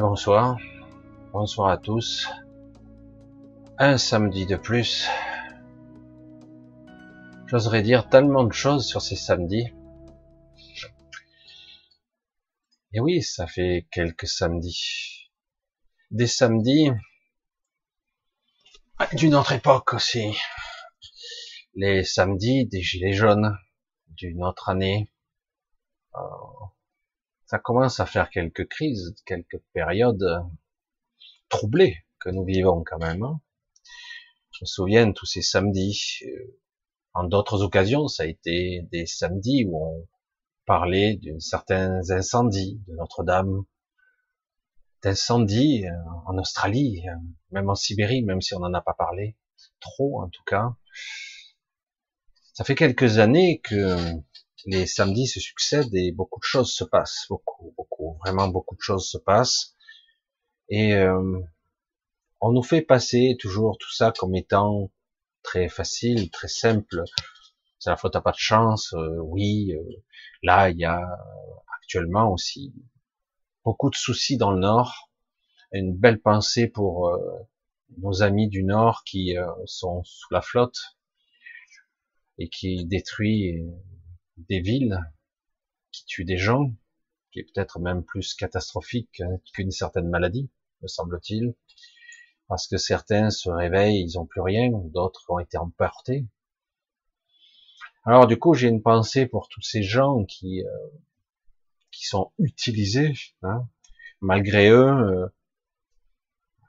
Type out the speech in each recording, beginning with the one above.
Bonsoir, bonsoir à tous. Un samedi de plus. J'oserais dire tellement de choses sur ces samedis. Et oui, ça fait quelques samedis. Des samedis d'une autre époque aussi. Les samedis des gilets jaunes d'une autre année. Euh, ça commence à faire quelques crises, quelques périodes troublées que nous vivons quand même. Hein. Je me souviens tous ces samedis. Euh, en d'autres occasions, ça a été des samedis où on parlait d'un certain incendie de Notre-Dame, d'incendies euh, en Australie, euh, même en Sibérie, même si on n'en a pas parlé trop en tout cas. Ça fait quelques années que les samedis se succèdent et beaucoup de choses se passent, beaucoup, beaucoup, vraiment beaucoup de choses se passent. Et euh, on nous fait passer toujours tout ça comme étant très facile, très simple. C'est la faute à pas de chance. Euh, oui, euh, là il y a actuellement aussi beaucoup de soucis dans le Nord. Une belle pensée pour nos amis du Nord qui sont sous la flotte et qui détruit des villes, qui tuent des gens, qui est peut-être même plus catastrophique qu'une certaine maladie, me semble-t-il, parce que certains se réveillent, ils n'ont plus rien, d'autres ont été emportés. Alors du coup, j'ai une pensée pour tous ces gens qui euh, qui sont utilisés, hein, malgré eux, euh,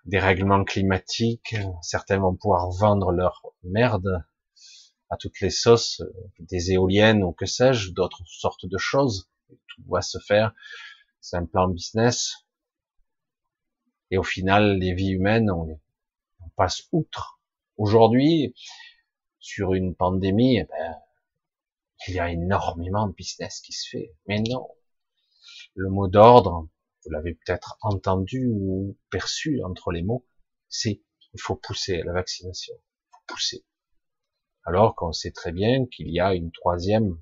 des règlements climatiques, certains vont pouvoir vendre leur merde à toutes les sauces, euh, des éoliennes ou que sais-je, d'autres sortes de choses. Tout va se faire. C'est un plan business. Et au final, les vies humaines, on, on passe outre. Aujourd'hui, sur une pandémie, eh ben, il y a énormément de business qui se fait. Mais non. Le mot d'ordre, vous l'avez peut-être entendu ou perçu entre les mots, c'est il faut pousser la vaccination. Il faut pousser alors qu'on sait très bien qu'il y a une troisième,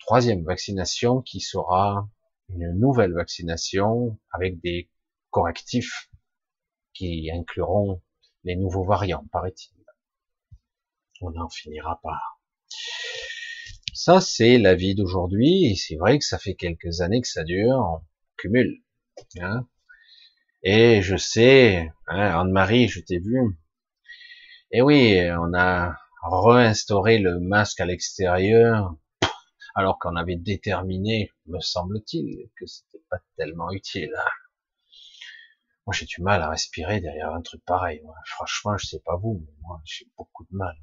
troisième vaccination qui sera une nouvelle vaccination avec des correctifs qui incluront les nouveaux variants, paraît-il. On n'en finira pas. Ça, c'est la vie d'aujourd'hui, c'est vrai que ça fait quelques années que ça dure, on cumule. Hein et je sais, hein, Anne-Marie, je t'ai vu, et oui, on a réinstauré le masque à l'extérieur, alors qu'on avait déterminé, me semble-t-il, que c'était pas tellement utile. Moi, j'ai du mal à respirer derrière un truc pareil. Franchement, je sais pas vous, mais moi, j'ai beaucoup de mal.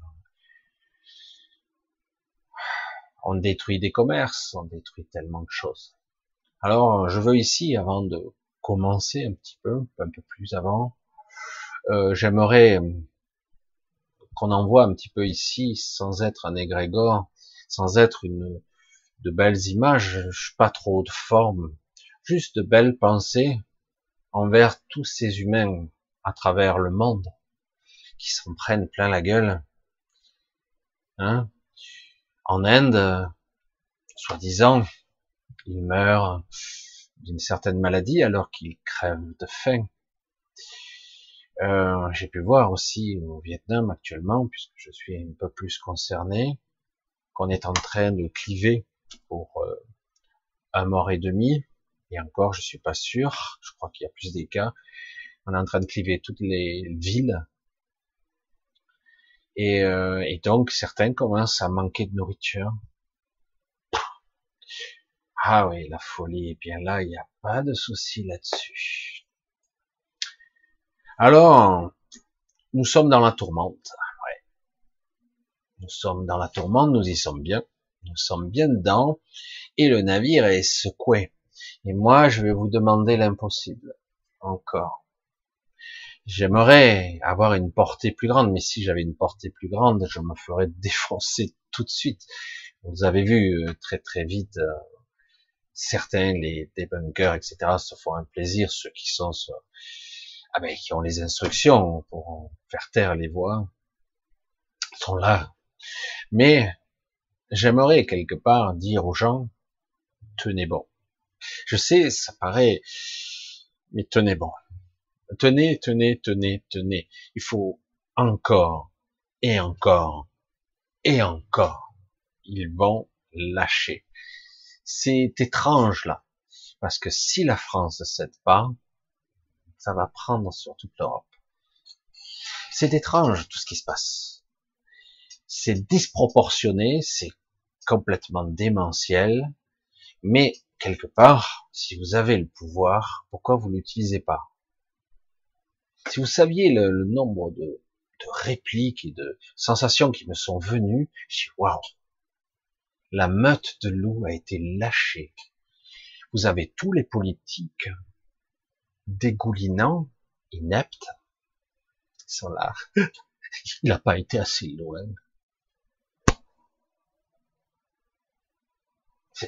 On détruit des commerces, on détruit tellement de choses. Alors, je veux ici, avant de commencer un petit peu, un peu plus avant, euh, j'aimerais qu'on envoie un petit peu ici, sans être un égrégore, sans être une de belles images, pas trop de formes, juste de belles pensées envers tous ces humains à travers le monde qui s'en prennent plein la gueule. Hein en Inde, soi-disant, ils meurent d'une certaine maladie alors qu'ils crèvent de faim. Euh, j'ai pu voir aussi au Vietnam actuellement, puisque je suis un peu plus concerné, qu'on est en train de cliver pour euh, un mort et demi, et encore je suis pas sûr, je crois qu'il y a plus des cas, on est en train de cliver toutes les villes, et, euh, et donc certains commencent à manquer de nourriture. Ah oui, la folie, et bien là, il n'y a pas de souci là-dessus. Alors, nous sommes dans la tourmente. Nous sommes dans la tourmente, nous y sommes bien. Nous sommes bien dedans. Et le navire est secoué. Et moi, je vais vous demander l'impossible. Encore. J'aimerais avoir une portée plus grande, mais si j'avais une portée plus grande, je me ferais défoncer tout de suite. Vous avez vu euh, très très vite, euh, certains, les debunkers, etc., se font un plaisir, ceux qui sont sur, ah ben, qui ont les instructions pour faire taire les voix, sont là. Mais j'aimerais quelque part dire aux gens, tenez bon. Je sais, ça paraît Mais tenez bon. Tenez, tenez, tenez, tenez. Il faut encore et encore et encore. Ils vont lâcher. C'est étrange là. Parce que si la France ne cède pas, ça va prendre sur toute l'Europe. C'est étrange tout ce qui se passe. C'est disproportionné, c'est complètement démentiel, mais quelque part, si vous avez le pouvoir, pourquoi vous l'utilisez pas? Si vous saviez le, nombre de, répliques et de sensations qui me sont venues, je dis waouh, la meute de loups a été lâchée. Vous avez tous les politiques dégoulinants, ineptes, qui sont là. Il n'a pas été assez loin.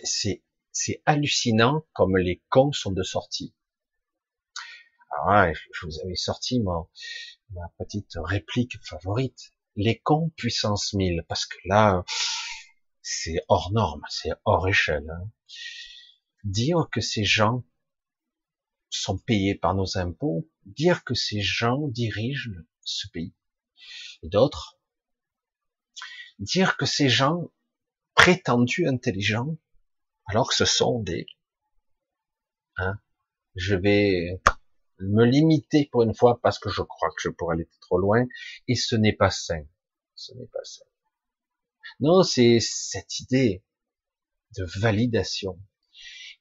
C'est, hallucinant comme les cons sont de sortie. Alors je vous avais sorti ma, ma petite réplique favorite. Les cons puissance 1000, parce que là, c'est hors norme, c'est hors échelle. Hein. Dire que ces gens sont payés par nos impôts, dire que ces gens dirigent ce pays. Et d'autres, dire que ces gens prétendus intelligents, alors que ce sont des... Hein, je vais me limiter pour une fois parce que je crois que je pourrais aller trop loin, et ce n'est pas sain. Ce n'est pas sain. Non, c'est cette idée de validation.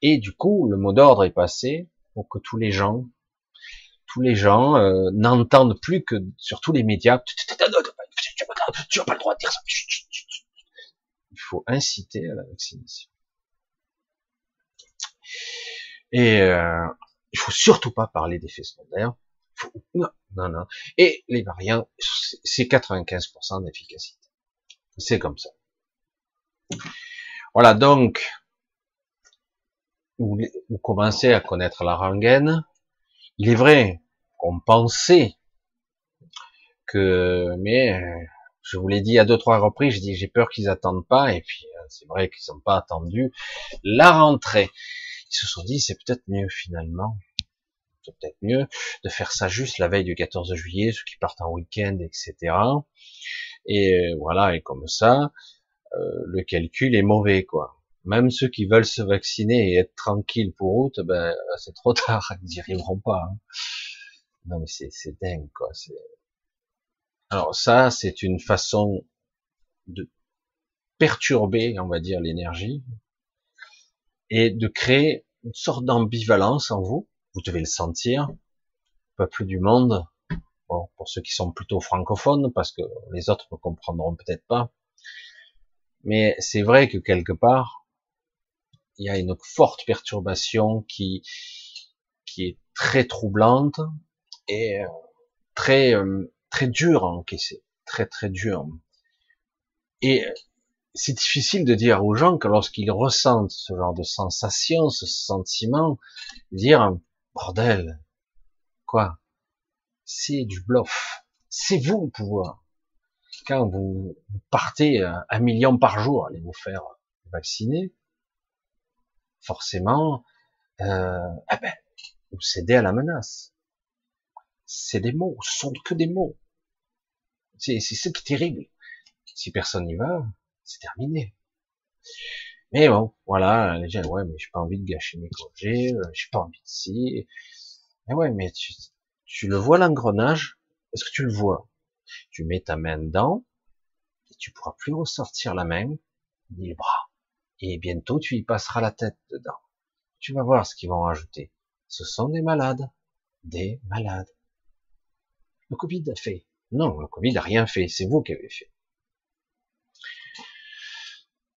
Et du coup, le mot d'ordre est passé pour que tous les gens, tous les gens euh, n'entendent plus que sur tous les médias, tu n'as pas le droit de dire ça. Il faut inciter à la vaccination. Et euh, il faut surtout pas parler d'effets secondaires. non, non, non. Et les variants, c'est 95% d'efficacité. C'est comme ça. Voilà, donc, vous, commencez à connaître la rengaine. Il est vrai qu'on pensait que, mais je vous l'ai dit à deux trois reprises, j'ai dit j'ai peur qu'ils attendent pas, et puis euh, c'est vrai qu'ils n'ont pas attendu la rentrée. Ils se sont dit c'est peut-être mieux finalement, c'est peut-être mieux de faire ça juste la veille du 14 juillet, ceux qui partent en week-end, etc. Et euh, voilà, et comme ça, euh, le calcul est mauvais, quoi. Même ceux qui veulent se vacciner et être tranquilles pour août, ben c'est trop tard, ils n'y arriveront pas. Hein. Non mais c'est dingue, quoi. Alors ça, c'est une façon de perturber, on va dire, l'énergie et de créer une sorte d'ambivalence en vous. Vous devez le sentir. Peuple du monde, bon, pour ceux qui sont plutôt francophones, parce que les autres ne comprendront peut-être pas. Mais c'est vrai que quelque part, il y a une forte perturbation qui, qui est très troublante et euh, très, euh, très dure à encaisser. Très, très dure. Et c'est difficile de dire aux gens que lorsqu'ils ressentent ce genre de sensation, ce sentiment, dire, bordel, quoi, c'est du bluff. C'est vous le pouvoir. Quand vous partez un million par jour, allez vous faire vacciner, forcément, euh, eh ben, vous cédez à la menace. C'est des mots, ce sont que des mots. C'est ce qui est terrible. Si personne n'y va, c'est terminé. Mais bon, voilà, les gens, ouais, mais j'ai pas envie de gâcher mes congés, euh, j'ai pas envie de ci. Mais ouais, mais tu, tu le vois l'engrenage, est-ce que tu le vois? Tu mets ta main dedans, et tu pourras plus ressortir la main, ni le bras. Et bientôt, tu y passeras la tête dedans. Tu vas voir ce qu'ils vont rajouter. Ce sont des malades. Des malades. Le Covid a fait. Non, le Covid a rien fait. C'est vous qui avez fait.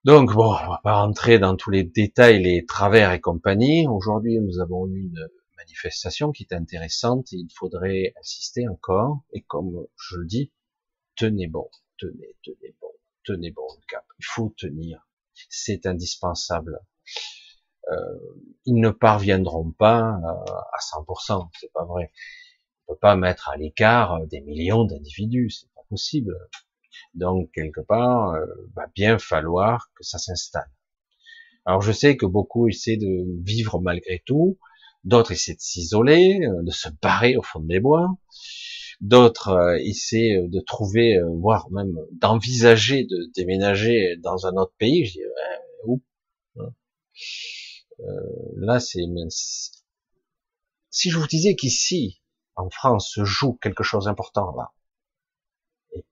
Donc bon, on va pas rentrer dans tous les détails, les travers et compagnie. Aujourd'hui, nous avons eu une manifestation qui est intéressante il faudrait assister encore. Et comme je le dis, tenez bon, tenez, tenez bon, tenez bon le cap. Il faut tenir. C'est indispensable. Euh, ils ne parviendront pas euh, à 100%, c'est pas vrai. On peut pas mettre à l'écart des millions d'individus, c'est pas possible. Donc quelque part, euh, va bien falloir que ça s'installe. Alors je sais que beaucoup essaient de vivre malgré tout, D'autres essaient de s'isoler, euh, de se barrer au fond des bois. D'autres euh, essaient de trouver, voire même d'envisager de déménager dans un autre pays. Je dis, hein? Là, c'est si je vous disais qu'ici, en France, se joue quelque chose d'important là,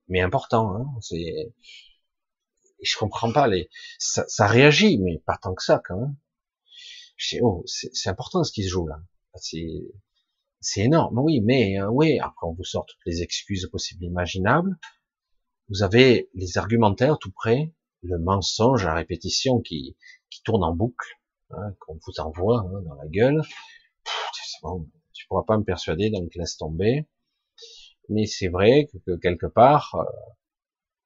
mais important, hein, c'est, je comprends pas les, ça, ça, réagit, mais pas tant que ça quand même. Je oh, c'est important ce qui se joue là, c'est, c'est énorme, oui, mais euh, oui, après on vous sort toutes les excuses possibles imaginables. Vous avez les argumentaires tout près, le mensonge à répétition qui, qui tourne en boucle, hein, qu'on vous envoie hein, dans la gueule. bon, tu pourras pas me persuader, donc laisse tomber. Mais c'est vrai que, quelque part, euh,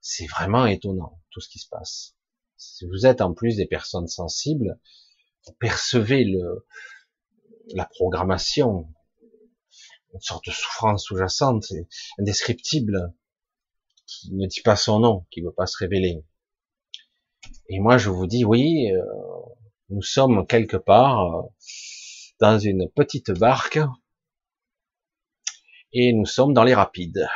c'est vraiment étonnant tout ce qui se passe. Si vous êtes en plus des personnes sensibles, vous percevez le, la programmation, une sorte de souffrance sous-jacente, indescriptible, qui ne dit pas son nom, qui ne veut pas se révéler. Et moi, je vous dis, oui, euh, nous sommes quelque part euh, dans une petite barque et nous sommes dans les rapides.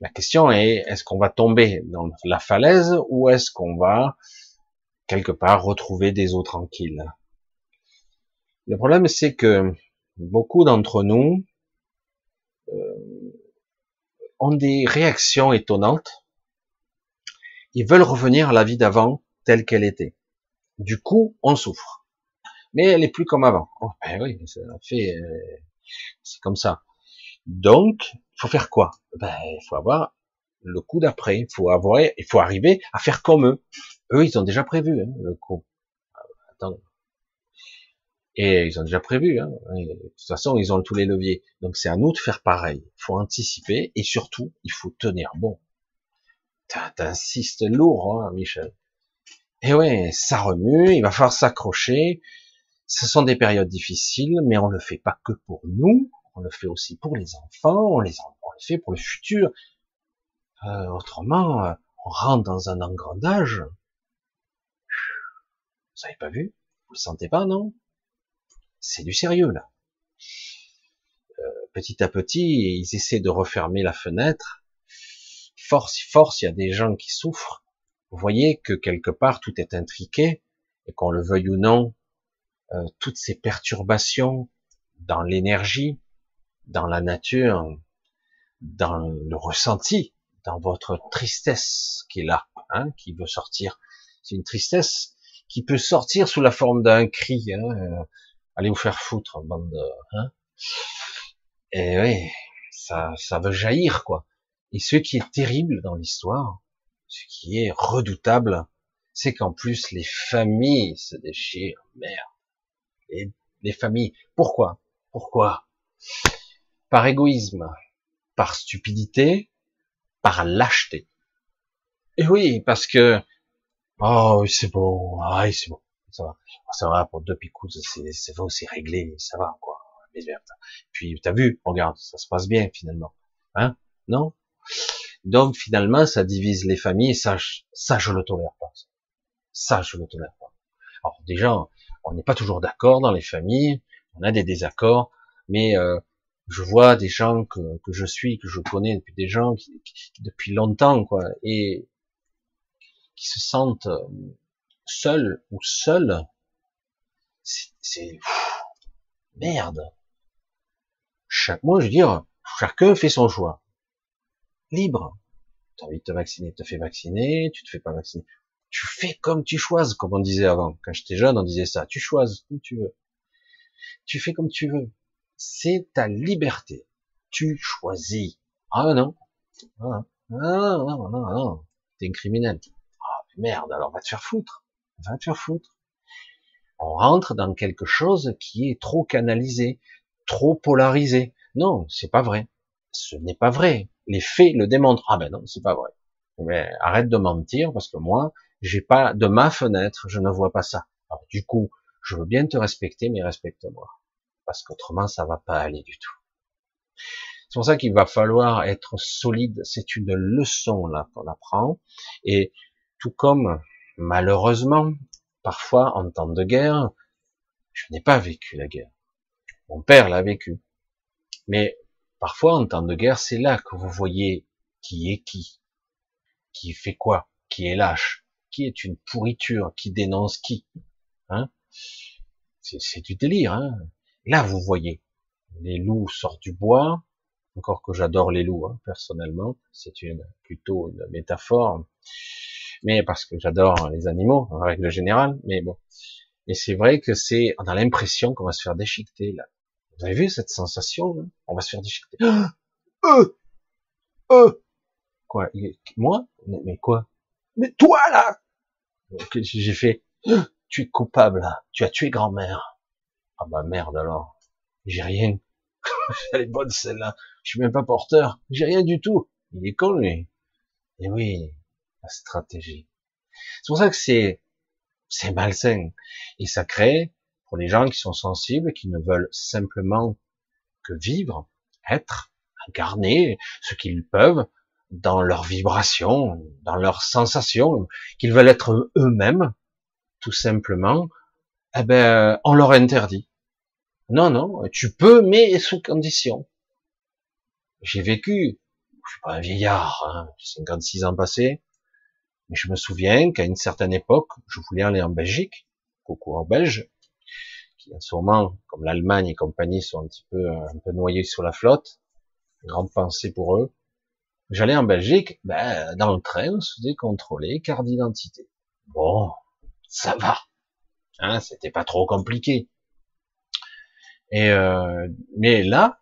La question est, est-ce qu'on va tomber dans la falaise ou est-ce qu'on va quelque part retrouver des eaux tranquilles? Le problème, c'est que beaucoup d'entre nous ont des réactions étonnantes. Ils veulent revenir à la vie d'avant telle qu'elle était. Du coup, on souffre. Mais elle est plus comme avant. Oh, ben oui, ça fait, euh, c'est comme ça. Donc, faut faire quoi? Ben, il faut avoir le coup d'après. Il faut avoir, il faut arriver à faire comme eux. Eux, ils ont déjà prévu hein, le coup. Attends. Et ils ont déjà prévu. Hein. de toute façon, ils ont tous les leviers. Donc, c'est à nous de faire pareil. Il faut anticiper et surtout, il faut tenir bon. T'insistes lourd, hein, Michel. Et ouais, ça remue. Il va falloir s'accrocher. Ce sont des périodes difficiles, mais on ne le fait pas que pour nous on le fait aussi pour les enfants, on, les, on fait pour le futur. Euh, autrement, on rentre dans un engrenage. Vous avez pas vu? Vous le sentez pas, non? C'est du sérieux là. Euh, petit à petit, ils essaient de refermer la fenêtre. Force, force, il y a des gens qui souffrent. Vous voyez que quelque part tout est intriqué et qu'on le veuille ou non, euh, toutes ces perturbations dans l'énergie, dans la nature, dans le ressenti, dans votre tristesse qui est là, hein, qui veut sortir. C'est une tristesse qui peut sortir sous la forme d'un cri. Hein, euh, allez vous faire foutre, bande de... Hein. Et oui, ça, ça veut jaillir, quoi. Et ce qui est terrible dans l'histoire, ce qui est redoutable, c'est qu'en plus les familles se déchirent. Merde. Et les familles. Pourquoi? Pourquoi? Par égoïsme, par stupidité, par lâcheté. Et oui, parce que oh c'est bon, ah, c'est bon, ça va, pour deux picous, c'est c'est c'est réglé, ça va quoi. Puis t'as vu, regarde, ça se passe bien finalement, hein? Non? Donc finalement, ça divise les familles. Et ça, ça je le tolère pas. Ça, je le tolère pas. Alors déjà, on n'est pas toujours d'accord dans les familles, on a des désaccords, mais euh, je vois des gens que, que je suis, que je connais depuis des gens qui, depuis longtemps, quoi, et qui se sentent seuls ou seuls. C'est merde. Chaque mois, je veux dire, chacun fait son choix. Libre. Tu as envie de te vacciner, te fais vacciner, tu te fais pas vacciner. Tu fais comme tu choisis, comme on disait avant. Quand j'étais jeune, on disait ça. Tu choisis comme tu veux. Tu fais comme tu veux c'est ta liberté. Tu choisis. Ah non. Ah, non, non, non, non. T'es un criminel. Ah, merde, alors va te faire foutre. Va te faire foutre. On rentre dans quelque chose qui est trop canalisé, trop polarisé. Non, c'est pas vrai. Ce n'est pas vrai. Les faits le démontrent. Ah ben non, c'est pas vrai. Mais arrête de mentir parce que moi, j'ai pas de ma fenêtre, je ne vois pas ça. Alors, du coup, je veux bien te respecter, mais respecte-moi parce qu'autrement ça va pas aller du tout. C'est pour ça qu'il va falloir être solide. C'est une leçon là qu'on apprend. Et tout comme malheureusement, parfois en temps de guerre, je n'ai pas vécu la guerre. Mon père l'a vécu. Mais parfois, en temps de guerre, c'est là que vous voyez qui est qui, qui fait quoi, qui est lâche, qui est une pourriture, qui dénonce qui? Hein? C'est du délire. Hein là, vous voyez, les loups sortent du bois, encore que j'adore les loups, hein, personnellement, c'est une plutôt une métaphore, mais parce que j'adore les animaux en règle générale, mais bon. Et c'est vrai que c'est, on a l'impression qu'on va se faire déchiqueter là. Vous avez vu cette sensation On va se faire déchiqueter. Euh, euh. Quoi? Moi? Mais quoi? Mais toi là J'ai fait. Tu es coupable. Tu as tué grand-mère. Ah bah merde alors. J'ai rien. Elle est bonne celle-là. Je suis même pas porteur. J'ai rien du tout. Il est con lui. Et oui, la stratégie. C'est pour ça que c'est c'est malsain et ça crée pour les gens qui sont sensibles, qui ne veulent simplement que vivre, être, incarner ce qu'ils peuvent dans leurs vibrations, dans leurs sensations, qu'ils veulent être eux-mêmes, tout simplement, eh ben, on leur interdit. Non, non, tu peux, mais sous condition. J'ai vécu, je suis pas un vieillard, hein, 56 ans passés, mais je me souviens qu'à une certaine époque, je voulais aller en Belgique, coucou en Belge, qui en ce moment, comme l'Allemagne et compagnie, sont un petit peu, un peu noyés sur la flotte, grande pensée pour eux. J'allais en Belgique, ben, dans le train, on se faisait contrôler, carte d'identité. Bon, ça va. Hein, c'était pas trop compliqué. Et euh, mais là,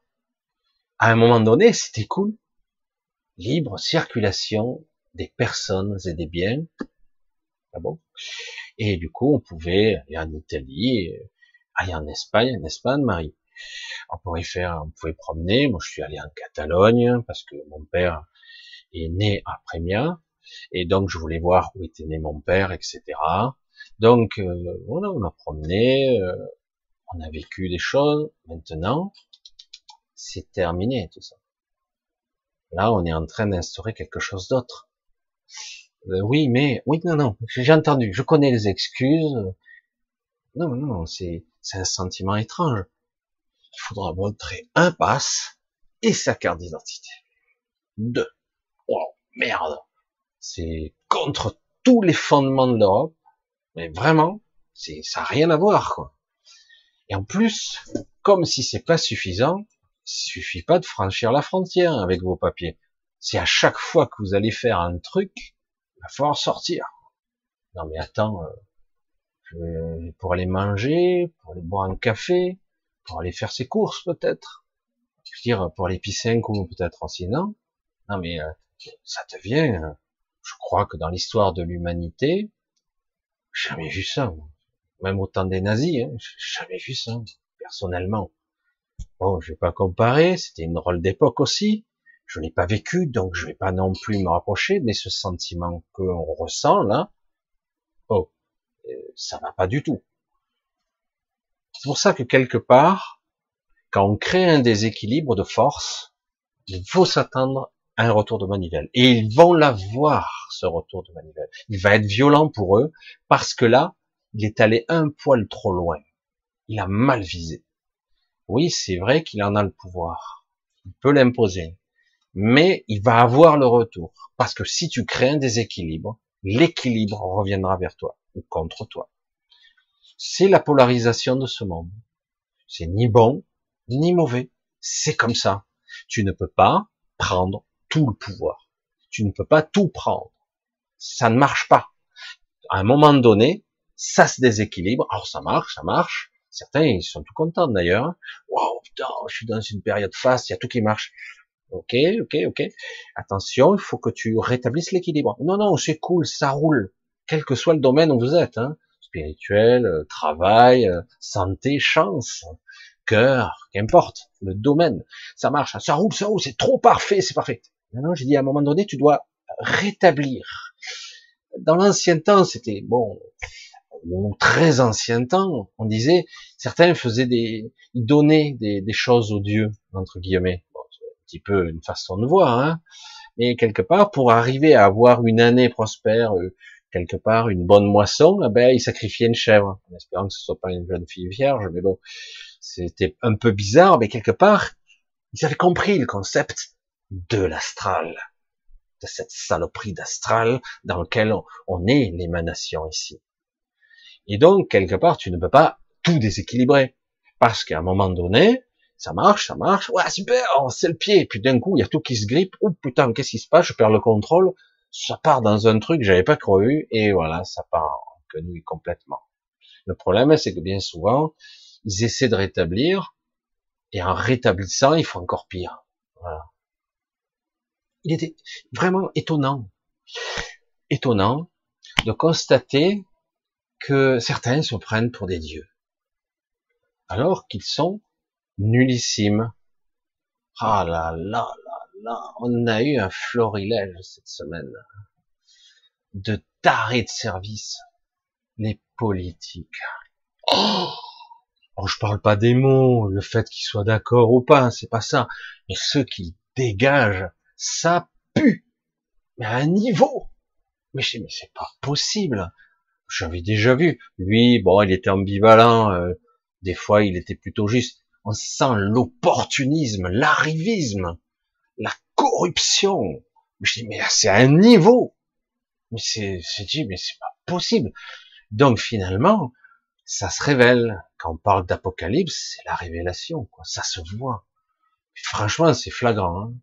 à un moment donné, c'était cool. Libre circulation des personnes et des biens. Ah bon? Et du coup, on pouvait aller en Italie, aller en Espagne, en Espagne, Marie. On pouvait faire, on pouvait promener. Moi, je suis allé en Catalogne parce que mon père est né à Premia et donc je voulais voir où était né mon père, etc. Donc euh, voilà, on a promené, euh, on a vécu des choses. Maintenant, c'est terminé tout ça. Là, on est en train d'instaurer quelque chose d'autre. Euh, oui, mais oui, non, non, j'ai entendu, je connais les excuses. Non, non, c'est c'est un sentiment étrange. Il faudra montrer un passe et sa carte d'identité. Deux. Oh, merde. C'est contre tous les fondements de l'Europe. Mais vraiment, c'est, ça n'a rien à voir, quoi. Et en plus, comme si c'est pas suffisant, il suffit pas de franchir la frontière avec vos papiers. C'est à chaque fois que vous allez faire un truc, il va falloir sortir. Non mais attends, euh, pour aller manger, pour aller boire un café, pour aller faire ses courses peut-être. Je veux dire, pour aller pisser un coup peut-être aussi, non? Non mais euh, ça devient, euh, je crois que dans l'histoire de l'humanité, jamais vu ça. Même au temps des nazis, hein, jamais vu ça, personnellement. Bon, je vais pas comparer, c'était une drôle d'époque aussi. Je l'ai pas vécu, donc je vais pas non plus me rapprocher, mais ce sentiment qu'on ressent là, oh, euh, ça va pas du tout. C'est pour ça que quelque part, quand on crée un déséquilibre de force, il faut s'attendre à un retour de manivelle. Et ils vont l'avoir, ce retour de manivelle. Il va être violent pour eux, parce que là, il est allé un poil trop loin. Il a mal visé. Oui, c'est vrai qu'il en a le pouvoir. Il peut l'imposer. Mais il va avoir le retour. Parce que si tu crées un déséquilibre, l'équilibre reviendra vers toi ou contre toi. C'est la polarisation de ce monde. C'est ni bon, ni mauvais. C'est comme ça. Tu ne peux pas prendre tout le pouvoir. Tu ne peux pas tout prendre. Ça ne marche pas. À un moment donné, ça se déséquilibre. Alors ça marche, ça marche. Certains, ils sont tout contents d'ailleurs. Waouh, putain, je suis dans une période faste, il y a tout qui marche. Ok, ok, ok. Attention, il faut que tu rétablisses l'équilibre. Non, non, c'est cool, ça roule. Quel que soit le domaine où vous êtes, hein. spirituel, euh, travail, euh, santé, chance, cœur, qu'importe, le domaine, ça marche, ça roule, ça roule, c'est trop parfait, c'est parfait. Non, non, j'ai dit à un moment donné, tu dois rétablir. Dans l'ancien temps, c'était bon, au très ancien temps, on disait, certains faisaient des, ils donnaient des, des choses aux dieux entre guillemets petit peu une façon de voir, hein. mais quelque part, pour arriver à avoir une année prospère, euh, quelque part, une bonne moisson, eh ben, il sacrifiait une chèvre, en espérant que ce soit pas une jeune fille vierge, mais bon, c'était un peu bizarre, mais quelque part, ils avaient compris le concept de l'astral, de cette saloperie d'astral dans lequel on est l'émanation ici. Et donc, quelque part, tu ne peux pas tout déséquilibrer. Parce qu'à un moment donné, ça marche, ça marche, ouais, super, oh, c'est le pied, et puis d'un coup, il y a tout qui se grippe, oh putain, qu'est-ce qui se passe, je perds le contrôle, ça part dans un truc que j'avais pas cru, et voilà, ça part en quenouille complètement. Le problème, c'est que bien souvent, ils essaient de rétablir, et en rétablissant, il faut encore pire. Il était vraiment étonnant, étonnant de constater que certains se prennent pour des dieux, alors qu'ils sont nullissimes. Ah là là là là, on a eu un florilège cette semaine de tarés de service, les politiques. Oh, oh je parle pas des mots, le fait qu'ils soient d'accord ou pas, c'est pas ça, mais ceux qui dégagent, ça pue, mais à un niveau. Mais mais c'est pas possible j'avais déjà vu. Lui, bon, il était ambivalent. Euh, des fois, il était plutôt juste. On sent l'opportunisme, l'arrivisme, la corruption. Je dis, mais c'est un niveau. Mais c'est, c'est dit, mais c'est pas possible. Donc finalement, ça se révèle. Quand on parle d'apocalypse, c'est la révélation, quoi. Ça se voit. franchement, c'est flagrant. Hein.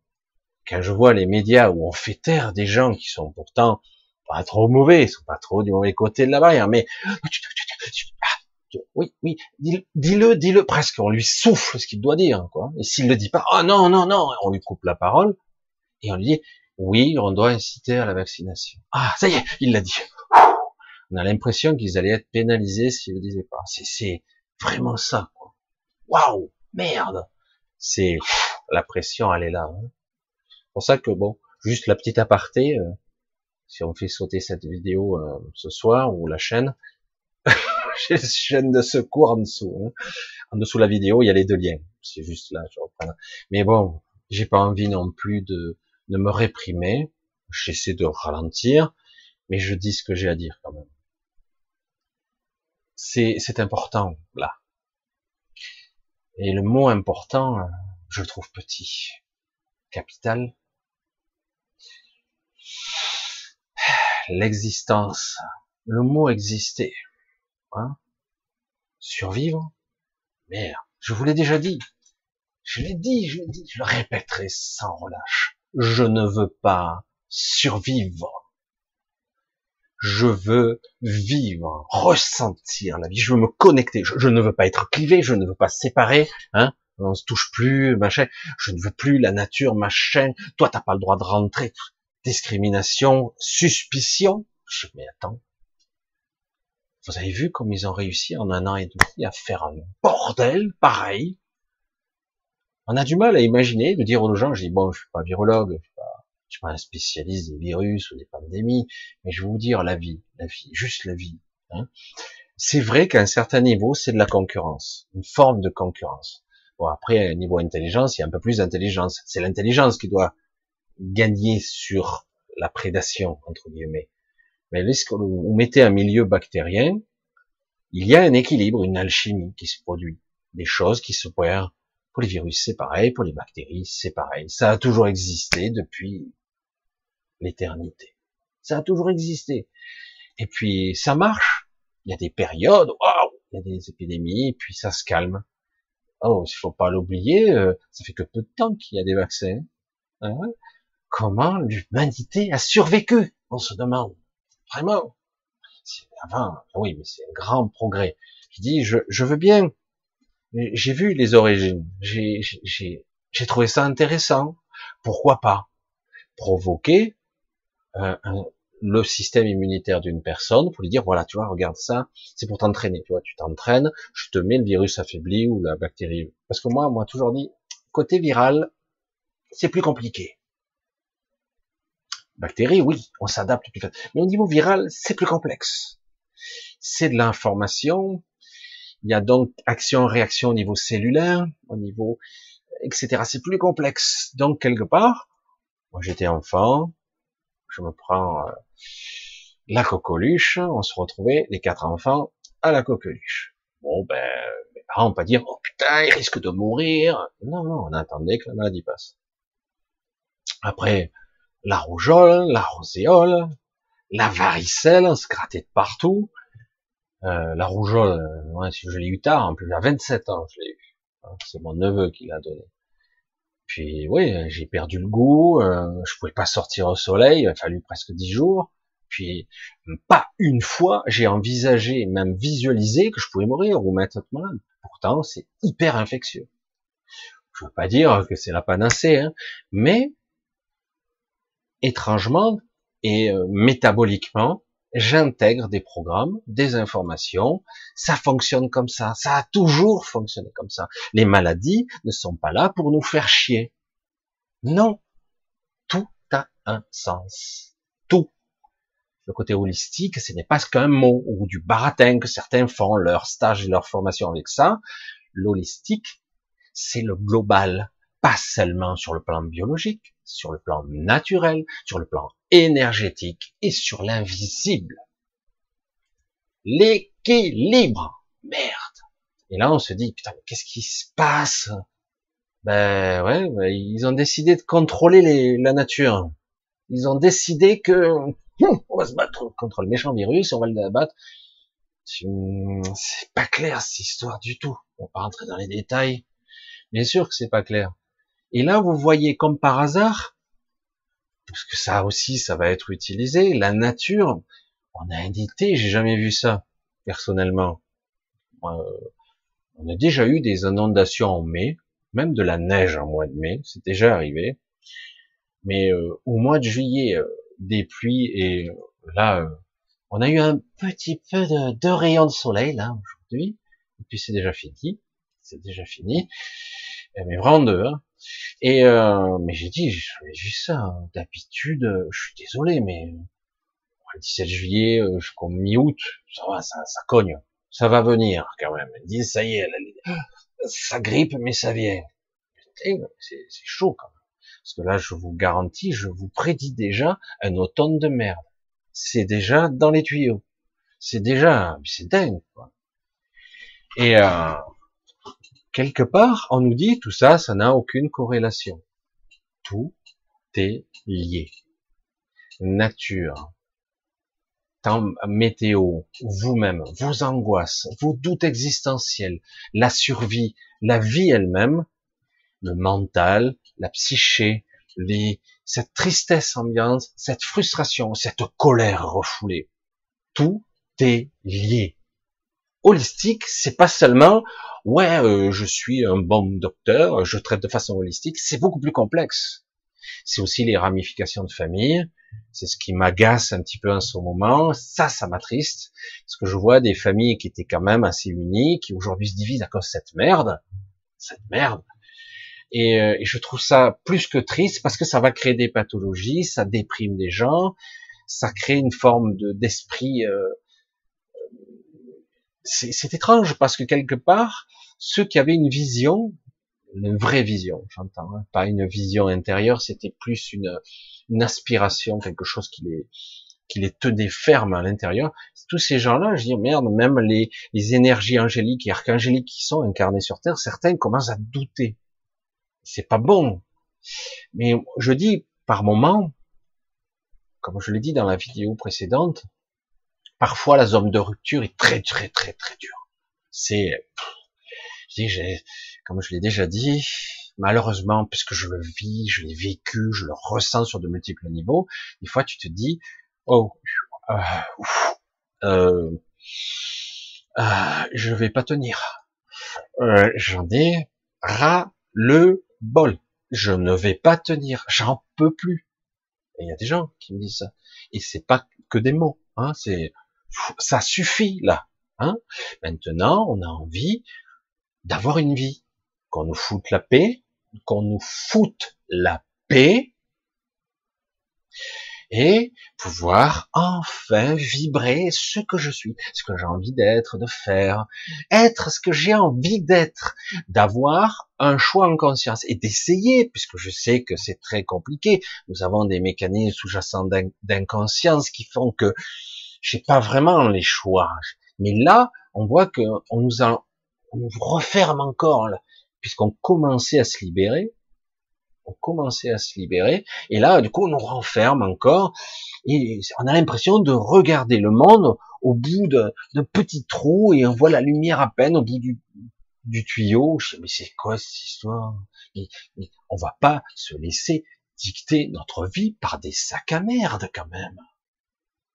Quand je vois les médias où on fait taire des gens qui sont pourtant pas trop mauvais, ils sont pas trop du mauvais côté de la barrière, mais oui, oui, dis-le, dis-le presque, on lui souffle ce qu'il doit dire, quoi. Et s'il le dit pas, oh non, non, non, on lui coupe la parole et on lui dit, oui, on doit inciter à la vaccination. Ah, ça y est, il l'a dit. On a l'impression qu'ils allaient être pénalisés s'ils le disaient pas. C'est vraiment ça, quoi. Waouh, merde. C'est la pression, elle est là. Hein. C'est pour ça que bon, juste la petite aparté. Euh, si on fait sauter cette vidéo euh, ce soir ou la chaîne, chaîne de secours en dessous. Hein. En dessous de la vidéo, il y a les deux liens. C'est juste là, je reprends. Mais bon, j'ai pas envie non plus de, de me réprimer. J'essaie de ralentir, mais je dis ce que j'ai à dire quand même. C'est, important là. Et le mot important, je le trouve petit. Capital, l'existence, le mot exister, hein survivre, merde, je vous l'ai déjà dit, je l'ai dit, je l'ai dit, je le répéterai sans relâche, je ne veux pas survivre, je veux vivre, ressentir la vie, je veux me connecter, je, ne veux pas être clivé, je ne veux pas séparer, hein, on se touche plus, machin, je ne veux plus la nature, machin, toi t'as pas le droit de rentrer, discrimination, suspicion. Je mais attends. Vous avez vu comme ils ont réussi en un an et demi à faire un bordel pareil? On a du mal à imaginer, de dire aux gens, je dis bon, je suis pas virologue, je suis pas, je suis pas un spécialiste des virus ou des pandémies, mais je vais vous dire la vie, la vie, juste la vie. Hein. C'est vrai qu'à un certain niveau, c'est de la concurrence, une forme de concurrence. Bon, après, niveau intelligence, il y a un peu plus d'intelligence. C'est l'intelligence qui doit gagner sur la prédation, entre guillemets. Mais lorsque vous mettez un milieu bactérien, il y a un équilibre, une alchimie qui se produit. Des choses qui se s'opèrent. Pour les virus, c'est pareil. Pour les bactéries, c'est pareil. Ça a toujours existé depuis l'éternité. Ça a toujours existé. Et puis, ça marche. Il y a des périodes, waouh, il y a des épidémies, puis ça se calme. Oh, il faut pas l'oublier, euh, ça fait que peu de temps qu'il y a des vaccins. Hein comment l'humanité a survécu, on se demande. Vraiment. Enfin, oui, mais c'est un grand progrès. Je dis, je, je veux bien. J'ai vu les origines. J'ai trouvé ça intéressant. Pourquoi pas provoquer euh, le système immunitaire d'une personne pour lui dire voilà, tu vois, regarde ça, c'est pour t'entraîner. Tu vois, tu t'entraînes, je te mets le virus affaibli ou la bactérie. Parce que moi, on m'a toujours dit côté viral, c'est plus compliqué. Bactéries, oui, on s'adapte plus vite. Mais au niveau viral, c'est plus complexe. C'est de l'information. Il y a donc action-réaction au niveau cellulaire, au niveau, etc. C'est plus complexe. Donc, quelque part, moi j'étais enfant, je me prends euh, la coqueluche, on se retrouvait, les quatre enfants, à la coqueluche. Bon, ben, mes parents pas dire, oh putain, il risque de mourir. Non, non, on attendait que la maladie passe. Après, la rougeole, la roséole, la varicelle, se grattait de partout. Euh, la rougeole, ouais, je l'ai eu tard, en plus, à 27 ans, je l'ai eu. C'est mon neveu qui l'a donné. Puis oui, j'ai perdu le goût, euh, je pouvais pas sortir au soleil, il a fallu presque dix jours. Puis pas une fois j'ai envisagé, même visualisé que je pouvais mourir ou m'être malade. Pourtant, c'est hyper infectieux. Je veux pas dire que c'est la panacée, hein, mais étrangement et euh, métaboliquement, j'intègre des programmes, des informations, ça fonctionne comme ça, ça a toujours fonctionné comme ça. Les maladies ne sont pas là pour nous faire chier. Non, tout a un sens. Tout. Le côté holistique, ce n'est pas qu'un mot ou du baratin que certains font leur stage et leur formation avec ça. L'holistique, c'est le global, pas seulement sur le plan biologique, sur le plan naturel, sur le plan énergétique et sur l'invisible. L'équilibre. Merde. Et là, on se dit, putain, qu'est-ce qui se passe? Ben ouais, ben, ils ont décidé de contrôler les, la nature. Ils ont décidé que hum, on va se battre contre le méchant virus, on va le battre. C'est pas clair cette histoire du tout. On va pas rentrer dans les détails. Bien sûr que c'est pas clair. Et là, vous voyez comme par hasard, parce que ça aussi, ça va être utilisé, la nature, on a indité, j'ai jamais vu ça, personnellement. Euh, on a déjà eu des inondations en mai, même de la neige en mois de mai, c'est déjà arrivé. Mais euh, au mois de juillet, euh, des pluies, et là, on a eu un petit peu de, de rayons de soleil, là, aujourd'hui, et puis c'est déjà fini, c'est déjà fini, mais vraiment deux, hein. Et euh, mais j'ai dit, j'ai vu ça. Hein. D'habitude, euh, je suis désolé, mais euh, le 17 juillet jusqu'au mi-août, ça va, ça, ça, cogne, ça va venir quand même. Ils disent, ça y est, ça grippe, mais ça vient. C'est chaud quand même. Parce que là, je vous garantis, je vous prédis déjà un automne de merde. C'est déjà dans les tuyaux. C'est déjà, c'est dingue. Quoi. Et euh, quelque part, on nous dit tout ça, ça n'a aucune corrélation. Tout est lié. Nature, temps, météo, vous-même, vos angoisses, vos doutes existentiels, la survie, la vie elle-même, le mental, la psyché, cette tristesse ambiante, cette frustration, cette colère refoulée, tout est lié. Holistique, c'est pas seulement ouais, euh, je suis un bon docteur, je traite de façon holistique, c'est beaucoup plus complexe. C'est aussi les ramifications de famille, c'est ce qui m'agace un petit peu en ce moment, ça, ça m'attriste, parce que je vois des familles qui étaient quand même assez unies, qui aujourd'hui se divisent à cause de cette merde, cette merde, et, euh, et, je trouve ça plus que triste parce que ça va créer des pathologies, ça déprime des gens, ça crée une forme de d'esprit euh, c'est étrange parce que quelque part, ceux qui avaient une vision, une vraie vision, j'entends, hein, pas une vision intérieure, c'était plus une, une, aspiration, quelque chose qui les, qui les tenait fermes à l'intérieur. Tous ces gens-là, je dis merde, même les, les énergies angéliques et archangéliques qui sont incarnées sur Terre, certains commencent à douter. C'est pas bon. Mais je dis par moment, comme je l'ai dit dans la vidéo précédente, Parfois, la zone de rupture est très, très, très, très dure. C'est, j'ai, comme je l'ai déjà dit, malheureusement, puisque je le vis, je l'ai vécu, je le ressens sur de multiples niveaux, des fois, tu te dis, oh, euh, euh, euh, je vais pas tenir. Euh, j'en ai ras le bol. Je ne vais pas tenir. J'en peux plus. Et il y a des gens qui me disent ça. Et c'est pas que des mots. Hein, c'est ça suffit là. Hein Maintenant, on a envie d'avoir une vie, qu'on nous foute la paix, qu'on nous foute la paix, et pouvoir enfin vibrer ce que je suis, ce que j'ai envie d'être, de faire, être ce que j'ai envie d'être, d'avoir un choix en conscience et d'essayer, puisque je sais que c'est très compliqué. Nous avons des mécanismes sous-jacents d'inconscience qui font que j'ai pas vraiment les choix. Mais là, on voit que on nous a, on nous referme encore, puisqu'on commençait à se libérer, on commençait à se libérer, et là, du coup, on nous renferme encore, et on a l'impression de regarder le monde au bout d'un petit trou, et on voit la lumière à peine au bout du, tuyau. Je dis, mais c'est quoi cette histoire? On va pas se laisser dicter notre vie par des sacs à merde quand même.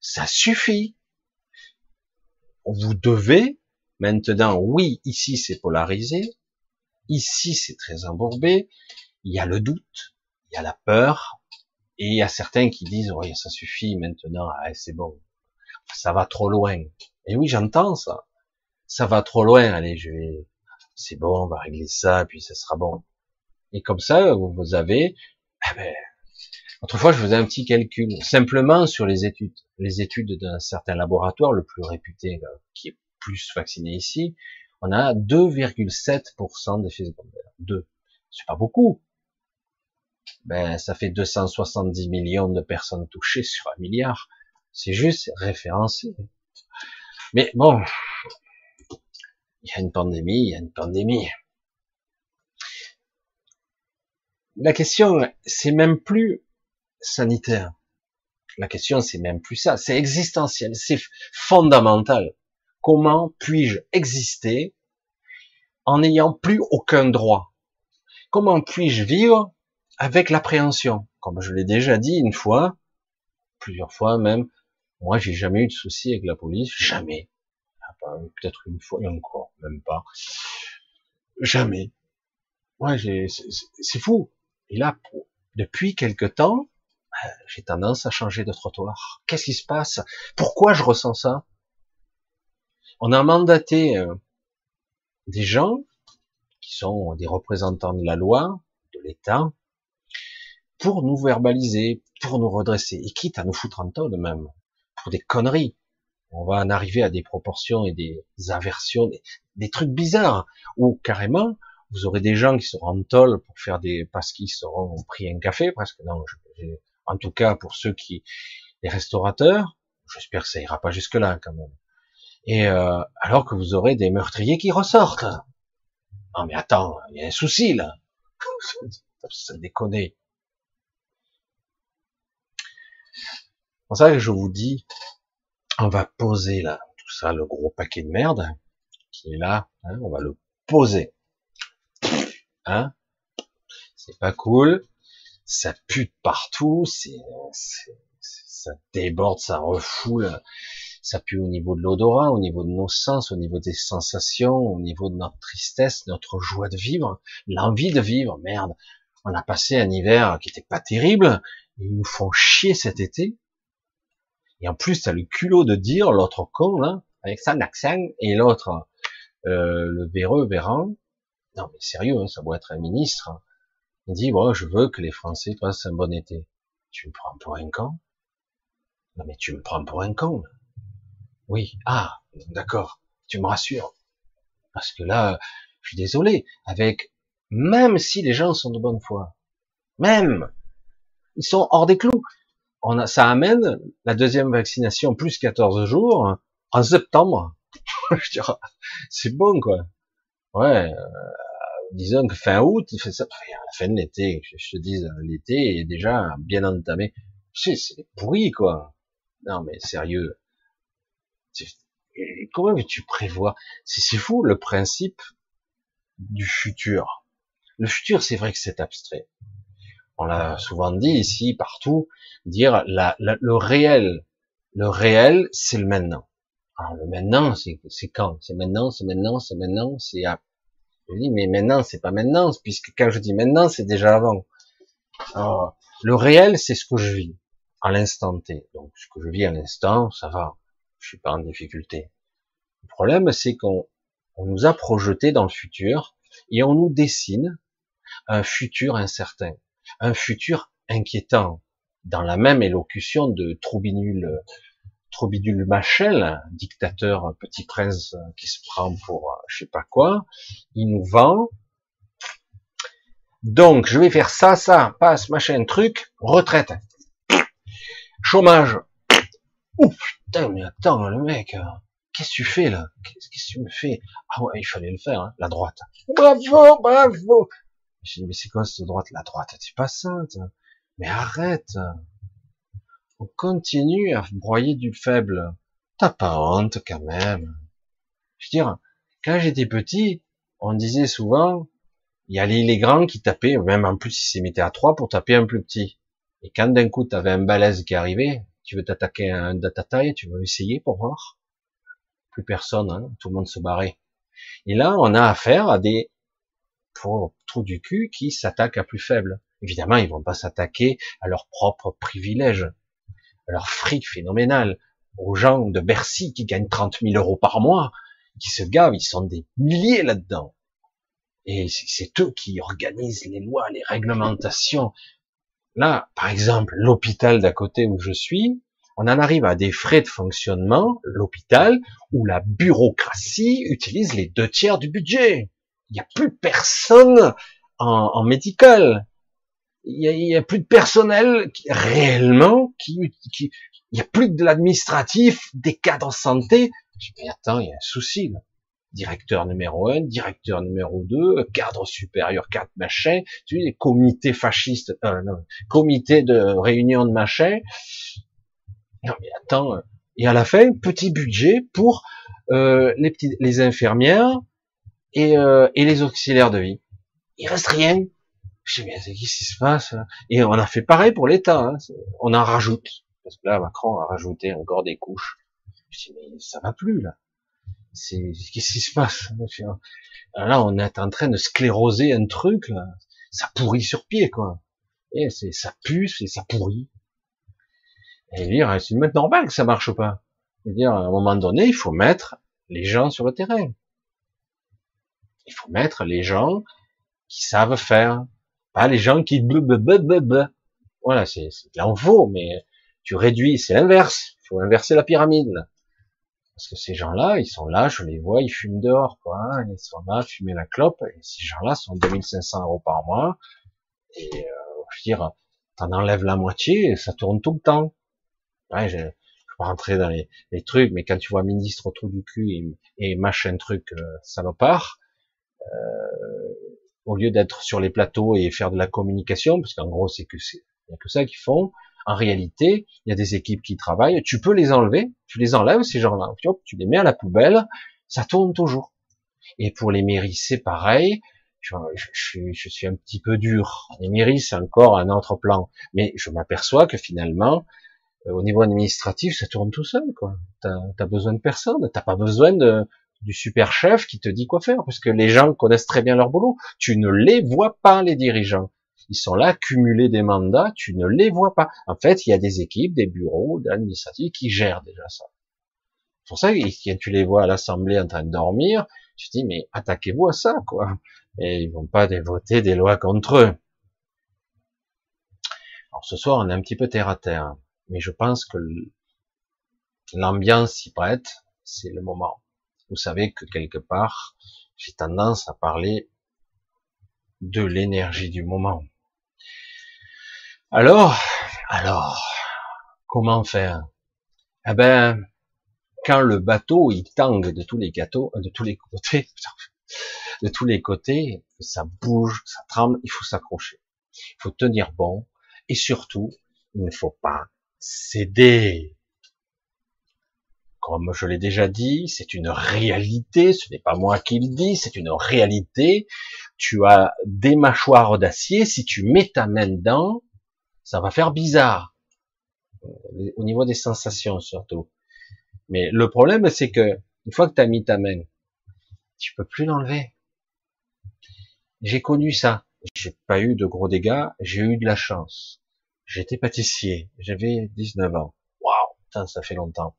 Ça suffit. Vous devez maintenant, oui, ici c'est polarisé, ici c'est très embourbé, il y a le doute, il y a la peur, et il y a certains qui disent, oui, ça suffit maintenant, ah, c'est bon, ça va trop loin. Et oui, j'entends ça. Ça va trop loin, allez, je vais, c'est bon, on va régler ça, puis ça sera bon. Et comme ça, vous avez, eh ben, autrefois, je faisais un petit calcul, simplement sur les études, les études d'un certain laboratoire, le plus réputé, qui est plus vacciné ici, on a 2,7% d'effets secondaires. 2. C'est pas beaucoup. Ben, ça fait 270 millions de personnes touchées sur un milliard. C'est juste référencé. Mais bon, il y a une pandémie, il y a une pandémie. La question, c'est même plus sanitaire. La question, c'est même plus ça. C'est existentiel, c'est fondamental. Comment puis-je exister en n'ayant plus aucun droit? Comment puis-je vivre avec l'appréhension? Comme je l'ai déjà dit une fois, plusieurs fois même, moi j'ai jamais eu de souci avec la police, jamais. Ah, peut-être une fois et encore, même pas. Jamais. Ouais, c'est fou. Et là, depuis quelque temps, euh, j'ai tendance à changer de trottoir. Qu'est-ce qui se passe? Pourquoi je ressens ça? On a mandaté euh, des gens qui sont des représentants de la loi, de l'État, pour nous verbaliser, pour nous redresser, et quitte à nous foutre en de même, pour des conneries. On va en arriver à des proportions et des aversions, des, trucs bizarres, où carrément, vous aurez des gens qui seront en tôle pour faire des, parce qu'ils seront pris un café, presque, non, je, en tout cas pour ceux qui, les restaurateurs, j'espère que ça ira pas jusque là quand même. Et euh, alors que vous aurez des meurtriers qui ressortent. Non mais attends, il y a un souci là. ça déconne. C'est pour ça que je vous dis, on va poser là tout ça, le gros paquet de merde qui est là, hein, on va le poser. Hein? C'est pas cool ça pue partout, c'est, ça déborde, ça refoule, ça pue au niveau de l'odorat, au niveau de nos sens, au niveau des sensations, au niveau de notre tristesse, notre joie de vivre, l'envie de vivre. Merde, on a passé un hiver qui était pas terrible, ils nous font chier cet été. Et en plus, t'as le culot de dire l'autre con là, avec ça, l'accent, et l'autre, euh, le véreux, vérant. Non mais sérieux, hein, ça doit être un ministre. Hein. Il dit, bon, je veux que les Français passent un bon été. Tu me prends pour un con? Non, mais tu me prends pour un con. Oui, ah, d'accord, tu me rassures. Parce que là, je suis désolé, avec, même si les gens sont de bonne foi, même, ils sont hors des clous. On a, ça amène la deuxième vaccination plus 14 jours en septembre. je dirais, c'est bon, quoi. Ouais, euh, disons que fin août, ça, la fin de l'été, je te dis, l'été est déjà bien entamé. C'est pourri, quoi. Non, mais sérieux. Comment veux-tu prévoir C'est fou, le principe du futur. Le futur, c'est vrai que c'est abstrait. On l'a souvent dit ici, partout, dire le réel. Le réel, c'est le maintenant. Alors le maintenant, c'est quand? C'est maintenant, c'est maintenant, c'est maintenant, c'est je dis, mais maintenant, c'est pas maintenant, puisque quand je dis maintenant, c'est déjà avant. le réel, c'est ce que je vis à l'instant T. Donc, ce que je vis à l'instant, ça va. Je suis pas en difficulté. Le problème, c'est qu'on nous a projeté dans le futur et on nous dessine un futur incertain, un futur inquiétant, dans la même élocution de Troubinul trop bidule Machel, dictateur petit prince qui se prend pour je sais pas quoi, il nous vend. Donc je vais faire ça, ça, passe, machin, truc, retraite, chômage. Ouf, putain, mais attends, le mec, qu'est-ce que tu fais là? Qu'est-ce que tu me fais? Ah ouais, il fallait le faire, hein, la droite. Bravo, bravo. J'ai dit mais c'est quoi cette droite? La droite, c'est pas sainte. Mais arrête. On continue à broyer du faible. T'as pas honte quand même. Je veux dire, quand j'étais petit, on disait souvent, il y a les, grands qui tapaient, même en plus ils s'émettaient à trois pour taper un plus petit. Et quand d'un coup tu avais un balèze qui arrivait, tu veux t'attaquer à un de ta taille, tu veux essayer pour voir Plus personne, hein, tout le monde se barrait. Et là, on a affaire à des pour trous du cul qui s'attaquent à plus faible. Évidemment, ils vont pas s'attaquer à leurs propres privilèges, à leur fric phénoménal, aux gens de Bercy qui gagnent 30 000 euros par mois, qui se gavent, ils sont des milliers là-dedans. Et c'est eux qui organisent les lois, les réglementations. Là, par exemple, l'hôpital d'à côté où je suis, on en arrive à des frais de fonctionnement, l'hôpital, où la bureaucratie utilise les deux tiers du budget. Il n'y a plus personne en, en médical. Il n'y a, plus de personnel réellement qui, qui, il n'y a plus de l'administratif, des cadres santé. Je dis, mais attends, il y a un souci là directeur numéro un, directeur numéro 2, cadre supérieur 4, machin, tu sais, comité fasciste, euh, comité de réunion de machin. Non mais attends, et à la fin, petit budget pour euh, les, les infirmières et, euh, et les auxiliaires de vie. Il reste rien. Je dis, mais qu'est-ce qui se passe Et on a fait pareil pour l'État. Hein. On en rajoute. Parce que là, Macron a rajouté encore des couches. Je dis, mais ça va plus, là c'est qu'est-ce qui se passe Là, on est en train de scléroser un truc, là. ça pourrit sur pied, quoi. Et c'est ça pue, et ça pourrit. Et dire, c'est même normal que ça marche pas. dire, à un moment donné, il faut mettre les gens sur le terrain. Il faut mettre les gens qui savent faire, pas les gens qui Voilà, c'est là on vaut, mais tu réduis, c'est l'inverse. Il faut inverser la pyramide. Là. Parce que ces gens-là, ils sont là, je les vois, ils fument dehors, quoi. Ils sont là, fumer la clope. Et ces gens-là sont 2500 euros par mois. Et, euh, je veux dire, t'en enlèves la moitié, ça tourne tout le temps. Ouais, je, je pas rentrer dans les, les, trucs, mais quand tu vois ministre autour du cul et, et machin truc euh, salopard, euh, au lieu d'être sur les plateaux et faire de la communication, parce qu'en gros c'est que c'est que ça qu'ils font, en réalité, il y a des équipes qui travaillent, tu peux les enlever, tu les enlèves, ces gens-là, tu les mets à la poubelle, ça tourne toujours. Et pour les mairies, c'est pareil, je, suis un petit peu dur. Les mairies, c'est encore un autre plan. Mais je m'aperçois que finalement, euh, au niveau administratif, ça tourne tout seul, quoi. T'as as besoin de personne, t'as pas besoin du super chef qui te dit quoi faire, parce que les gens connaissent très bien leur boulot. Tu ne les vois pas, les dirigeants. Ils sont là, cumuler des mandats, tu ne les vois pas. En fait, il y a des équipes, des bureaux, d'administratifs qui gèrent déjà ça. C'est pour ça que quand tu les vois à l'Assemblée en train de dormir, tu te dis, mais attaquez-vous à ça, quoi. Et ils vont pas voter des lois contre eux. Alors ce soir, on est un petit peu terre à terre, mais je pense que l'ambiance s'y prête, c'est le moment. Vous savez que quelque part, j'ai tendance à parler de l'énergie du moment. Alors, alors, comment faire? Eh ben, quand le bateau il tangue de tous les gâteaux, de tous les côtés, de tous les côtés, ça bouge, ça tremble, il faut s'accrocher, il faut tenir bon, et surtout, il ne faut pas céder. Comme je l'ai déjà dit, c'est une réalité, ce n'est pas moi qui le dis, c'est une réalité. Tu as des mâchoires d'acier, si tu mets ta main dedans, ça va faire bizarre euh, au niveau des sensations surtout. Mais le problème, c'est que une fois que tu as mis ta main, tu peux plus l'enlever. J'ai connu ça. J'ai pas eu de gros dégâts. J'ai eu de la chance. J'étais pâtissier. J'avais 19 ans. Waouh, ça fait longtemps.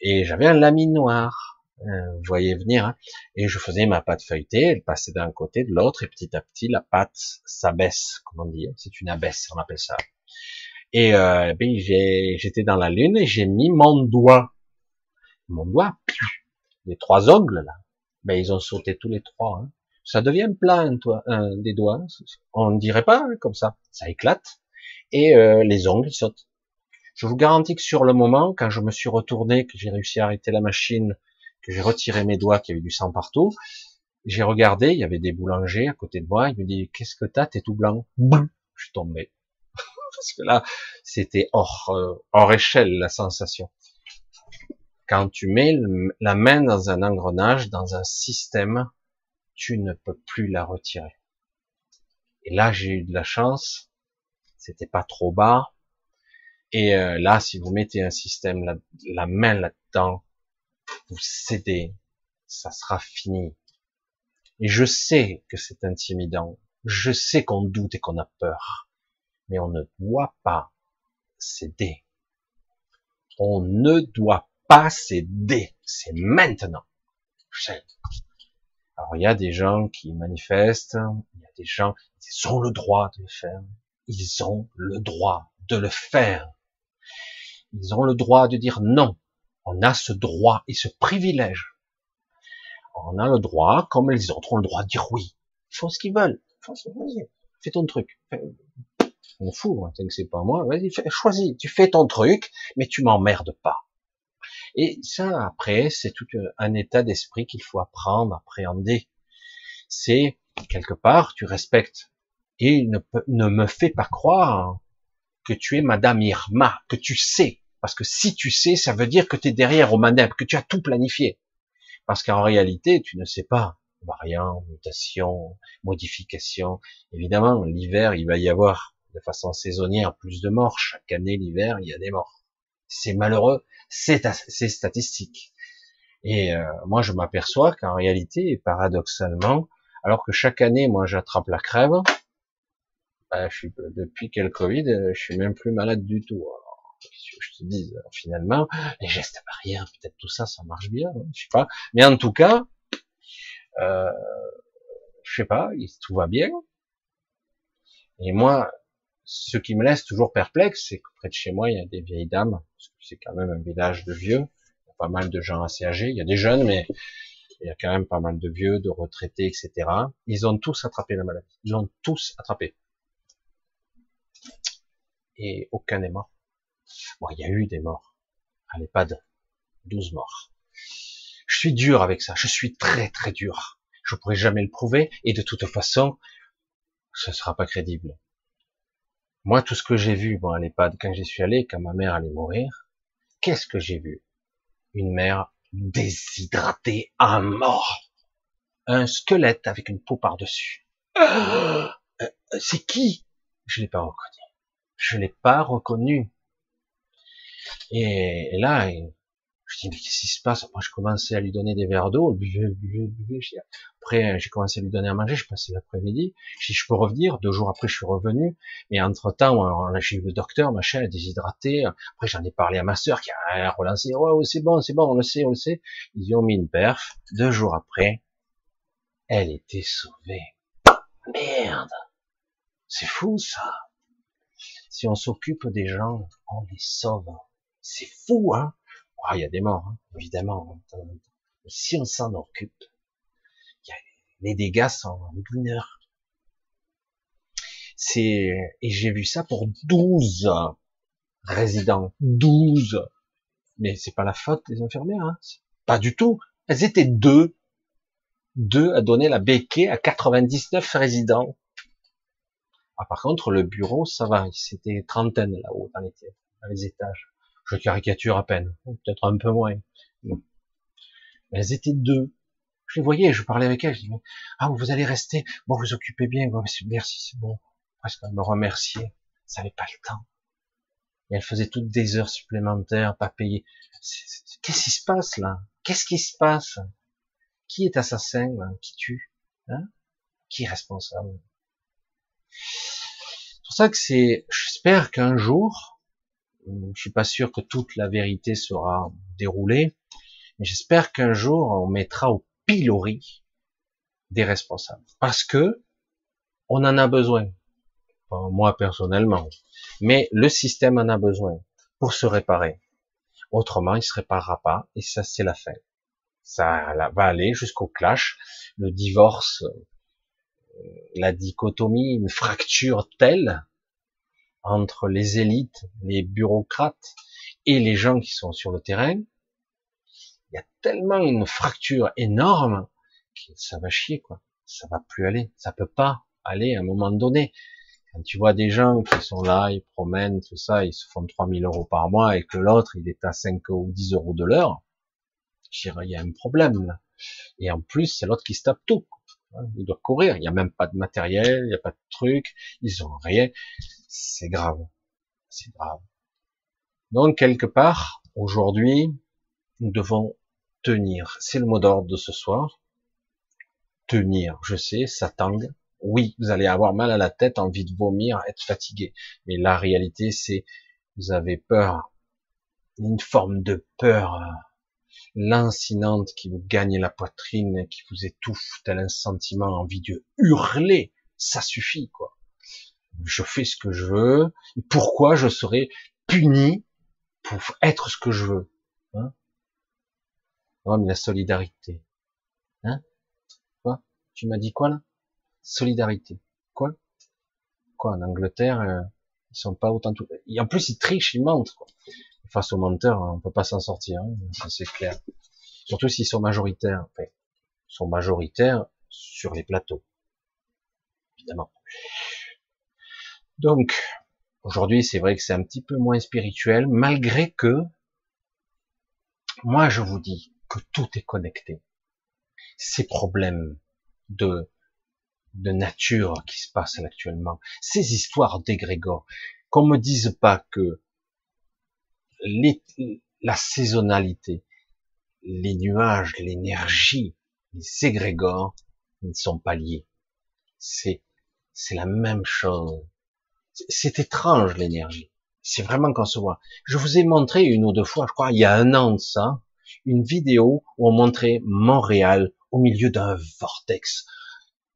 Et j'avais un lamine noir. Euh, voyez venir. Hein. et je faisais ma pâte feuilletée. Elle passait d'un côté, de l'autre, et petit à petit, la pâte s'abaisse. Comment dire C'est une abaisse, on appelle ça. Et euh, ben, j'étais dans la lune et j'ai mis mon doigt mon doigt, les trois ongles là, ben ils ont sauté tous les trois. Hein. Ça devient plat des doigts. On ne dirait pas hein, comme ça. Ça éclate et euh, les ongles sautent. Je vous garantis que sur le moment, quand je me suis retourné, que j'ai réussi à arrêter la machine, j'ai retiré mes doigts, qu'il y avait du sang partout, j'ai regardé, il y avait des boulangers à côté de moi, il me dit, qu'est-ce que t'as, t'es tout blanc. Je suis tombé. Parce que là, c'était hors, euh, hors échelle, la sensation. Quand tu mets la main dans un engrenage, dans un système, tu ne peux plus la retirer. Et là, j'ai eu de la chance. C'était pas trop bas. Et euh, là, si vous mettez un système, la, main là-dedans, vous cédez, ça sera fini. Et je sais que c'est intimidant. Je sais qu'on doute et qu'on a peur. Mais on ne doit pas céder. On ne doit pas céder. C'est maintenant. Alors il y a des gens qui manifestent, il y a des gens, ils ont le droit de le faire. Ils ont le droit de le faire. Ils ont le droit de dire non. On a ce droit et ce privilège. On a le droit, comme les autres ont le droit de dire oui. Ils font ce qu'ils veulent. Fais ton truc. On fout, hein, c'est pas moi. Vas-y, choisis. Tu fais ton truc, mais tu m'emmerdes pas. Et ça, après, c'est tout un état d'esprit qu'il faut apprendre, appréhender. C'est quelque part, tu respectes et ne, ne me fais pas croire que tu es Madame Irma, que tu sais. Parce que si tu sais, ça veut dire que tu es derrière au manep, que tu as tout planifié. Parce qu'en réalité, tu ne sais pas. Variant, mutation, modification. Évidemment, l'hiver, il va y avoir de façon saisonnière plus de morts. Chaque année, l'hiver, il y a des morts. C'est malheureux, c'est statistique. Et euh, moi, je m'aperçois qu'en réalité, paradoxalement, alors que chaque année, moi, j'attrape la crève, bah, je suis, depuis qu'elle Covid, je suis même plus malade du tout. Alors, je te dis, finalement, les gestes barrières, peut-être tout ça, ça marche bien, hein, je sais pas. Mais en tout cas, euh, je sais pas, tout va bien. Et moi, ce qui me laisse toujours perplexe, c'est que près de chez moi, il y a des vieilles dames, parce que c'est quand même un village de vieux, il y a pas mal de gens assez âgés, il y a des jeunes, mais il y a quand même pas mal de vieux, de retraités, etc. Ils ont tous attrapé la maladie. Ils ont tous attrapé. Et aucun n'est mort. Bon, il y a eu des morts. À l'EHPAD, 12 morts. Je suis dur avec ça. Je suis très très dur. Je pourrais jamais le prouver. Et de toute façon, ce sera pas crédible. Moi, tout ce que j'ai vu, bon, à l'EHPAD, quand j'y suis allé, quand ma mère allait mourir, qu'est-ce que j'ai vu? Une mère déshydratée à mort. Un squelette avec une peau par-dessus. Euh, c'est qui? Je l'ai pas reconnu. Je l'ai pas reconnu. Et, là, je dis, mais qu'est-ce qui se passe? Moi, je commençais à lui donner des verres d'eau, Après, j'ai commencé à lui donner à manger, je passais l'après-midi. Je dis, je peux revenir. Deux jours après, je suis revenu. Et entre-temps, j'ai eu le docteur, machin, elle est déshydratée. Après, j'en ai parlé à ma sœur qui a relancé. Ouais, c'est bon, c'est bon, on le sait, on le sait. Ils ont mis une perf. Deux jours après, elle était sauvée. Merde C'est fou, ça Si on s'occupe des gens, on les sauve. C'est fou, hein ah, il y a des morts, hein, évidemment. Si on s'en occupe, les dégâts sont mineurs. C'est et j'ai vu ça pour 12 résidents, 12. Mais c'est pas la faute des infirmières, hein. pas du tout. Elles étaient deux, deux à donner la béquée à 99 résidents. Ah, par contre, le bureau, ça va, c'était trentaine là-haut dans les, dans les étages. Je caricature à peine, peut-être un peu moins. Elles étaient deux. Je les voyais, je parlais avec elles, je disais, ah, vous allez rester, bon, vous occupez bien, merci, c'est bon. Presque me remercier, ça n'avait pas le temps. Et elles faisaient toutes des heures supplémentaires, pas payées. Qu'est-ce qui se passe là? Qu'est-ce qui se passe? Qui est assassin Qui tue? Hein? Qui est responsable? C'est pour ça que c'est, j'espère qu'un jour, je suis pas sûr que toute la vérité sera déroulée, mais j'espère qu'un jour on mettra au pilori des responsables, parce que on en a besoin. moi personnellement, mais le système en a besoin pour se réparer. Autrement, il se réparera pas, et ça c'est la fin. Ça va aller jusqu'au clash, le divorce, euh, la dichotomie, une fracture telle entre les élites, les bureaucrates et les gens qui sont sur le terrain, il y a tellement une fracture énorme que ça va chier, quoi. Ça va plus aller. Ça peut pas aller à un moment donné. Quand tu vois des gens qui sont là, ils promènent, tout ça, ils se font 3000 euros par mois et que l'autre, il est à 5 ou 10 euros de l'heure, je dirais, il y a un problème, là. Et en plus, c'est l'autre qui se tape tout. Il doit courir. Il n'y a même pas de matériel, il n'y a pas de truc. Ils ont rien. C'est grave. C'est grave. Donc, quelque part, aujourd'hui, nous devons tenir. C'est le mot d'ordre de ce soir. Tenir. Je sais, ça tangue. Oui, vous allez avoir mal à la tête, envie de vomir, être fatigué. Mais la réalité, c'est, vous avez peur. Une forme de peur lancinante qui vous gagne la poitrine, qui vous étouffe, tel un sentiment, envie de hurler, ça suffit, quoi. Je fais ce que je veux, pourquoi je serais puni pour être ce que je veux hein mais la solidarité. Hein Quoi? Tu m'as dit quoi, là? Solidarité. Quoi? Quoi, en Angleterre, euh, ils sont pas autant... Tout... Et en plus, ils trichent, ils mentent, quoi face aux menteurs, on peut pas s'en sortir, hein, c'est clair. Surtout s'ils sont majoritaires. Ils sont majoritaires sur les plateaux, évidemment. Donc, aujourd'hui, c'est vrai que c'est un petit peu moins spirituel, malgré que, moi, je vous dis que tout est connecté. Ces problèmes de, de nature qui se passent actuellement, ces histoires d'égrégores, qu'on me dise pas que la saisonnalité, les nuages, l'énergie, les égrégores ne sont pas liés. C'est, c'est la même chose. C'est étrange l'énergie. C'est vraiment qu'on se voit. Je vous ai montré une ou deux fois, je crois, il y a un an de ça, une vidéo où on montrait Montréal au milieu d'un vortex.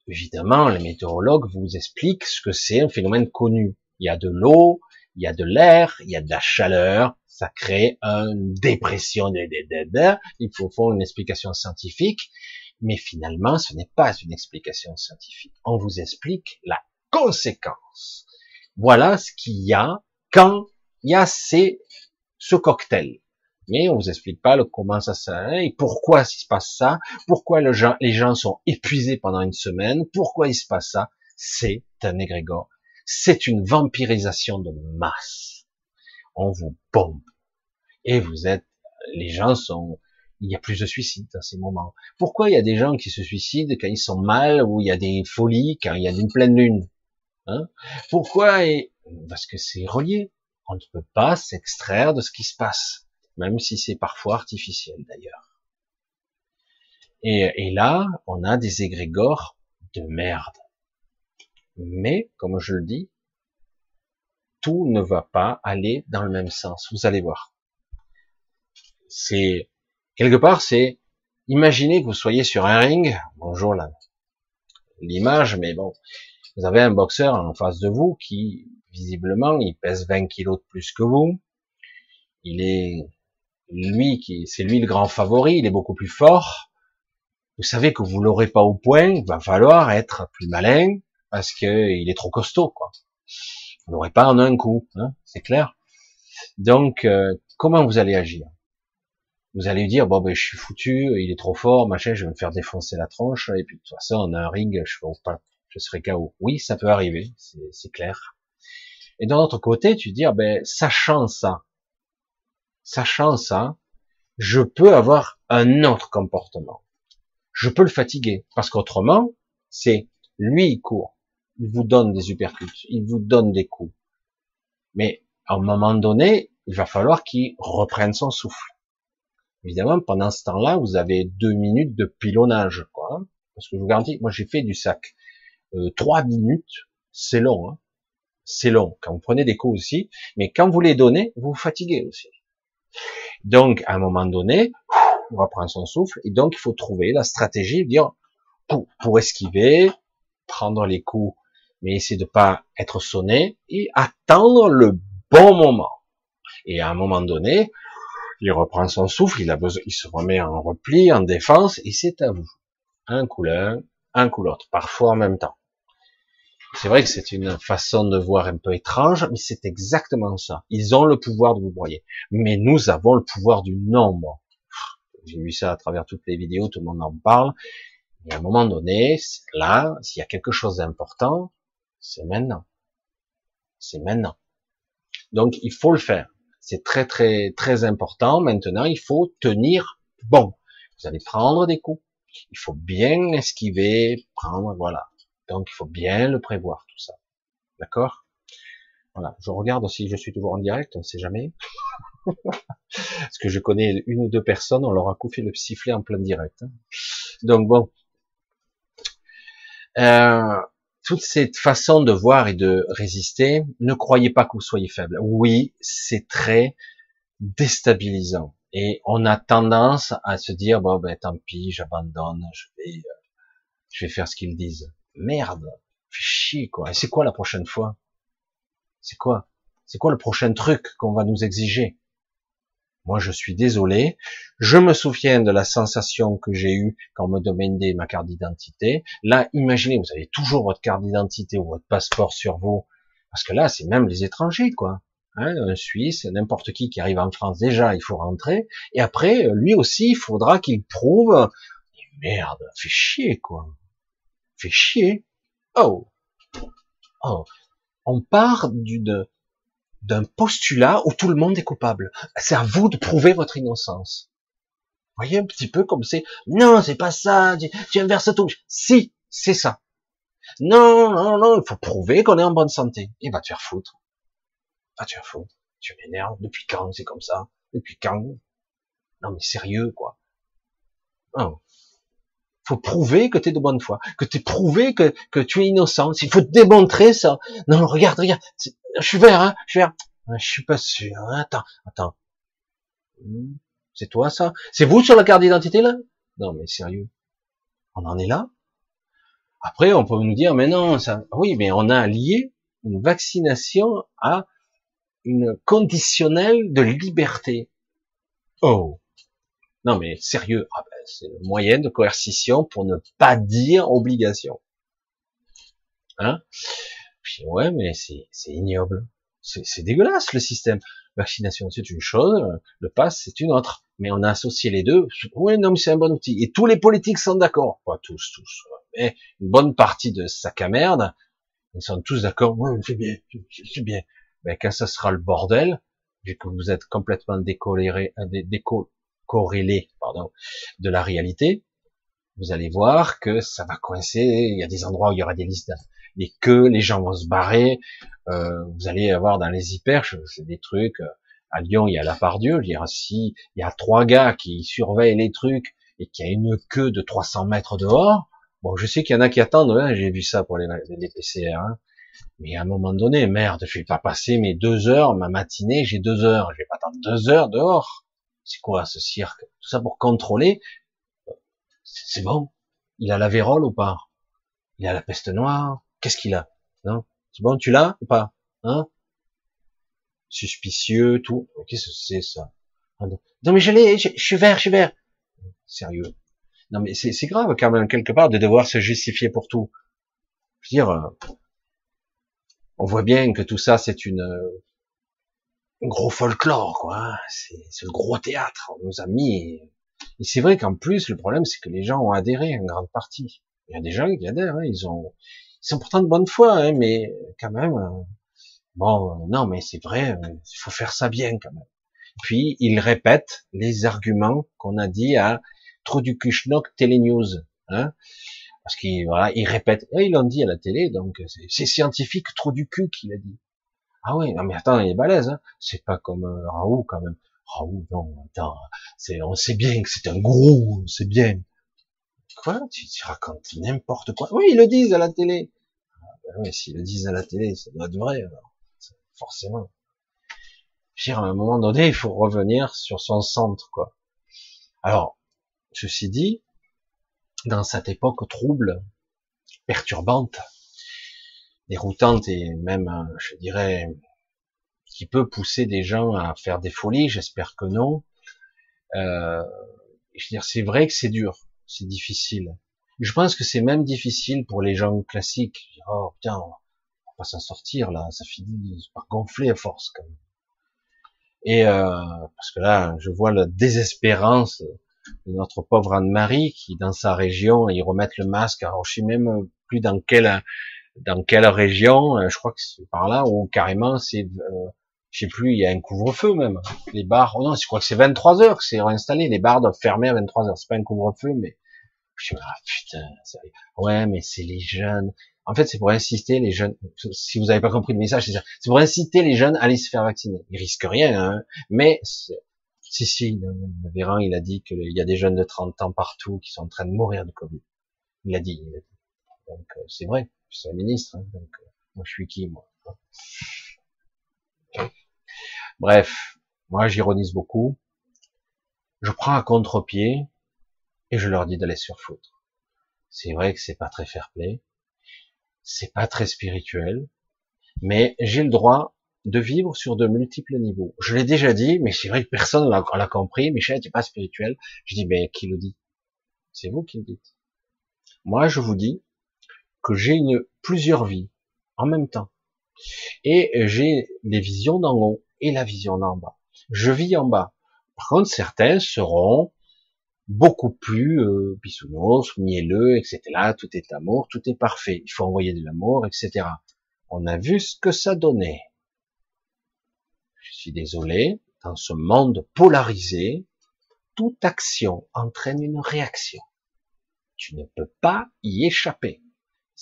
Évidemment, les météorologues vous expliquent ce que c'est un phénomène connu. Il y a de l'eau, il y a de l'air, il y a de la chaleur, ça crée une dépression, il faut faire une explication scientifique, mais finalement, ce n'est pas une explication scientifique. On vous explique la conséquence. Voilà ce qu'il y a quand il y a ces, ce cocktail. Mais on vous explique pas le comment ça se et pourquoi il se passe ça, pourquoi les gens sont épuisés pendant une semaine, pourquoi il se passe ça. C'est un égrégore. C'est une vampirisation de masse on vous pompe. Et vous êtes, les gens sont, il y a plus de suicides dans ces moments. Pourquoi il y a des gens qui se suicident quand ils sont mal, ou il y a des folies quand il y a une pleine lune? Hein Pourquoi et... Parce que c'est relié. On ne peut pas s'extraire de ce qui se passe, même si c'est parfois artificiel d'ailleurs. Et, et là, on a des égrégores de merde. Mais, comme je le dis, tout ne va pas aller dans le même sens. Vous allez voir. C'est quelque part, c'est imaginez que vous soyez sur un ring. Bonjour là, l'image, mais bon, vous avez un boxeur en face de vous qui visiblement il pèse 20 kilos de plus que vous. Il est lui qui c'est lui le grand favori. Il est beaucoup plus fort. Vous savez que vous l'aurez pas au point. Il va falloir être plus malin parce que il est trop costaud, quoi. Vous n'aurez pas en un coup, hein, c'est clair. Donc, euh, comment vous allez agir? Vous allez dire, bon, ben, je suis foutu, il est trop fort, machin, je vais me faire défoncer la tronche, et puis de toute façon, on a un ring, je, pas, je serai KO. Oui, ça peut arriver, c'est clair. Et d'un autre côté, tu dis, ah ben, sachant ça, sachant ça, je peux avoir un autre comportement. Je peux le fatiguer, parce qu'autrement, c'est lui, il court, il vous donne des uppercuts, il vous donne des coups. Mais à un moment donné, il va falloir qu'il reprenne son souffle. Évidemment, pendant ce temps-là, vous avez deux minutes de pilonnage, quoi. Parce que je vous garantis, moi j'ai fait du sac. Euh, trois minutes, c'est long, hein. c'est long. Quand vous prenez des coups aussi, mais quand vous les donnez, vous vous fatiguez aussi. Donc, à un moment donné, on reprend son souffle, et donc il faut trouver la stratégie, dire pour, esquiver, prendre les coups mais essayer de pas être sonné et attendre le bon moment. Et à un moment donné, il reprend son souffle, il a besoin, il se remet en repli, en défense, et c'est à vous. Un coup l'un, un coup l'autre, parfois en même temps. C'est vrai que c'est une façon de voir un peu étrange, mais c'est exactement ça. Ils ont le pouvoir de vous broyer. Mais nous avons le pouvoir du nombre. J'ai vu ça à travers toutes les vidéos, tout le monde en parle. Et à un moment donné, là, s'il y a quelque chose d'important, c'est maintenant. C'est maintenant. Donc, il faut le faire. C'est très, très, très important. Maintenant, il faut tenir bon. Vous allez prendre des coups. Il faut bien esquiver, prendre, voilà. Donc, il faut bien le prévoir, tout ça. D'accord? Voilà. Je regarde si je suis toujours en direct, on ne sait jamais. Parce que je connais une ou deux personnes, on leur a couffé le sifflet en plein direct. Hein. Donc bon. Euh, toute cette façon de voir et de résister, ne croyez pas que vous soyez faible. Oui, c'est très déstabilisant. Et on a tendance à se dire, bon, ben, tant pis, j'abandonne, je vais, euh, je vais faire ce qu'ils disent. Merde, fais chier, quoi. Et c'est quoi la prochaine fois? C'est quoi? C'est quoi le prochain truc qu'on va nous exiger? Moi, je suis désolé. Je me souviens de la sensation que j'ai eue quand on me demandait ma carte d'identité. Là, imaginez, vous avez toujours votre carte d'identité ou votre passeport sur vous. Parce que là, c'est même les étrangers, quoi. Hein, un Suisse, n'importe qui qui arrive en France, déjà, il faut rentrer. Et après, lui aussi, il faudra qu'il prouve. merde, fait chier, quoi. Fait chier. Oh. Oh. On part d'un postulat où tout le monde est coupable. C'est à vous de prouver votre innocence. Vous voyez un petit peu comme c'est, non, c'est pas ça, tu, inverses tout. Si, c'est ça. Non, non, non, il faut prouver qu'on est en bonne santé. Il va te faire foutre. Va te faire foutre. Tu m'énerves. Depuis quand c'est comme ça? Depuis quand? Non, mais sérieux, quoi. Non. Faut prouver que tu es de bonne foi, que tu prouvé que, que tu es innocent. Il faut démontrer ça. Non, regarde, regarde. Je suis vert, hein, je suis vert. Ah, je suis pas sûr. Hein. Attends, attends. Hmm, c'est toi ça? C'est vous sur la carte d'identité là? Non mais sérieux. On en est là? Après on peut nous dire mais non ça. Oui mais on a lié une vaccination à une conditionnelle de liberté. Oh. Non mais sérieux. Ah ben, c'est le moyen de coercition pour ne pas dire obligation. Hein? Ouais, mais c'est ignoble. C'est dégueulasse le système. Vaccination, c'est une chose, le pass, c'est une autre. Mais on a associé les deux. Ouais, non, mais c'est un bon outil. Et tous les politiques sont d'accord. Pas tous, tous. Mais une bonne partie de sac à merde, ils sont tous d'accord. Ouais, c'est bien, c'est bien. Mais quand ça sera le bordel, vu que vous êtes complètement décorrélé, euh, décorrélé, pardon, de la réalité, vous allez voir que ça va coincer. Il y a des endroits où il y aura des listes et que les gens vont se barrer. Euh, vous allez avoir dans les hyper, c'est des trucs. Euh, à Lyon, il y a la part Dieu. Je dire, si il y a trois gars qui surveillent les trucs et qu'il y a une queue de 300 mètres dehors, bon, je sais qu'il y en a qui attendent. Hein, J'ai vu ça pour les, les PCR. Hein. Mais à un moment donné, merde, je vais pas passer mes deux heures, ma matinée, j'ai deux heures. Je vais pas attendre deux heures dehors. C'est quoi ce cirque? Tout ça pour contrôler. C'est bon? Il a la vérole ou pas? Il a la peste noire? Qu'est-ce qu'il a? Non C'est bon, tu l'as ou pas? Hein? Suspicieux, tout. Qu'est-ce que c'est ça? Ah, Non mais je l'ai, je, suis vert, je suis vert. Sérieux Non mais c'est grave quand même quelque part de devoir se justifier pour tout. Je veux dire, euh, on voit bien que tout ça c'est une un gros folklore, quoi. Hein. C'est le gros théâtre. On nous a mis. Et c'est vrai qu'en plus, le problème, c'est que les gens ont adhéré en grande partie. Il y a des gens qui adhèrent, hein. ils ont, ils sont pourtant de bonne foi, hein, mais quand même, euh, bon, non, mais c'est vrai, euh, il faut faire ça bien quand même. Puis il répète les arguments qu'on a dit à Trudukushnok Telenews, hein, parce qu'il voilà, il répète, ils l'ont dit à la télé, donc c'est scientifique trop du cul qu'il a dit. Ah oui, non mais attends, il est balèze, hein. c'est pas comme Raoult quand même. Raoult, non, attends, c'est, on sait bien que c'est un gros, c'est bien. Quoi? Tu, racontes n'importe quoi. Oui, ils le disent à la télé. Ah, ben oui, s'ils le disent à la télé, ça doit être vrai, alors. Forcément. Je à un moment donné, il faut revenir sur son centre, quoi. Alors, ceci dit, dans cette époque trouble, perturbante, déroutante et même, je dirais, qui peut pousser des gens à faire des folies, j'espère que non. Euh, je veux dire, c'est vrai que c'est dur c'est difficile. Je pense que c'est même difficile pour les gens classiques. Oh putain, pas s'en sortir là, ça finit par gonfler à force quand même. Et euh, parce que là, je vois la désespérance de notre pauvre Anne-Marie qui, dans sa région, ils remettent le masque. Alors, je sais même plus dans quelle dans quelle région. Euh, je crois que c'est par là où carrément c'est, euh, je sais plus, il y a un couvre-feu même. Les bars, oh non, je crois que c'est 23 heures que c'est réinstallé. Les bars doivent fermer à 23 heures. C'est pas un couvre-feu, mais je suis ah putain, sérieux. Ouais, mais c'est les jeunes. En fait, c'est pour inciter les jeunes. Si vous n'avez pas compris le message, c'est pour inciter les jeunes à aller se faire vacciner. Ils risquent rien, hein, mais si si, Véran, il a dit qu'il y a des jeunes de 30 ans partout qui sont en train de mourir de Covid. Il a dit. Il a dit. Donc euh, c'est vrai. Je suis un ministre. Hein, donc euh, moi, je suis qui moi Bref, moi j'ironise beaucoup. Je prends à contre-pied et je leur dis d'aller se foutre. C'est vrai que c'est pas très fair-play, c'est pas très spirituel, mais j'ai le droit de vivre sur de multiples niveaux. Je l'ai déjà dit, mais c'est vrai que personne l'a compris. Michel, n'est pas spirituel. Je dis, mais qui le dit? C'est vous qui le dites. Moi, je vous dis que j'ai une plusieurs vies en même temps, et j'ai les visions d'en haut et la vision d'en bas. Je vis en bas. Par contre, certains seront beaucoup plus euh, bisounours, mielleux, etc. Tout est amour, tout est parfait. Il faut envoyer de l'amour, etc. On a vu ce que ça donnait. Je suis désolé, dans ce monde polarisé, toute action entraîne une réaction. Tu ne peux pas y échapper.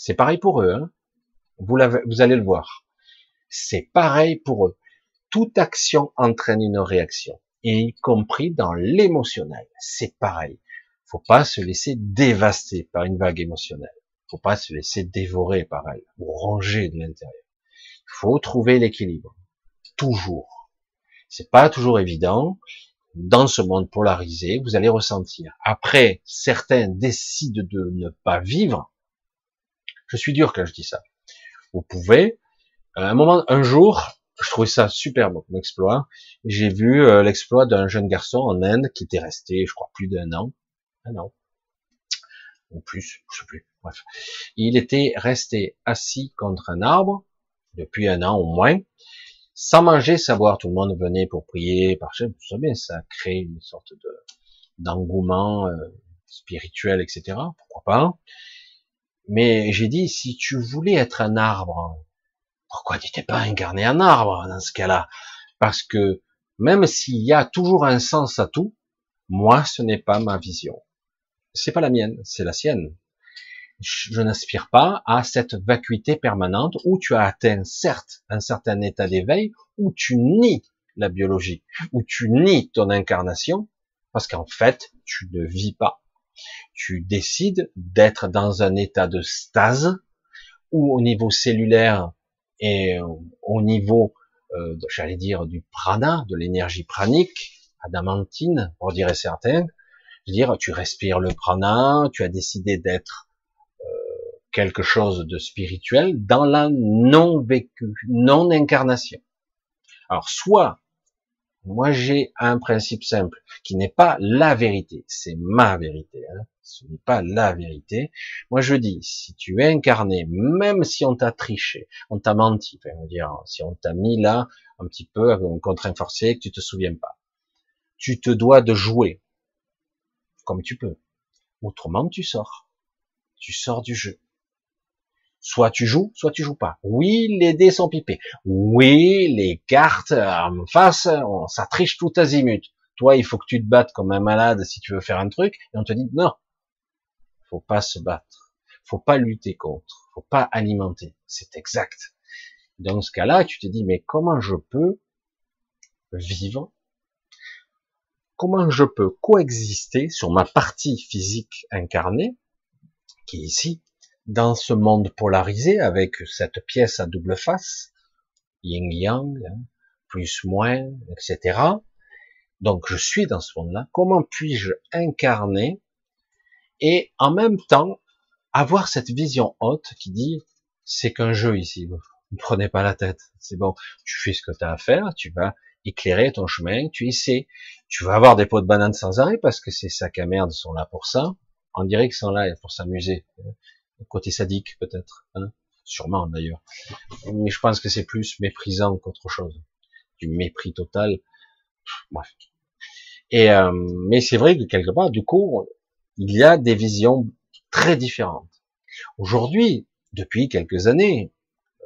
C'est pareil pour eux. Hein vous, vous allez le voir. C'est pareil pour eux. Toute action entraîne une réaction et y compris dans l'émotionnel. C'est pareil. Faut pas se laisser dévaster par une vague émotionnelle. Faut pas se laisser dévorer par elle ou ranger de l'intérieur. Il faut trouver l'équilibre. Toujours. C'est pas toujours évident. Dans ce monde polarisé, vous allez ressentir. Après, certains décident de ne pas vivre. Je suis dur quand je dis ça. Vous pouvez, un moment, un jour, je trouvais ça superbe comme exploit. J'ai vu euh, l'exploit d'un jeune garçon en Inde qui était resté, je crois, plus d'un an, un an ou plus, je sais plus. Bref, il était resté assis contre un arbre depuis un an au moins, sans manger, savoir tout le monde venait pour prier, parce que vous savez, ça crée une sorte de d'engouement euh, spirituel, etc. Pourquoi pas? Mais j'ai dit, si tu voulais être un arbre, pourquoi tu t'es pas incarné un arbre dans ce cas-là? Parce que même s'il y a toujours un sens à tout, moi, ce n'est pas ma vision. C'est pas la mienne, c'est la sienne. Je n'aspire pas à cette vacuité permanente où tu as atteint, certes, un certain état d'éveil, où tu nies la biologie, où tu nies ton incarnation, parce qu'en fait, tu ne vis pas. Tu décides d'être dans un état de stase, où au niveau cellulaire, et au niveau, euh, j'allais dire, du prana, de l'énergie pranique, adamantine, pour dire certains, je veux dire, tu respires le prana, tu as décidé d'être euh, quelque chose de spirituel dans la non-vécu, non-incarnation. Alors, soit, moi j'ai un principe simple, qui n'est pas la vérité, c'est ma vérité. Hein ce n'est pas la vérité. Moi, je dis, si tu es incarné, même si on t'a triché, on t'a menti, enfin, dire, si on t'a mis là un petit peu un contraint forcé que tu te souviens pas, tu te dois de jouer comme tu peux. Autrement, tu sors. Tu sors du jeu. Soit tu joues, soit tu joues pas. Oui, les dés sont pipés. Oui, les cartes en face, ça triche tout azimut. Toi, il faut que tu te battes comme un malade si tu veux faire un truc, et on te dit non, faut pas se battre, faut pas lutter contre, faut pas alimenter. C'est exact. Dans ce cas-là, tu te dis, mais comment je peux vivre? Comment je peux coexister sur ma partie physique incarnée, qui est ici, dans ce monde polarisé, avec cette pièce à double face, yin-yang, hein, plus moins, etc. Donc je suis dans ce monde-là. Comment puis-je incarner et en même temps avoir cette vision haute qui dit c'est qu'un jeu ici, ne prenez pas la tête, c'est bon, tu fais ce que tu as à faire, tu vas éclairer ton chemin, tu essaies, tu vas avoir des pots de banane sans arrêt parce que ces sacs à merde sont là pour ça, on dirait qu'ils sont là pour s'amuser, côté sadique peut-être, hein. sûrement d'ailleurs. Mais je pense que c'est plus méprisant qu'autre chose, du mépris total. Bref. Et euh, mais c'est vrai que quelque part, du coup, il y a des visions très différentes. Aujourd'hui, depuis quelques années,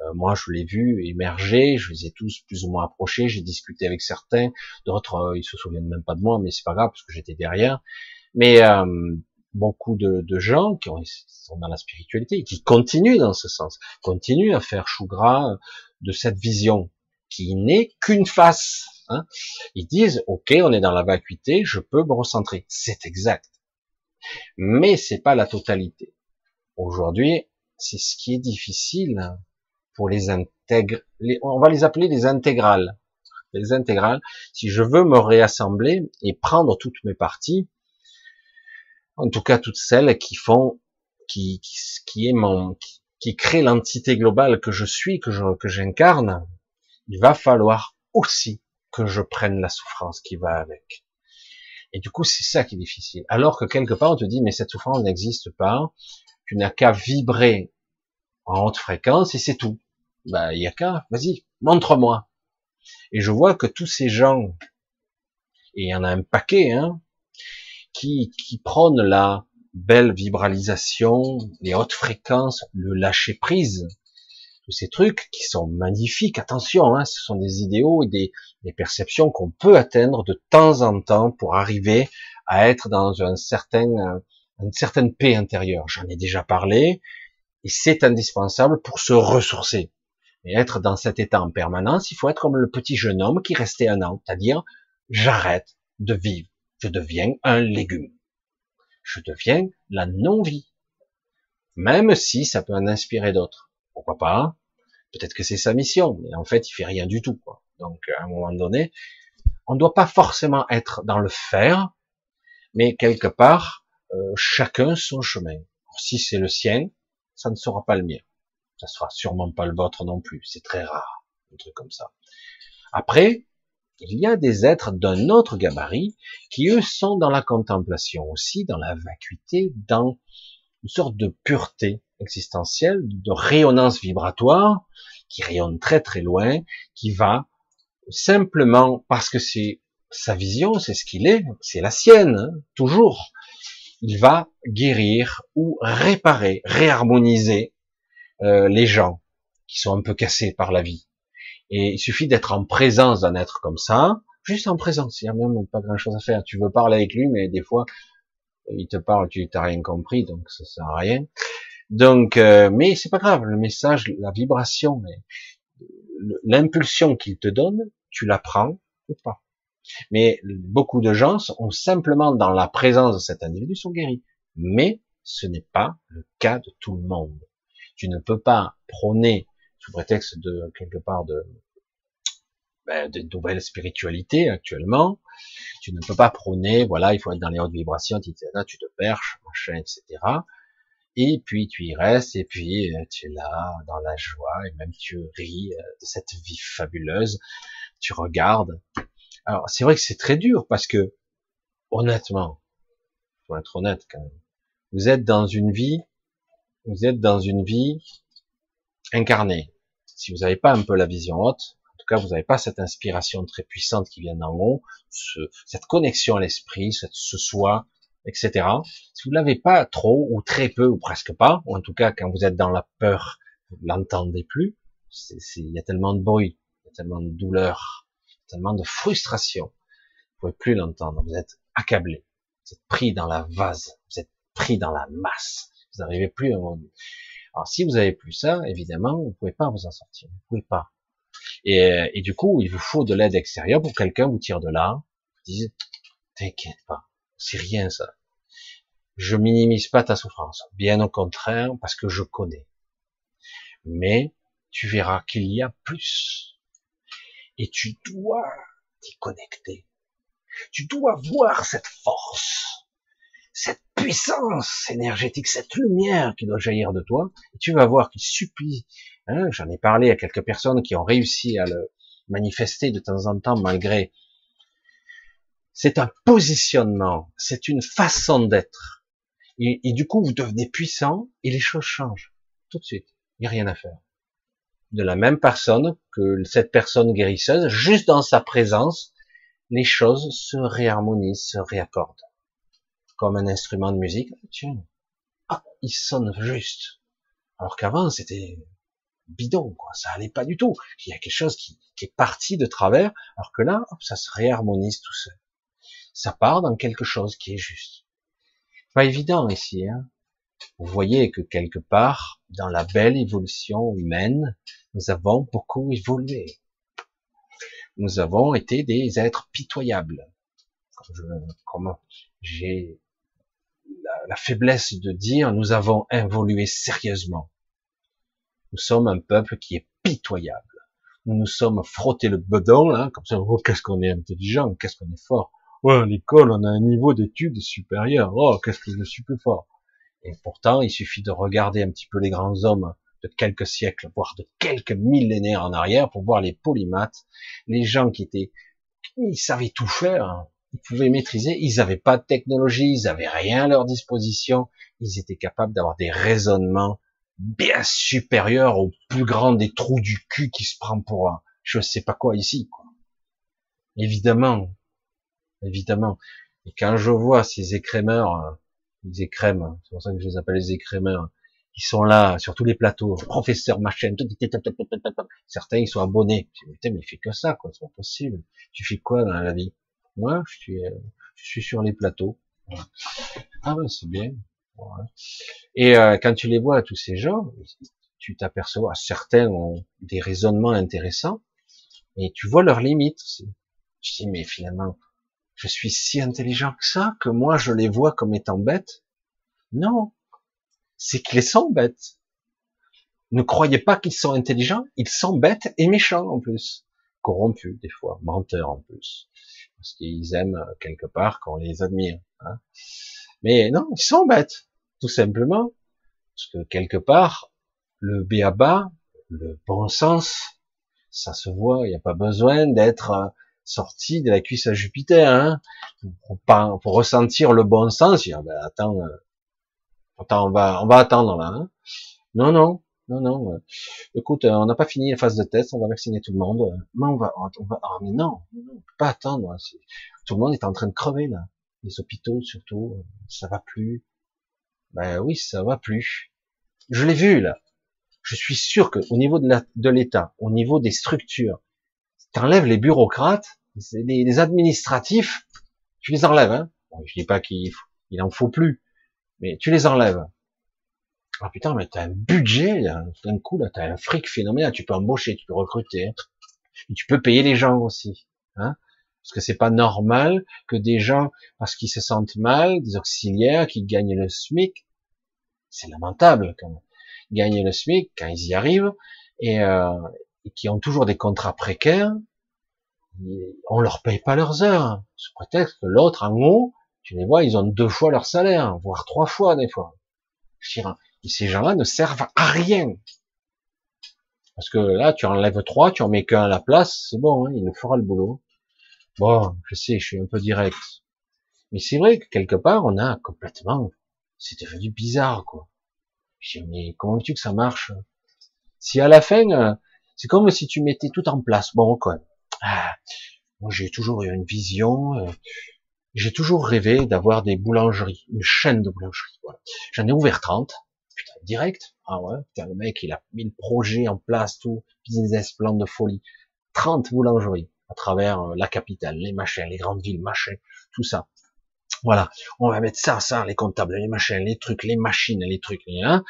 euh, moi je l'ai vu émerger, je les ai tous plus ou moins approchés, j'ai discuté avec certains, d'autres euh, ils se souviennent même pas de moi, mais c'est pas grave parce que j'étais derrière. Mais euh, beaucoup de, de, gens qui sont dans la spiritualité, qui continuent dans ce sens, continuent à faire chou gras de cette vision qui n'est qu'une face. Hein. Ils disent, ok, on est dans la vacuité, je peux me recentrer. C'est exact. Mais c'est pas la totalité. Aujourd'hui, c'est ce qui est difficile pour les intègres. on va les appeler les intégrales. Les intégrales. Si je veux me réassembler et prendre toutes mes parties, en tout cas toutes celles qui font, qui, qui, qui qui, qui crée l'entité globale que je suis, que je, que j'incarne, il va falloir aussi que je prenne la souffrance qui va avec. Et du coup, c'est ça qui est difficile. Alors que quelque part, on te dit, mais cette souffrance n'existe pas. Tu n'as qu'à vibrer en haute fréquence et c'est tout. Bah, il y a qu'à, vas-y, montre-moi. Et je vois que tous ces gens, et il y en a un paquet, hein, qui, qui prônent la belle vibralisation, les hautes fréquences, le lâcher prise, tous ces trucs qui sont magnifiques. Attention, hein, ce sont des idéaux et des, des perceptions qu'on peut atteindre de temps en temps pour arriver à être dans un certain, une certaine paix intérieure. J'en ai déjà parlé et c'est indispensable pour se ressourcer. Et être dans cet état en permanence, il faut être comme le petit jeune homme qui restait un an, c'est-à-dire j'arrête de vivre, je deviens un légume. Je deviens la non-vie. Même si ça peut en inspirer d'autres. Pourquoi pas? Peut-être que c'est sa mission, mais en fait, il fait rien du tout. Quoi. Donc, à un moment donné, on ne doit pas forcément être dans le faire, mais quelque part, euh, chacun son chemin. Si c'est le sien, ça ne sera pas le mien. Ça sera sûrement pas le vôtre non plus. C'est très rare, un truc comme ça. Après, il y a des êtres d'un autre gabarit qui, eux, sont dans la contemplation aussi, dans la vacuité, dans une sorte de pureté existentielle, de rayonnance vibratoire, qui rayonne très très loin, qui va simplement, parce que c'est sa vision, c'est ce qu'il est, c'est la sienne, hein, toujours, il va guérir ou réparer, réharmoniser euh, les gens qui sont un peu cassés par la vie. Et il suffit d'être en présence d'un être comme ça, juste en présence, il n'y a même pas grand chose à faire. Tu veux parler avec lui, mais des fois, il te parle, tu n'as rien compris, donc ça sert à rien. Donc, euh, mais c'est pas grave, le message, la vibration, l'impulsion qu'il te donne, tu la prends ou pas. Mais beaucoup de gens sont simplement dans la présence de cet individu sont guéris. Mais ce n'est pas le cas de tout le monde. Tu ne peux pas prôner sous prétexte de quelque part de ben, de nouvelles spiritualités actuellement. Tu ne peux pas prôner, voilà, il faut être dans les hautes vibrations, tu te perches, machin, etc. Et puis tu y restes, et puis euh, tu es là, dans la joie, et même tu ris euh, de cette vie fabuleuse, tu regardes. Alors c'est vrai que c'est très dur, parce que, honnêtement, faut être honnête quand même, vous êtes dans une vie, vous êtes dans une vie incarnée. Si vous n'avez pas un peu la vision haute, tout cas vous n'avez pas cette inspiration très puissante qui vient d'en haut, cette connexion à l'esprit, ce soi, etc. Si vous l'avez pas trop ou très peu ou presque pas, ou en tout cas quand vous êtes dans la peur, vous l'entendez plus. Il y a tellement de bruit, il y a tellement de douleur, tellement de frustration. Vous pouvez plus l'entendre. Vous êtes accablé. Vous êtes pris dans la vase. Vous êtes pris dans la masse. Vous n'arrivez plus à Alors si vous avez plus ça, évidemment, vous pouvez pas vous en sortir. Vous pouvez pas. Et, et du coup, il vous faut de l'aide extérieure pour quelqu'un vous tire de là. Vous dites, t'inquiète pas c'est rien ça. Je minimise pas ta souffrance, bien au contraire, parce que je connais. Mais tu verras qu'il y a plus. Et tu dois t'y connecter. Tu dois voir cette force, cette puissance énergétique, cette lumière qui doit jaillir de toi. Et tu vas voir qu'il suffit. Hein, J'en ai parlé à quelques personnes qui ont réussi à le manifester de temps en temps malgré c'est un positionnement, c'est une façon d'être. Et, du coup, vous devenez puissant et les choses changent tout de suite. Il n'y a rien à faire. De la même personne que cette personne guérisseuse, juste dans sa présence, les choses se réharmonisent, se réaccordent. Comme un instrument de musique. Tiens, ah, il sonne juste. Alors qu'avant, c'était bidon, quoi. Ça allait pas du tout. Il y a quelque chose qui, est parti de travers, alors que là, ça se réharmonise tout seul. Ça part dans quelque chose qui est juste. Pas évident ici, hein. Vous voyez que quelque part, dans la belle évolution humaine, nous avons beaucoup évolué. Nous avons été des êtres pitoyables. comment j'ai la, faiblesse de dire, nous avons évolué sérieusement. Nous sommes un peuple qui est pitoyable. Nous nous sommes frottés le bedon, là, comme ça, oh, qu'est-ce qu'on est intelligent, qu'est-ce qu'on est fort. Ouais, à l'école, on a un niveau d'études supérieur. Oh, qu'est-ce que je suis plus fort. Et pourtant, il suffit de regarder un petit peu les grands hommes de quelques siècles, voire de quelques millénaires en arrière, pour voir les polymathes, les gens qui étaient, ils savaient tout faire, hein. ils pouvaient maîtriser, ils n'avaient pas de technologie, ils n'avaient rien à leur disposition, ils étaient capables d'avoir des raisonnements bien supérieur au plus grand des trous du cul qui se prend pour un, je sais pas quoi ici, quoi. Évidemment, évidemment. Et quand je vois ces écrémeurs, euh, les écrèmes, c'est pour ça que je les appelle les écrémeurs, qui sont là sur tous les plateaux, professeur machin, certains ils sont abonnés. Putain, mais il fait que ça, quoi, c'est pas possible. Tu fais quoi dans la vie? Moi, je suis, euh, je suis sur les plateaux. Ah ben c'est bien. Et euh, quand tu les vois, tous ces gens, tu t'aperçois, certains ont des raisonnements intéressants, et tu vois leurs limites. Tu dis, mais finalement, je suis si intelligent que ça, que moi je les vois comme étant bêtes. Non, c'est qu'ils sont bêtes. Ne croyez pas qu'ils sont intelligents, ils sont bêtes et méchants en plus. Corrompus des fois, menteurs en plus. Parce qu'ils aiment quelque part qu'on les admire. Hein. Mais non, ils sont bêtes, tout simplement, parce que quelque part, le béaba, le bon sens, ça se voit, il n'y a pas besoin d'être euh, sorti de la cuisse à Jupiter, hein, pour, pour, ressentir le bon sens. Il ben, attends, euh, attends, on va, on va attendre là. Hein. Non, non, non, non. Euh, écoute, on n'a pas fini la phase de test, on va vacciner tout le monde. Mais on va, on va, oh, mais non, non, pas attendre. Tout le monde est en train de crever là les hôpitaux surtout, ça va plus. Ben oui, ça va plus. Je l'ai vu là. Je suis sûr que au niveau de l'État, au niveau des structures, t'enlèves les bureaucrates, les, administratifs, tu les enlèves. Hein. je dis pas qu'il il en faut plus, mais tu les enlèves. Ah putain, mais t'as un budget là, d'un coup là, t'as un fric phénoménal. Tu peux embaucher, tu peux recruter, hein. tu peux payer les gens aussi. Hein parce que c'est pas normal que des gens, parce qu'ils se sentent mal, des auxiliaires qui gagnent le SMIC, c'est lamentable quand même, gagnent le SMIC quand ils y arrivent, et, euh, qui ont toujours des contrats précaires, on leur paye pas leurs heures, sous prétexte que l'autre en haut, tu les vois, ils ont deux fois leur salaire, voire trois fois des fois. Et ces gens-là ne servent à rien. Parce que là, tu enlèves trois, tu en mets qu'un à la place, c'est bon, hein, il nous fera le boulot. Bon, je sais, je suis un peu direct. Mais c'est vrai que quelque part, on a complètement, c'est devenu bizarre, quoi. Je dis, mais comment veux-tu que ça marche? Si à la fin, euh, c'est comme si tu mettais tout en place. Bon, quoi. Ah, moi, j'ai toujours eu une vision, euh, j'ai toujours rêvé d'avoir des boulangeries, une chaîne de boulangeries, voilà. J'en ai ouvert 30. Putain, direct. Ah ouais, putain, le mec, il a mis le projet en place, tout, business plan de folie. 30 boulangeries à travers euh, la capitale, les machins, les grandes villes, machins, tout ça. Voilà, on va mettre ça, ça, les comptables, les machins, les trucs, les machines, les trucs, hein.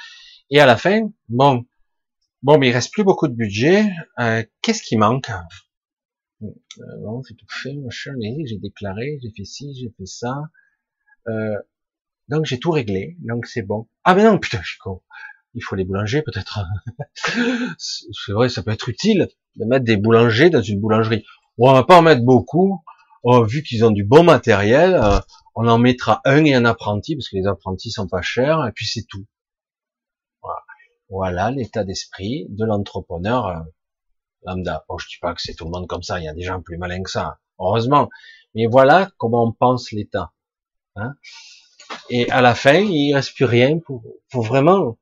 Et à la fin, bon, bon, mais il reste plus beaucoup de budget. Euh, Qu'est-ce qui manque? Euh, tout fait, machin, j'ai déclaré, j'ai fait ci, j'ai fait ça. Euh, donc j'ai tout réglé, donc c'est bon. Ah mais non, putain, je. Il faut les boulangers peut-être. c'est vrai, ça peut être utile de mettre des boulangers dans une boulangerie on va pas en mettre beaucoup. Oh, vu qu'ils ont du bon matériel, euh, on en mettra un et un apprenti, parce que les apprentis sont pas chers, et puis c'est tout. Voilà, l'état d'esprit de l'entrepreneur euh, lambda. Bon, je dis pas que c'est tout le monde comme ça, il y a des gens plus malins que ça, heureusement. Mais voilà comment on pense l'état. Hein et à la fin, il reste plus rien pour, pour vraiment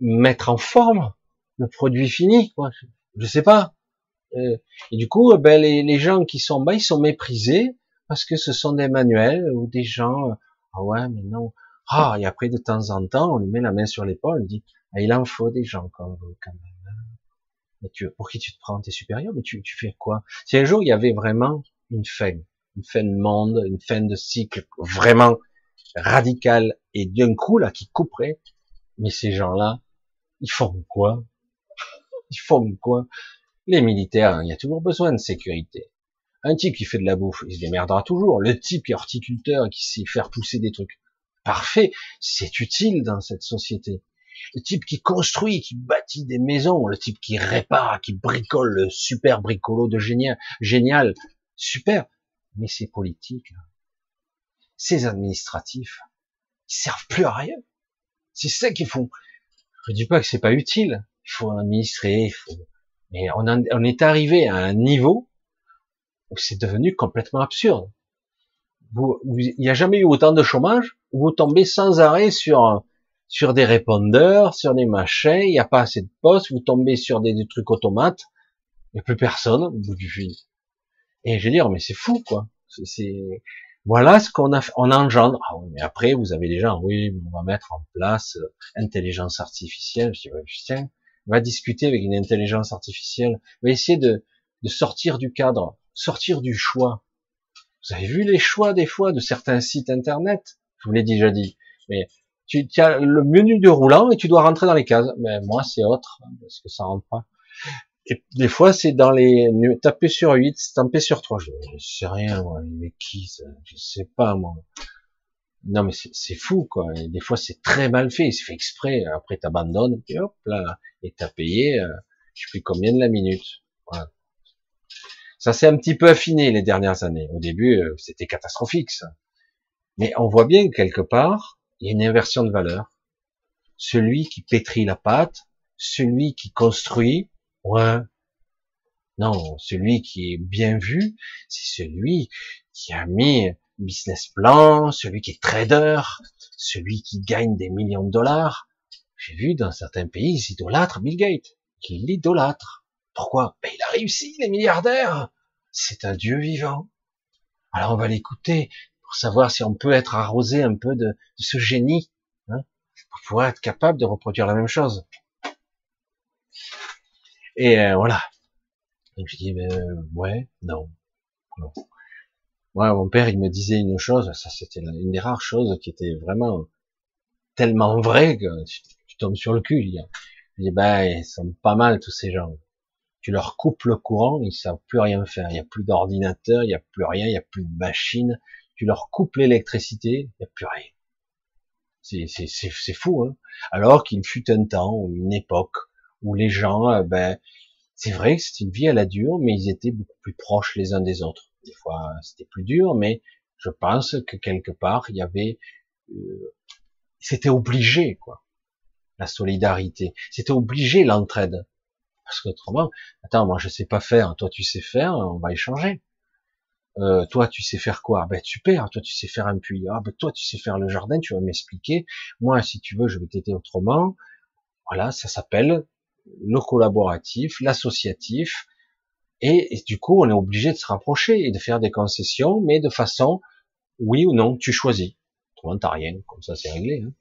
mettre en forme le produit fini, quoi. Je sais pas. Euh, et du coup, ben, les, les, gens qui sont bas, ils sont méprisés parce que ce sont des manuels ou des gens, euh, ah ouais, mais non. Ah, et après, de temps en temps, on lui met la main sur l'épaule, on dit, ah, il en faut des gens comme vous, quand même. Hein. Mais tu, pour qui tu te prends? T'es supérieur? Mais tu, tu fais quoi? Si un jour, il y avait vraiment une fin, une fin de monde, une fin de cycle vraiment radicale et d'un coup, là, qui couperait, mais ces gens-là, ils font quoi? Ils font quoi? Les militaires, il y a toujours besoin de sécurité. Un type qui fait de la bouffe, il se démerdera toujours. Le type qui est horticulteur, qui sait faire pousser des trucs, parfait, c'est utile dans cette société. Le type qui construit, qui bâtit des maisons, le type qui répare, qui bricole, le super bricolo de génial, génial, super. Mais c'est politique, ces administratifs, ils servent plus à rien. C'est ça qu'ils font. Je dis pas que c'est pas utile. Il faut administrer, il faut mais on, on est arrivé à un niveau où c'est devenu complètement absurde. Vous, il n'y a jamais eu autant de chômage. Vous tombez sans arrêt sur sur des répondeurs, sur des machins. Il n'y a pas assez de postes. Vous tombez sur des, trucs automates. Il n'y a plus personne au bout du. Et je veux dire, mais c'est fou, quoi. C'est voilà ce qu'on a, on engendre. Ah oui, mais après, vous avez des gens, oui, on va mettre en place euh, intelligence artificielle. Je dis, ouais, va discuter avec une intelligence artificielle, va essayer de, de sortir du cadre, sortir du choix. Vous avez vu les choix des fois de certains sites internet? Je vous l'ai déjà dit. Mais tu, as le menu de roulant et tu dois rentrer dans les cases. Mais moi, c'est autre, parce que ça rentre pas. Et des fois, c'est dans les, taper sur 8, taper sur 3. Je, je sais rien, moi. Mais qui, ça? Je sais pas, moi. Non, mais c'est fou, quoi. Des fois, c'est très mal fait. C'est fait exprès. Après, t'abandonnes, et hop, là, et t'as payé, euh, je sais plus combien de la minute. Ça s'est un petit peu affiné les dernières années. Au début, euh, c'était catastrophique, ça. Mais on voit bien que quelque part, il y a une inversion de valeur. Celui qui pétrit la pâte, celui qui construit, ouais. Non, celui qui est bien vu, c'est celui qui a mis business plan, celui qui est trader, celui qui gagne des millions de dollars. J'ai vu dans certains pays, ils idolâtrent Bill Gates. Ils l'idolâtrent. Pourquoi? Ben, Il a réussi, les milliardaires. C'est un dieu vivant. Alors on va l'écouter pour savoir si on peut être arrosé un peu de, ce génie, hein, pour pouvoir être capable de reproduire la même chose. Et euh, voilà. Donc je dis, ben, ouais, non, non. Moi, mon père, il me disait une chose, ça c'était une des rares choses qui était vraiment tellement vraie que tu, tombes sur le cul. Il dit, ben, ils sont pas mal tous ces gens. Tu leur coupes le courant, ils savent plus rien faire. Il n'y a plus d'ordinateur, il n'y a plus rien, il n'y a plus de machine. Tu leur coupes l'électricité, il n'y a plus rien. C'est fou, hein Alors qu'il fut un temps ou une époque où les gens, euh, ben, c'est vrai que c'était une vie à la dure, mais ils étaient beaucoup plus proches les uns des autres. Des fois, c'était plus dur, mais je pense que quelque part, il y avait, euh, c'était obligé, quoi. La solidarité, c'était obligé l'entraide, parce qu'autrement, attends, moi je sais pas faire, toi tu sais faire, on va échanger. Euh, toi tu sais faire quoi? Ben super, toi tu sais faire un puits. Ah ben toi tu sais faire le jardin, tu vas m'expliquer. Moi si tu veux, je vais t'aider autrement. Voilà, ça s'appelle le collaboratif, l'associatif, et, du coup, on est obligé de se rapprocher et de faire des concessions, mais de façon, oui ou non, tu choisis. Toi, t'as rien, comme ça c'est réglé. Hein.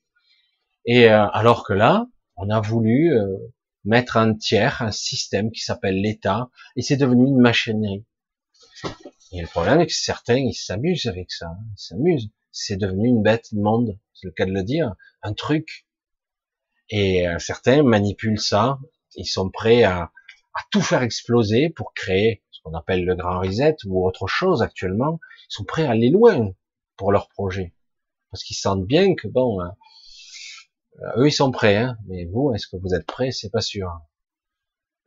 Et euh, alors que là, on a voulu euh, mettre un tiers, un système qui s'appelle l'État, et c'est devenu une machinerie. Et le problème est que certains, ils s'amusent avec ça, hein. ils s'amusent. C'est devenu une bête monde, c'est le cas de le dire, un truc. Et euh, certains manipulent ça, ils sont prêts à, à tout faire exploser pour créer ce qu'on appelle le grand reset ou autre chose actuellement. Ils sont prêts à aller loin pour leur projet. Parce qu'ils sentent bien que bon, euh, eux ils sont prêts, hein, mais vous, est-ce que vous êtes prêts? C'est pas sûr.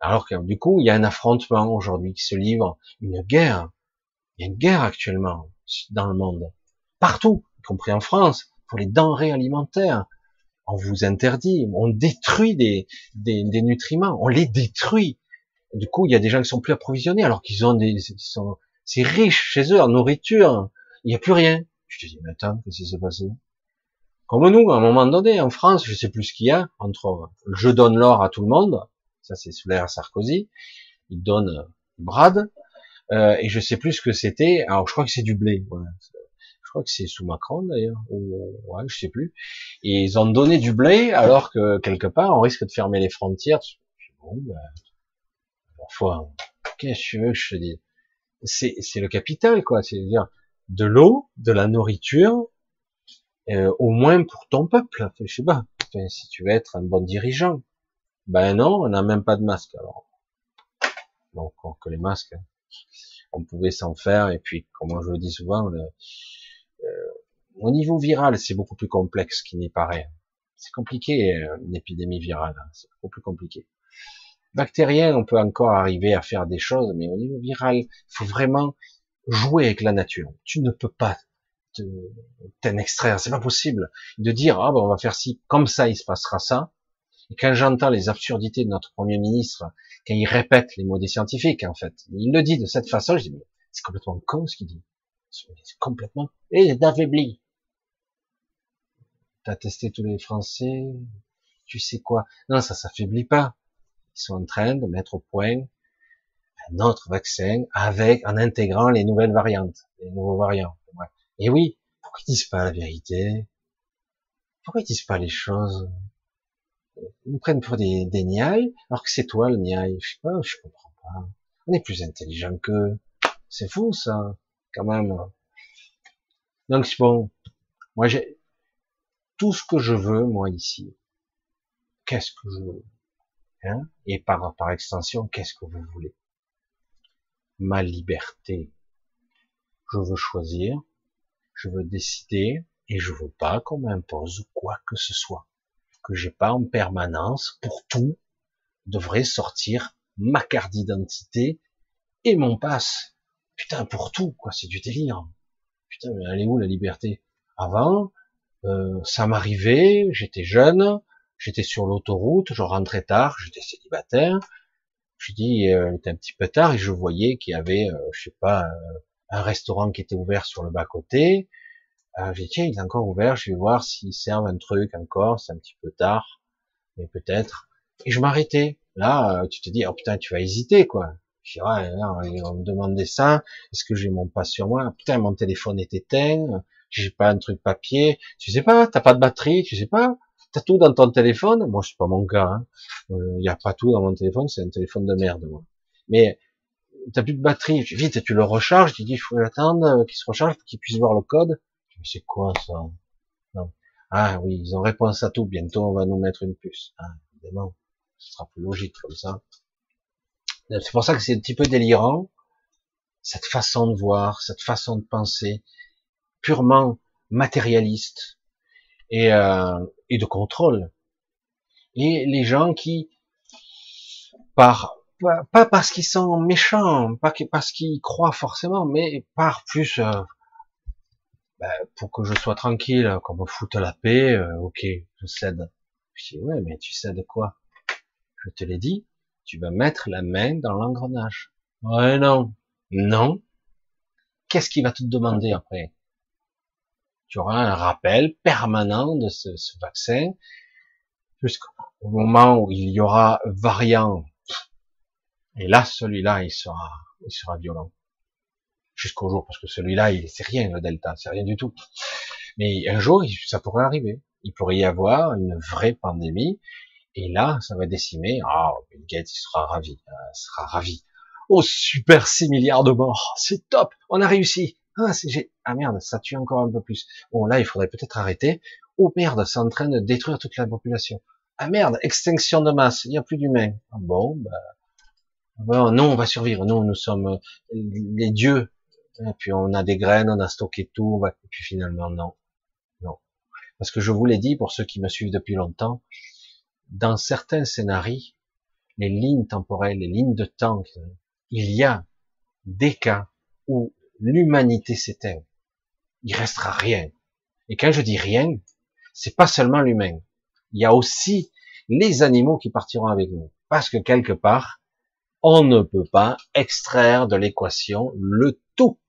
Alors que du coup, il y a un affrontement aujourd'hui qui se livre, une guerre. Il y a une guerre actuellement dans le monde, partout, y compris en France, pour les denrées alimentaires. On vous interdit, on détruit des, des, des nutriments, on les détruit. Du coup, il y a des gens qui sont plus approvisionnés alors qu'ils ont des, sont, c'est riche chez eux en nourriture. Il n'y a plus rien. Je te dis, mais attends, qu'est-ce qui s'est passé? Comme nous, à un moment donné, en France, je sais plus ce qu'il y a entre je donne l'or à tout le monde, ça c'est sous l'ère Sarkozy, il donne Brad, euh, et je sais plus ce que c'était. Alors je crois que c'est du blé. Je crois que c'est sous Macron d'ailleurs, ou ouais, je sais plus. Et ils ont donné du blé alors que quelque part on risque de fermer les frontières. Bon, ben, qu'est-ce que tu veux que je te dise? C'est c'est le capital quoi. C'est-à-dire de l'eau, de la nourriture, euh, au moins pour ton peuple. Je sais pas. si tu veux être un bon dirigeant. Ben non, on n'a même pas de masque alors. Donc que les masques, hein. on pouvait s'en faire. Et puis, comme je le dis souvent, le, euh, au niveau viral, c'est beaucoup plus complexe qu'il n'y paraît. C'est compliqué euh, une épidémie virale, hein. c'est beaucoup plus compliqué. Bactérien, on peut encore arriver à faire des choses, mais au niveau viral, il faut vraiment jouer avec la nature. Tu ne peux pas t'en extraire, c'est pas possible de dire ah ben on va faire ci, comme ça il se passera ça. Et quand j'entends les absurdités de notre premier ministre, quand il répète les mots des scientifiques en fait, il le dit de cette façon, je dis mais c'est complètement con ce qu'il dit. C'est complètement et d'affaibli. T'as testé tous les Français, tu sais quoi? Non, ça s'affaiblit pas. Sont en train de mettre au point un autre vaccin avec, en intégrant les nouvelles variantes, les nouveaux variants. Et oui, pourquoi ils disent pas la vérité? Pourquoi ils disent pas les choses? Ils nous prennent pour des, des niailles, alors que c'est toi le niaille. Je sais pas, je comprends pas. On est plus intelligent qu'eux. C'est fou ça, quand même. Donc bon, moi j'ai tout ce que je veux, moi ici. Qu'est-ce que je veux? Hein Et par, extension, qu'est-ce que vous voulez? Ma liberté. Je veux choisir, je veux décider, et je veux pas qu'on m'impose quoi que ce soit. Que j'ai pas en permanence, pour tout, devrait sortir ma carte d'identité et mon passe. Putain, pour tout, quoi, c'est du délire. Putain, mais elle est où la liberté? Avant, euh, ça m'arrivait, j'étais jeune, j'étais sur l'autoroute, je rentrais tard, j'étais célibataire. Je dis, euh, il était un petit peu tard et je voyais qu'il y avait, euh, je sais pas, euh, un restaurant qui était ouvert sur le bas côté. Euh, j'ai dit tiens, il est encore ouvert, je vais voir s'ils servent un truc encore. C'est un petit peu tard, mais peut-être. Et je m'arrêtais. Là, tu te dis oh putain, tu vas hésiter quoi. Je dis, ouais, on me demandait ça. Est-ce que j'ai mon pas sur moi? Putain, mon téléphone est éteint. J'ai pas un truc papier. Tu sais pas, t'as pas de batterie, tu sais pas. T'as tout dans ton téléphone? Moi, c'est pas mon cas. Il hein. n'y euh, a pas tout dans mon téléphone. C'est un téléphone de merde, moi. Mais t'as plus de batterie. Vite, tu le recharges. Tu dis, il faut attendre euh, qu'il se recharge pour qu'il puisse voir le code. Mais c'est quoi ça? Non. Ah oui, ils ont réponse à tout. Bientôt, on va nous mettre une puce. Ah, évidemment, ce sera plus logique comme ça. C'est pour ça que c'est un petit peu délirant, cette façon de voir, cette façon de penser, purement matérialiste et, euh, et de contrôle. Et les gens qui, par pas parce qu'ils sont méchants, pas parce qu'ils croient forcément, mais par plus euh, ben, pour que je sois tranquille, qu'on me foute la paix, euh, ok, je cède. Je ouais, mais tu cèdes quoi? Je te l'ai dit, tu vas mettre la main dans l'engrenage. Ouais, non. Non. Qu'est-ce qu'il va te demander après? Tu auras un rappel permanent de ce, vaccin jusqu'au moment où il y aura variant. Et là, celui-là, il sera, il sera violent. Jusqu'au jour, parce que celui-là, il c'est rien, le Delta, c'est rien du tout. Mais un jour, ça pourrait arriver. Il pourrait y avoir une vraie pandémie et là, ça va décimer. Ah, Bill Gates, il sera ravi. Euh, il sera ravi. Oh, super 6 milliards de morts. C'est top. On a réussi. Ah, c'est ah merde, ça tue encore un peu plus. Bon, là, il faudrait peut-être arrêter. Oh merde, c'est en train de détruire toute la population. Ah merde, extinction de masse. Il n'y a plus d'humains. Ah, bon, bah, bon, non, on va survivre. Nous, nous sommes euh, les dieux. Puis on a des graines, on a stocké tout. Et puis finalement, non. Non. Parce que je vous l'ai dit, pour ceux qui me suivent depuis longtemps, dans certains scénarios, les lignes temporelles, les lignes de temps, il y a des cas où l'humanité s'éteint. Il restera rien. Et quand je dis rien, c'est pas seulement l'humain. Il y a aussi les animaux qui partiront avec nous. Parce que quelque part, on ne peut pas extraire de l'équation le tout.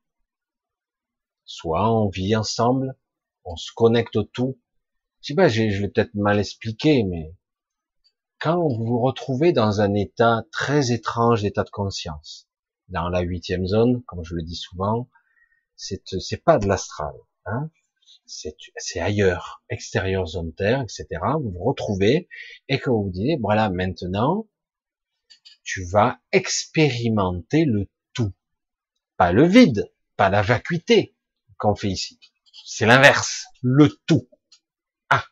Soit on vit ensemble, on se connecte au tout, je sais pas, je l'ai peut-être mal expliqué, mais quand vous vous retrouvez dans un état très étrange d'état de conscience, dans la huitième zone, comme je le dis souvent, c'est pas de l'astral, hein, c'est ailleurs, extérieur zone terre, etc. Vous vous retrouvez et que vous vous dites voilà maintenant tu vas expérimenter le tout, pas le vide, pas la vacuité qu'on fait ici. C'est l'inverse, le tout. Ah,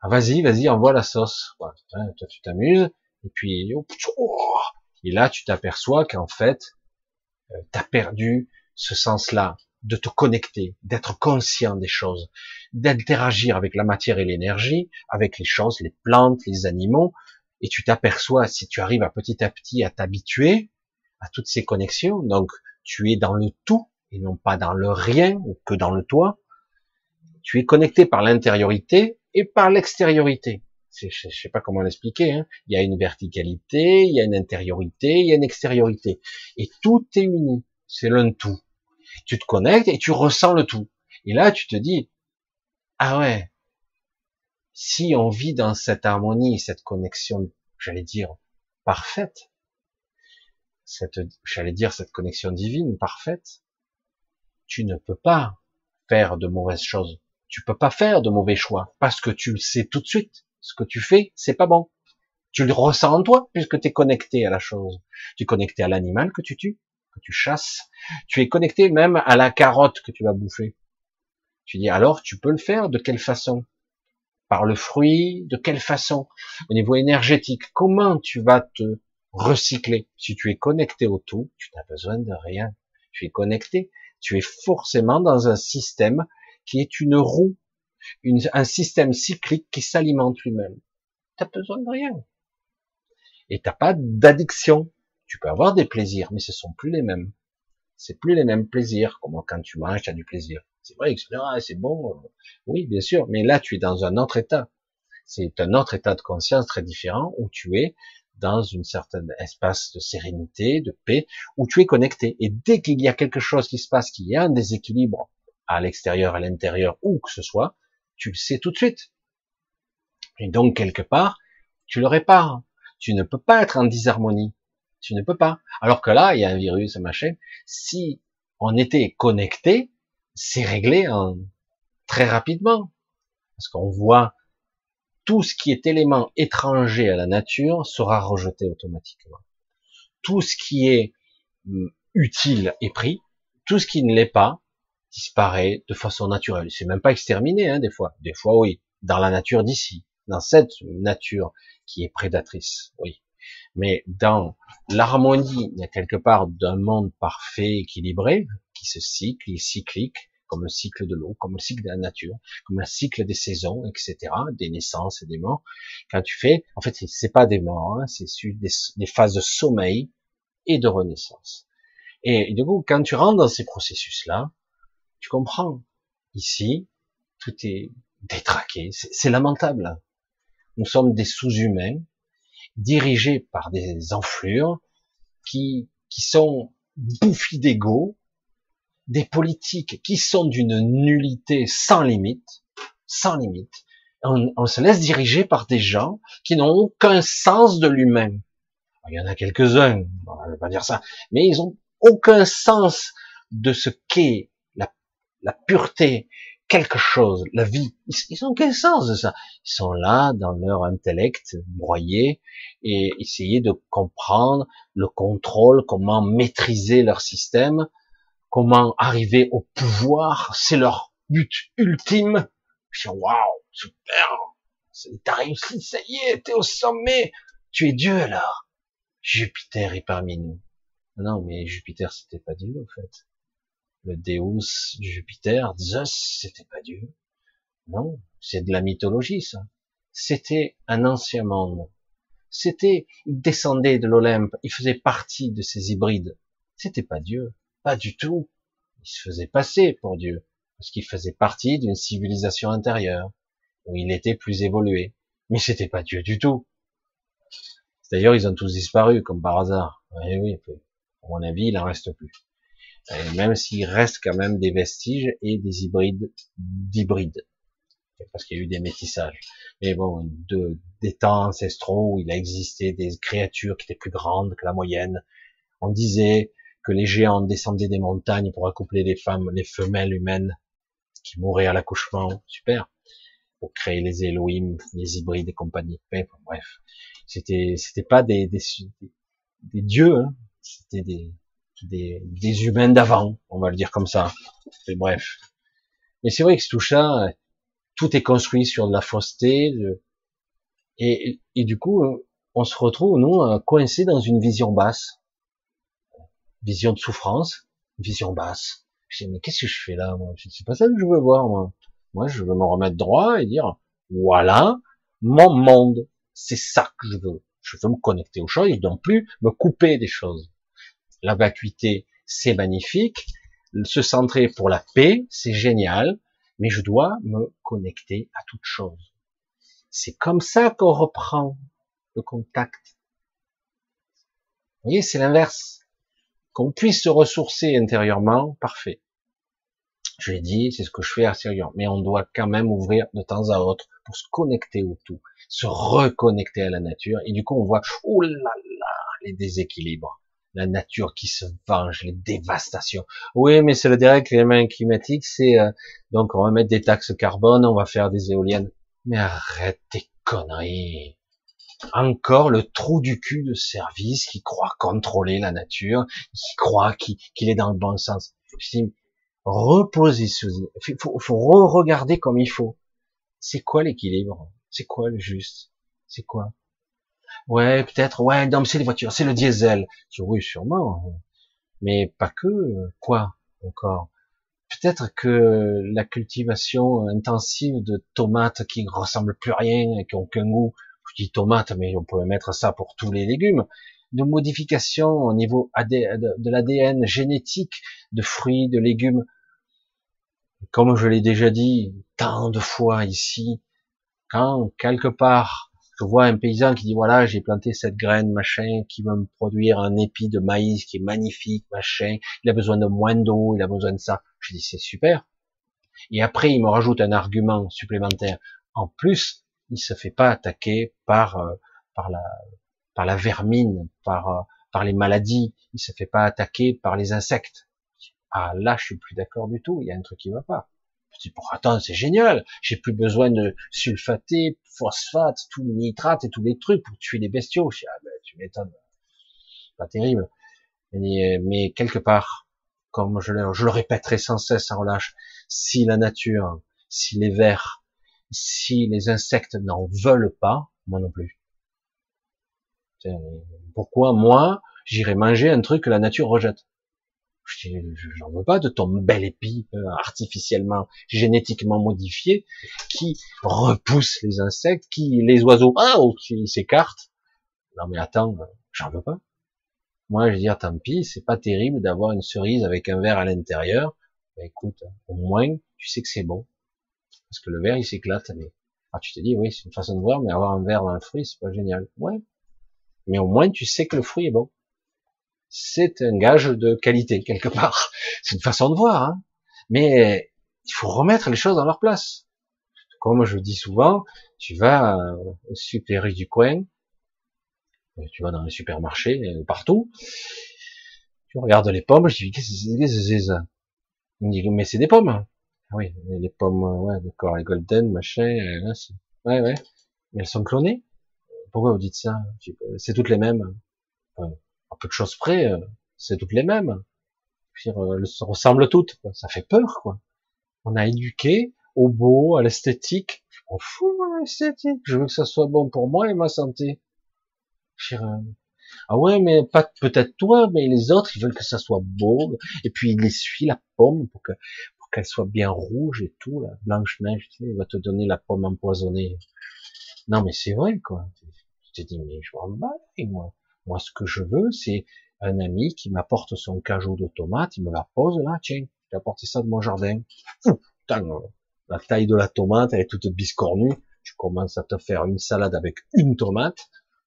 ah, vas-y, vas-y, envoie la sauce. toi, tu t'amuses, et puis, et là, tu t'aperçois qu'en fait, euh, tu as perdu ce sens-là de te connecter, d'être conscient des choses, d'interagir avec la matière et l'énergie, avec les choses, les plantes, les animaux, et tu t'aperçois, si tu arrives à petit à petit à t'habituer à toutes ces connexions, donc tu es dans le tout et non pas dans le rien ou que dans le toi, tu es connecté par l'intériorité et par l'extériorité. Je ne sais pas comment l'expliquer. Hein. Il y a une verticalité, il y a une intériorité, il y a une extériorité. Et tout est uni. C'est l'un tout. Tu te connectes et tu ressens le tout. Et là, tu te dis, ah ouais, si on vit dans cette harmonie, cette connexion, j'allais dire, parfaite, cette, j'allais dire, cette connexion divine parfaite, tu ne peux pas faire de mauvaises choses tu peux pas faire de mauvais choix parce que tu le sais tout de suite. Ce que tu fais, c'est pas bon. Tu le ressens en toi puisque tu es connecté à la chose. Tu es connecté à l'animal que tu tues, que tu chasses. Tu es connecté même à la carotte que tu vas bouffer. Tu dis alors tu peux le faire de quelle façon? Par le fruit De quelle façon? Au niveau énergétique, comment tu vas te recycler? Si tu es connecté au tout, tu n'as besoin de rien. Tu es connecté. Tu es forcément dans un système qui est une roue, un système cyclique qui s'alimente lui-même. T'as besoin de rien. Et t'as pas d'addiction. Tu peux avoir des plaisirs, mais ce sont plus les mêmes. C'est plus les mêmes plaisirs. Comme quand tu manges, tu as du plaisir. C'est vrai, c'est bon. Oui, bien sûr. Mais là, tu es dans un autre état. C'est un autre état de conscience très différent où tu es dans une certaine espace de sérénité, de paix, où tu es connecté. Et dès qu'il y a quelque chose qui se passe, qu'il y a un déséquilibre à l'extérieur, à l'intérieur, où que ce soit, tu le sais tout de suite. Et donc, quelque part, tu le répares. Tu ne peux pas être en disharmonie. Tu ne peux pas. Alors que là, il y a un virus, un machin. Si on était connecté, c'est réglé en, très rapidement. Parce qu'on voit tout ce qui est élément étranger à la nature sera rejeté automatiquement. Tout ce qui est hum, utile est pris. Tout ce qui ne l'est pas disparaît de façon naturelle. C'est même pas exterminé, hein, des fois. Des fois, oui, dans la nature d'ici, dans cette nature qui est prédatrice, oui. Mais dans l'harmonie, quelque part d'un monde parfait, équilibré, qui se cycle, cyclique, comme le cycle de l'eau, comme le cycle de la nature, comme le cycle des saisons, etc., des naissances et des morts. Quand tu fais, en fait, c'est pas des morts, hein, c'est des phases de sommeil et de renaissance. Et du coup, quand tu rentres dans ces processus-là, tu comprends? Ici, tout est détraqué. C'est lamentable. Nous sommes des sous-humains dirigés par des enflures qui, qui sont bouffis d'ego, des politiques qui sont d'une nullité sans limite, sans limite. On, on, se laisse diriger par des gens qui n'ont aucun sens de l'humain. Il y en a quelques-uns, on ne pas dire ça, mais ils ont aucun sens de ce qu'est la pureté, quelque chose, la vie. Ils, ont quel sens de ça Ils sont là dans leur intellect broyé et essayer de comprendre le contrôle, comment maîtriser leur système, comment arriver au pouvoir. C'est leur but ultime. Waouh, super, t'as réussi, ça y est, t'es au sommet. Tu es Dieu alors. Jupiter est parmi nous. Non, mais Jupiter, c'était pas Dieu, en fait le Deus Jupiter, Zeus, c'était pas Dieu. Non, c'est de la mythologie, ça. C'était un ancien monde. C'était, il descendait de l'Olympe, il faisait partie de ces hybrides. C'était pas Dieu, pas du tout. Il se faisait passer pour Dieu, parce qu'il faisait partie d'une civilisation intérieure, où il était plus évolué. Mais c'était pas Dieu du tout. D'ailleurs, ils ont tous disparu, comme par hasard. Oui, oui, à mon avis, il en reste plus même s'il reste quand même des vestiges et des hybrides d'hybrides. parce qu'il y a eu des métissages. Mais bon, de, des temps ancestraux où il a existé des créatures qui étaient plus grandes que la moyenne. On disait que les géants descendaient des montagnes pour accoupler les femmes, les femelles humaines qui mouraient à l'accouchement. Super. Pour créer les Elohim, les hybrides et compagnie. bref. C'était, c'était pas des, des, des dieux, hein. c'était des, des, des humains d'avant, on va le dire comme ça. Mais bref. Mais c'est vrai que tout ça, tout est construit sur de la fausseté, et, et, du coup, on se retrouve, nous, coincés dans une vision basse. Vision de souffrance, vision basse. Je dis, mais qu'est-ce que je fais là, moi? C'est pas ça que je veux voir, moi. Moi, je veux me remettre droit et dire, voilà, mon monde. C'est ça que je veux. Je veux me connecter aux choses et non plus me couper des choses la vacuité, c'est magnifique. Se centrer pour la paix, c'est génial. Mais je dois me connecter à toute chose. C'est comme ça qu'on reprend le contact. Vous voyez, c'est l'inverse. Qu'on puisse se ressourcer intérieurement, parfait. Je l'ai dit, c'est ce que je fais à Sirion. Mais on doit quand même ouvrir de temps à autre pour se connecter au tout, se reconnecter à la nature. Et du coup, on voit, oh là là, les déséquilibres la nature qui se venge, les dévastations. Oui, mais c'est le dérèglement climatique, c'est euh, donc on va mettre des taxes carbone, on va faire des éoliennes. Mais arrête tes conneries. Encore le trou du cul de service qui croit contrôler la nature, qui croit qu'il est dans le bon sens. Reposez il faut, faut re-regarder comme il faut. C'est quoi l'équilibre? C'est quoi le juste? C'est quoi? Ouais, peut-être, ouais, non, c'est les voitures, c'est le diesel. Oui, sûrement. Mais pas que, quoi, encore? Peut-être que la cultivation intensive de tomates qui ne ressemblent plus à rien et qui n'ont aucun goût, je dis tomates, mais on peut mettre ça pour tous les légumes, de modification au niveau de l'ADN génétique de fruits, de légumes, comme je l'ai déjà dit tant de fois ici, quand quelque part je vois un paysan qui dit voilà j'ai planté cette graine machin qui va me produire un épi de maïs qui est magnifique machin. Il a besoin de moins d'eau il a besoin de ça. Je dis c'est super. Et après il me rajoute un argument supplémentaire. En plus il se fait pas attaquer par euh, par la par la vermine par euh, par les maladies. Il se fait pas attaquer par les insectes. Ah là je suis plus d'accord du tout. Il y a un truc qui va pas dis, pour attendre, c'est génial. J'ai plus besoin de sulfaté, phosphate, tous les nitrates et tous les trucs pour tuer les bestiaux. Je dis, ah ben, tu m'étonnes. Pas terrible. Mais, quelque part, comme je le, je le répéterai sans cesse, sans relâche, si la nature, si les vers, si les insectes n'en veulent pas, moi non plus. Pourquoi moi, j'irai manger un truc que la nature rejette? J'en veux pas de ton bel épi euh, artificiellement, génétiquement modifié, qui repousse les insectes, qui les oiseaux, ah, qui s'écartent. Non mais attends, j'en veux pas. Moi, je veux dire, tant pis, c'est pas terrible d'avoir une cerise avec un verre à l'intérieur. Ben, écoute, au moins, tu sais que c'est bon. Parce que le verre, il s'éclate. Mais... Ah, tu te dis, oui, c'est une façon de voir, mais avoir un verre dans le fruit, c'est pas génial. Ouais. Mais au moins, tu sais que le fruit est bon c'est un gage de qualité quelque part. C'est une façon de voir, hein. mais il faut remettre les choses dans leur place. Comme je dis souvent, tu vas au super du coin, tu vas dans les supermarchés euh, partout, tu regardes les pommes, je dis qu'est-ce que c'est ça Il me dit mais c'est des pommes. Ah oui, les pommes, ouais, d'accord, les golden, machin, euh, ouais, ouais, mais elles sont clonées. Pourquoi vous dites ça? C'est toutes les mêmes à peu de choses près, euh, c'est toutes les mêmes. Dire, elles se ressemblent toutes. Ça fait peur, quoi. On a éduqué au beau, à l'esthétique. Je m'en fous, l'esthétique. Je veux que ça soit bon pour moi et ma santé. Euh, ah ouais, mais pas peut-être toi, mais les autres, ils veulent que ça soit beau. Et puis il essuie la pomme pour que pour qu'elle soit bien rouge et tout, la blanche neige. Tu sais, va te donner la pomme empoisonnée. Non, mais c'est vrai, quoi. Je te dis, mais je m'en bats, moi. Moi, ce que je veux, c'est un ami qui m'apporte son cajou de tomates, il me la pose là, tiens, j'ai apporté ça de mon jardin. putain, la taille de la tomate, elle est toute biscornue. Tu commences à te faire une salade avec une tomate,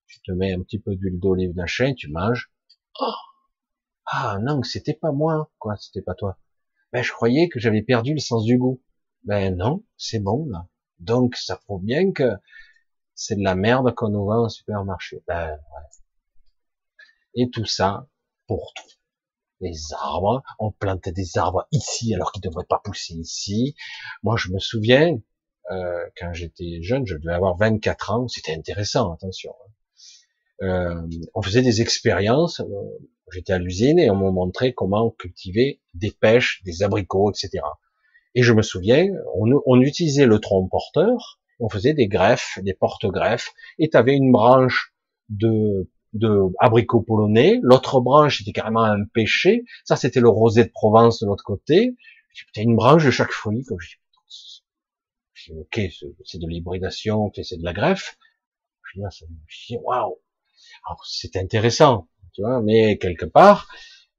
tu te mets un petit peu d'huile d'olive d'achin, tu manges. Oh ah non, c'était pas moi, quoi, c'était pas toi? Ben je croyais que j'avais perdu le sens du goût. Ben non, c'est bon là. Donc ça prouve bien que c'est de la merde qu'on nous vend au supermarché. Ben, ouais. Et tout ça pour tout. Les arbres, on plantait des arbres ici alors qu'ils ne devraient pas pousser ici. Moi, je me souviens, euh, quand j'étais jeune, je devais avoir 24 ans, c'était intéressant, attention. Hein. Euh, on faisait des expériences, euh, j'étais à l'usine et on m'a montré comment cultiver des pêches, des abricots, etc. Et je me souviens, on, on utilisait le tronc porteur, on faisait des greffes, des porte-greffes, et tu avais une branche de, de abricots polonais, l'autre branche était carrément un pêcher, ça c'était le rosé de Provence de l'autre côté, tu une branche de chaque fruit, comme je dis, ok, c'est de l'hybridation, c'est de la greffe, je dis, waouh, c'est intéressant, tu vois, mais quelque part,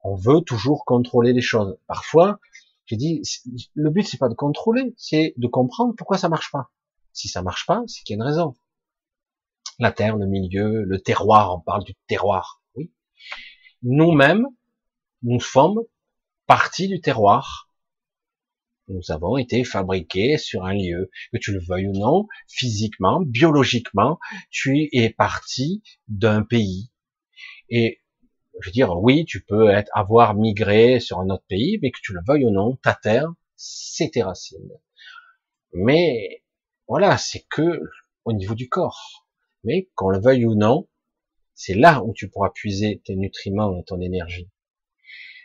on veut toujours contrôler les choses. Parfois, j'ai dit, le but c'est pas de contrôler, c'est de comprendre pourquoi ça marche pas. Si ça marche pas, c'est qu'il y a une raison. La terre, le milieu, le terroir, on parle du terroir, oui. Nous-mêmes, nous sommes partie du terroir. Nous avons été fabriqués sur un lieu, que tu le veuilles ou non, physiquement, biologiquement, tu es parti d'un pays. Et je veux dire, oui, tu peux être, avoir migré sur un autre pays, mais que tu le veuilles ou non, ta terre, c'est tes racines. Mais voilà, c'est que au niveau du corps. Mais qu'on le veuille ou non, c'est là où tu pourras puiser tes nutriments et ton énergie.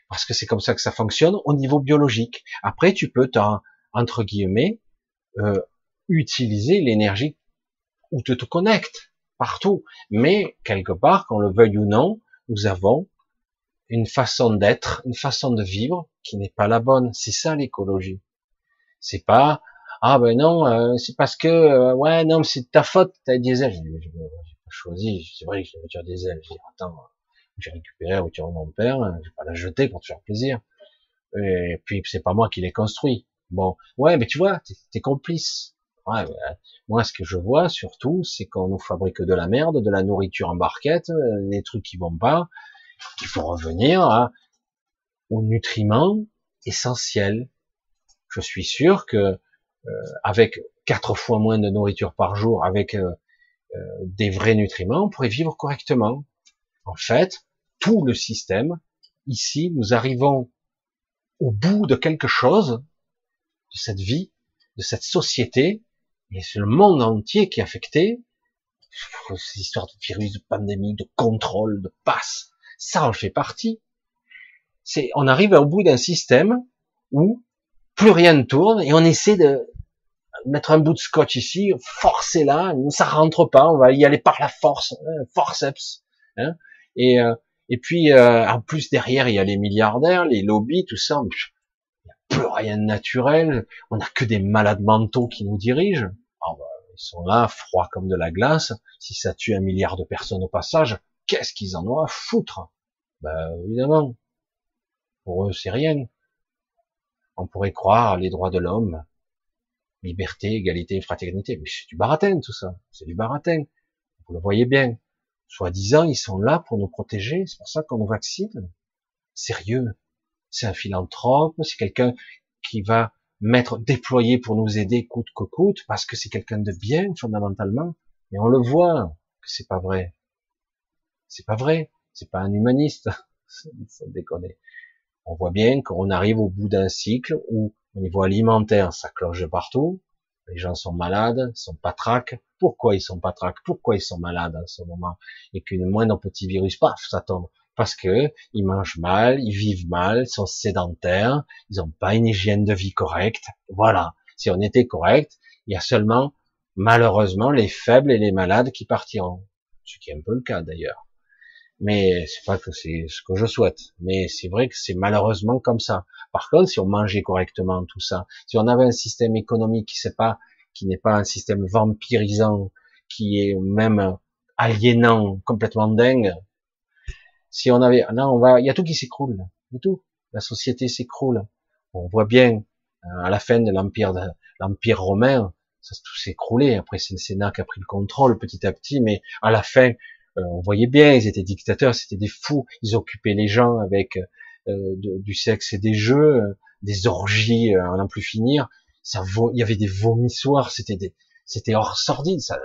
Parce que c'est comme ça que ça fonctionne au niveau biologique. Après, tu peux, entre guillemets, euh, utiliser l'énergie où tu te connectes partout. Mais quelque part, qu'on le veuille ou non, nous avons une façon d'être, une façon de vivre qui n'est pas la bonne. C'est ça l'écologie. C'est pas ah ben non, euh, c'est parce que euh, ouais non, c'est ta faute, t'as diesel. J'ai pas choisi, c'est vrai que j'ai la voiture diesel. J'ai dit attends, j'ai récupéré la voiture de mon père, je vais pas la jeter pour te faire plaisir. Et puis c'est pas moi qui l'ai construit. Bon, ouais, mais tu vois, t'es es complice. Ouais, moi, ce que je vois surtout, c'est qu'on nous fabrique de la merde, de la nourriture en barquette, euh, des trucs qui vont pas. Il faut revenir aux nutriments essentiels. Je suis sûr que euh, avec quatre fois moins de nourriture par jour, avec euh, des vrais nutriments, on pourrait vivre correctement. En fait, tout le système, ici, nous arrivons au bout de quelque chose, de cette vie, de cette société, et c'est le monde entier qui est affecté. Ces histoires de virus, de pandémie, de contrôle, de passe, ça en fait partie. C'est, on arrive au bout d'un système où plus rien ne tourne et on essaie de mettre un bout de scotch ici, forcer là, ça rentre pas, on va y aller par la force, hein, forceps. Hein, et, euh, et puis euh, en plus derrière il y a les milliardaires, les lobbies, tout ça. Il n'y a plus rien de naturel. On n'a que des malades mentaux qui nous dirigent. Ah, bah, ils sont là, froids comme de la glace. Si ça tue un milliard de personnes au passage, qu'est-ce qu'ils en ont à foutre? Ben évidemment, pour eux c'est rien. On pourrait croire les droits de l'homme, liberté, égalité, fraternité, mais c'est du baratin tout ça, c'est du baratin. Vous le voyez bien. Soi-disant, ils sont là pour nous protéger, c'est pour ça qu'on nous vaccine. Sérieux. C'est un philanthrope, c'est quelqu'un qui va mettre déployé pour nous aider coûte que coûte, parce que c'est quelqu'un de bien fondamentalement. Mais on le voit que c'est pas vrai. C'est pas vrai. C'est pas un humaniste. ça déconne. On voit bien qu'on arrive au bout d'un cycle où, au niveau alimentaire, ça cloche partout. Les gens sont malades, sont patraques. Pourquoi ils sont patraques Pourquoi ils sont malades en ce moment? Et qu'une moindre petit virus, paf, ça tombe parce que ils mangent mal, ils vivent mal, sont sédentaires, ils n'ont pas une hygiène de vie correcte. Voilà. Si on était correct, il y a seulement, malheureusement, les faibles et les malades qui partiront. Ce qui est un peu le cas d'ailleurs. Mais c'est pas que c'est ce que je souhaite. Mais c'est vrai que c'est malheureusement comme ça. Par contre, si on mangeait correctement tout ça, si on avait un système économique qui n'est pas, qui n'est pas un système vampirisant, qui est même aliénant, complètement dingue, si on avait, non, on va, il y a tout qui s'écroule, tout. La société s'écroule. On voit bien euh, à la fin de l'empire, l'empire romain, ça tout s'écroulé. Après, c'est le Sénat qui a pris le contrôle petit à petit, mais à la fin, on voyait bien, ils étaient dictateurs, c'était des fous. Ils occupaient les gens avec euh, du sexe et des jeux, des orgies à n'en plus finir. Ça, il y avait des vomissoirs, c'était des, C'était hors sordide. Ça,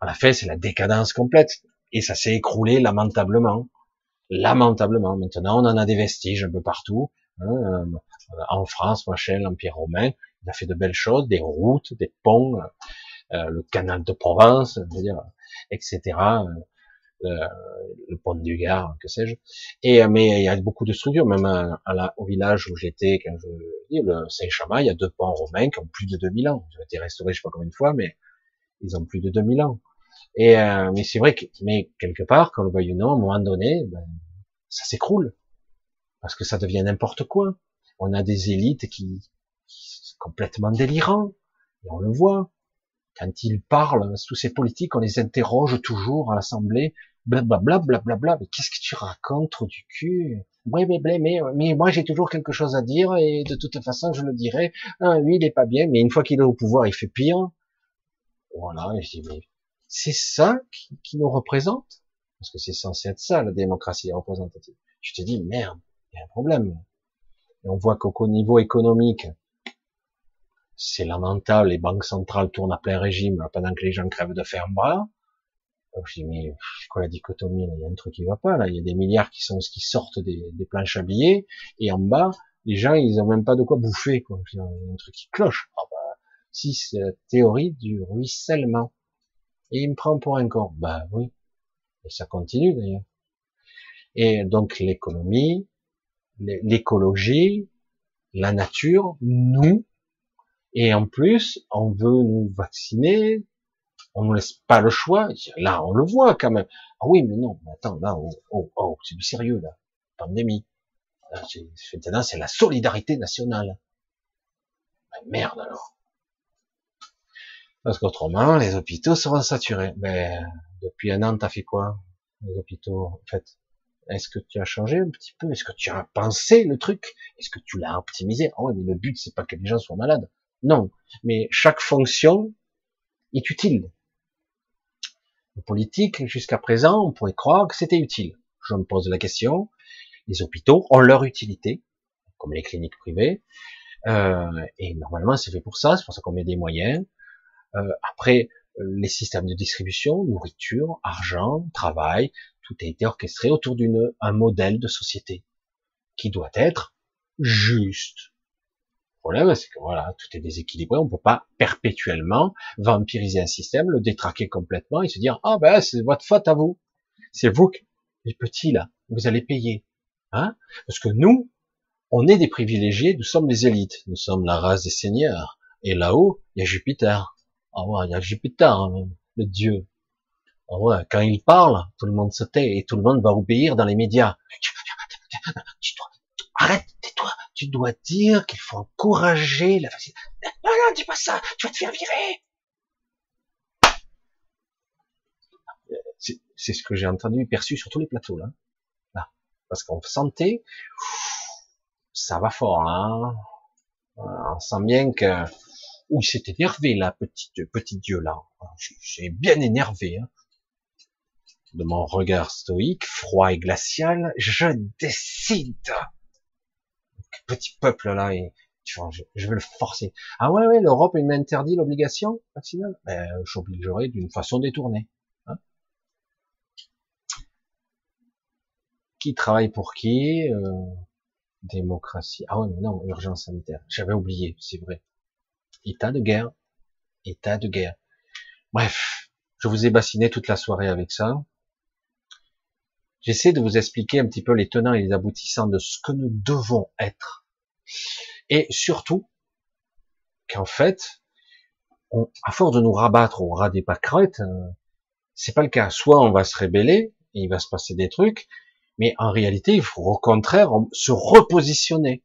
à la fin, c'est la décadence complète. Et ça s'est écroulé lamentablement. Lamentablement. Maintenant, on en a des vestiges un peu partout. Hein, euh, en France, machin, l'Empire romain, il a fait de belles choses, des routes, des ponts, euh, le canal de Provence, dire, etc. Euh, le pont du Gard, que sais-je. Et mais il y a beaucoup de structures, même à, la, au village où j'étais, quand je dis le Saint-Chamas, il y a deux ponts romains qui ont plus de 2000 ans. Ils ont été restaurés, je sais pas combien de fois, mais ils ont plus de 2000 ans. Et euh, mais c'est vrai que, mais quelque part, quand le voit non, à un moment donné, ben, ça s'écroule parce que ça devient n'importe quoi. On a des élites qui, sont complètement délirants et on le voit. Quand ils parlent, tous ces politiques, on les interroge toujours à l'Assemblée, blablabla, blablabla. Mais qu'est-ce que tu racontes, trop du cul? Oui, mais, mais, mais moi j'ai toujours quelque chose à dire et de toute façon je le dirai. Ah, lui il est pas bien, mais une fois qu'il est au pouvoir, il fait pire. Voilà, et je dis mais c'est ça qui, nous représente? Parce que c'est censé être ça, la démocratie représentative. Je te dis, merde, il y a un problème. Et on voit qu'au niveau économique, c'est lamentable, les banques centrales tournent à plein régime pendant que les gens crèvent de ferme bras. Je dis, mais quoi la dichotomie Il y a un truc qui va pas, là. Il y a des milliards qui sont qui sortent des, planches à billets, et en bas, les gens, ils ont même pas de quoi bouffer, quoi. Il y a un truc qui cloche. Ah bah, si c'est la théorie du ruissellement. Et il me prend pour un corps. Bah oui. Et ça continue d'ailleurs. Et donc l'économie, l'écologie, la nature, nous, et en plus, on veut nous vacciner, on nous laisse pas le choix. Là, on le voit quand même. Ah oui, mais non, attends, là, oh, oh, oh c'est du sérieux là, pandémie. Maintenant, c'est la solidarité nationale. Ben, merde alors. Parce qu'autrement, les hôpitaux seront saturés. Mais depuis un an, t'as fait quoi Les hôpitaux, en fait? Est-ce que tu as changé un petit peu? Est-ce que tu as pensé le truc? Est-ce que tu l'as optimisé? Ah mais le but, c'est pas que les gens soient malades. Non. Mais chaque fonction est utile. Politique, jusqu'à présent, on pourrait croire que c'était utile. Je me pose la question. Les hôpitaux ont leur utilité, comme les cliniques privées. Euh, et normalement, c'est fait pour ça. C'est pour ça qu'on met des moyens. Euh, après, les systèmes de distribution, nourriture, argent, travail, tout a été orchestré autour d'une un modèle de société qui doit être juste. Le problème, c'est que voilà, tout est déséquilibré. On peut pas perpétuellement vampiriser un système, le détraquer complètement et se dire ah ben c'est votre faute à vous. C'est vous, les petits là, vous allez payer, hein Parce que nous, on est des privilégiés, nous sommes des élites, nous sommes la race des seigneurs. Et là-haut, il y a Jupiter. Ah ouais, il y a Jupiter, hein, le dieu. Ah ouais, quand il parle, tout le monde se tait et tout le monde va obéir dans les médias. arrête. Tu dois dire qu'il faut encourager la facilité. Non, non, dis pas ça. Tu vas te faire virer. C'est ce que j'ai entendu perçu sur tous les plateaux là. là. Parce qu'on sentait, ça va fort. Hein. On sent bien que il s'est énervé là, petit, petit dieu là. J'ai bien énervé. Hein. De mon regard stoïque, froid et glacial, je décide. Petit peuple là, et je, vais le forcer. Ah ouais, ouais, l'Europe m'interdit l'obligation vaccinale? Ben, j'obligerai d'une façon détournée. Hein. qui travaille pour qui euh, Démocratie? Ah ouais, non, urgence sanitaire. J'avais oublié, c'est vrai. État de guerre. État de guerre. Bref, je vous ai bassiné toute la soirée avec ça. J'essaie de vous expliquer un petit peu les tenants et les aboutissants de ce que nous devons être. Et surtout, qu'en fait, à force de nous rabattre au ras des pâquerettes, euh, c'est pas le cas. Soit on va se rébeller, et il va se passer des trucs, mais en réalité, il faut au contraire se repositionner.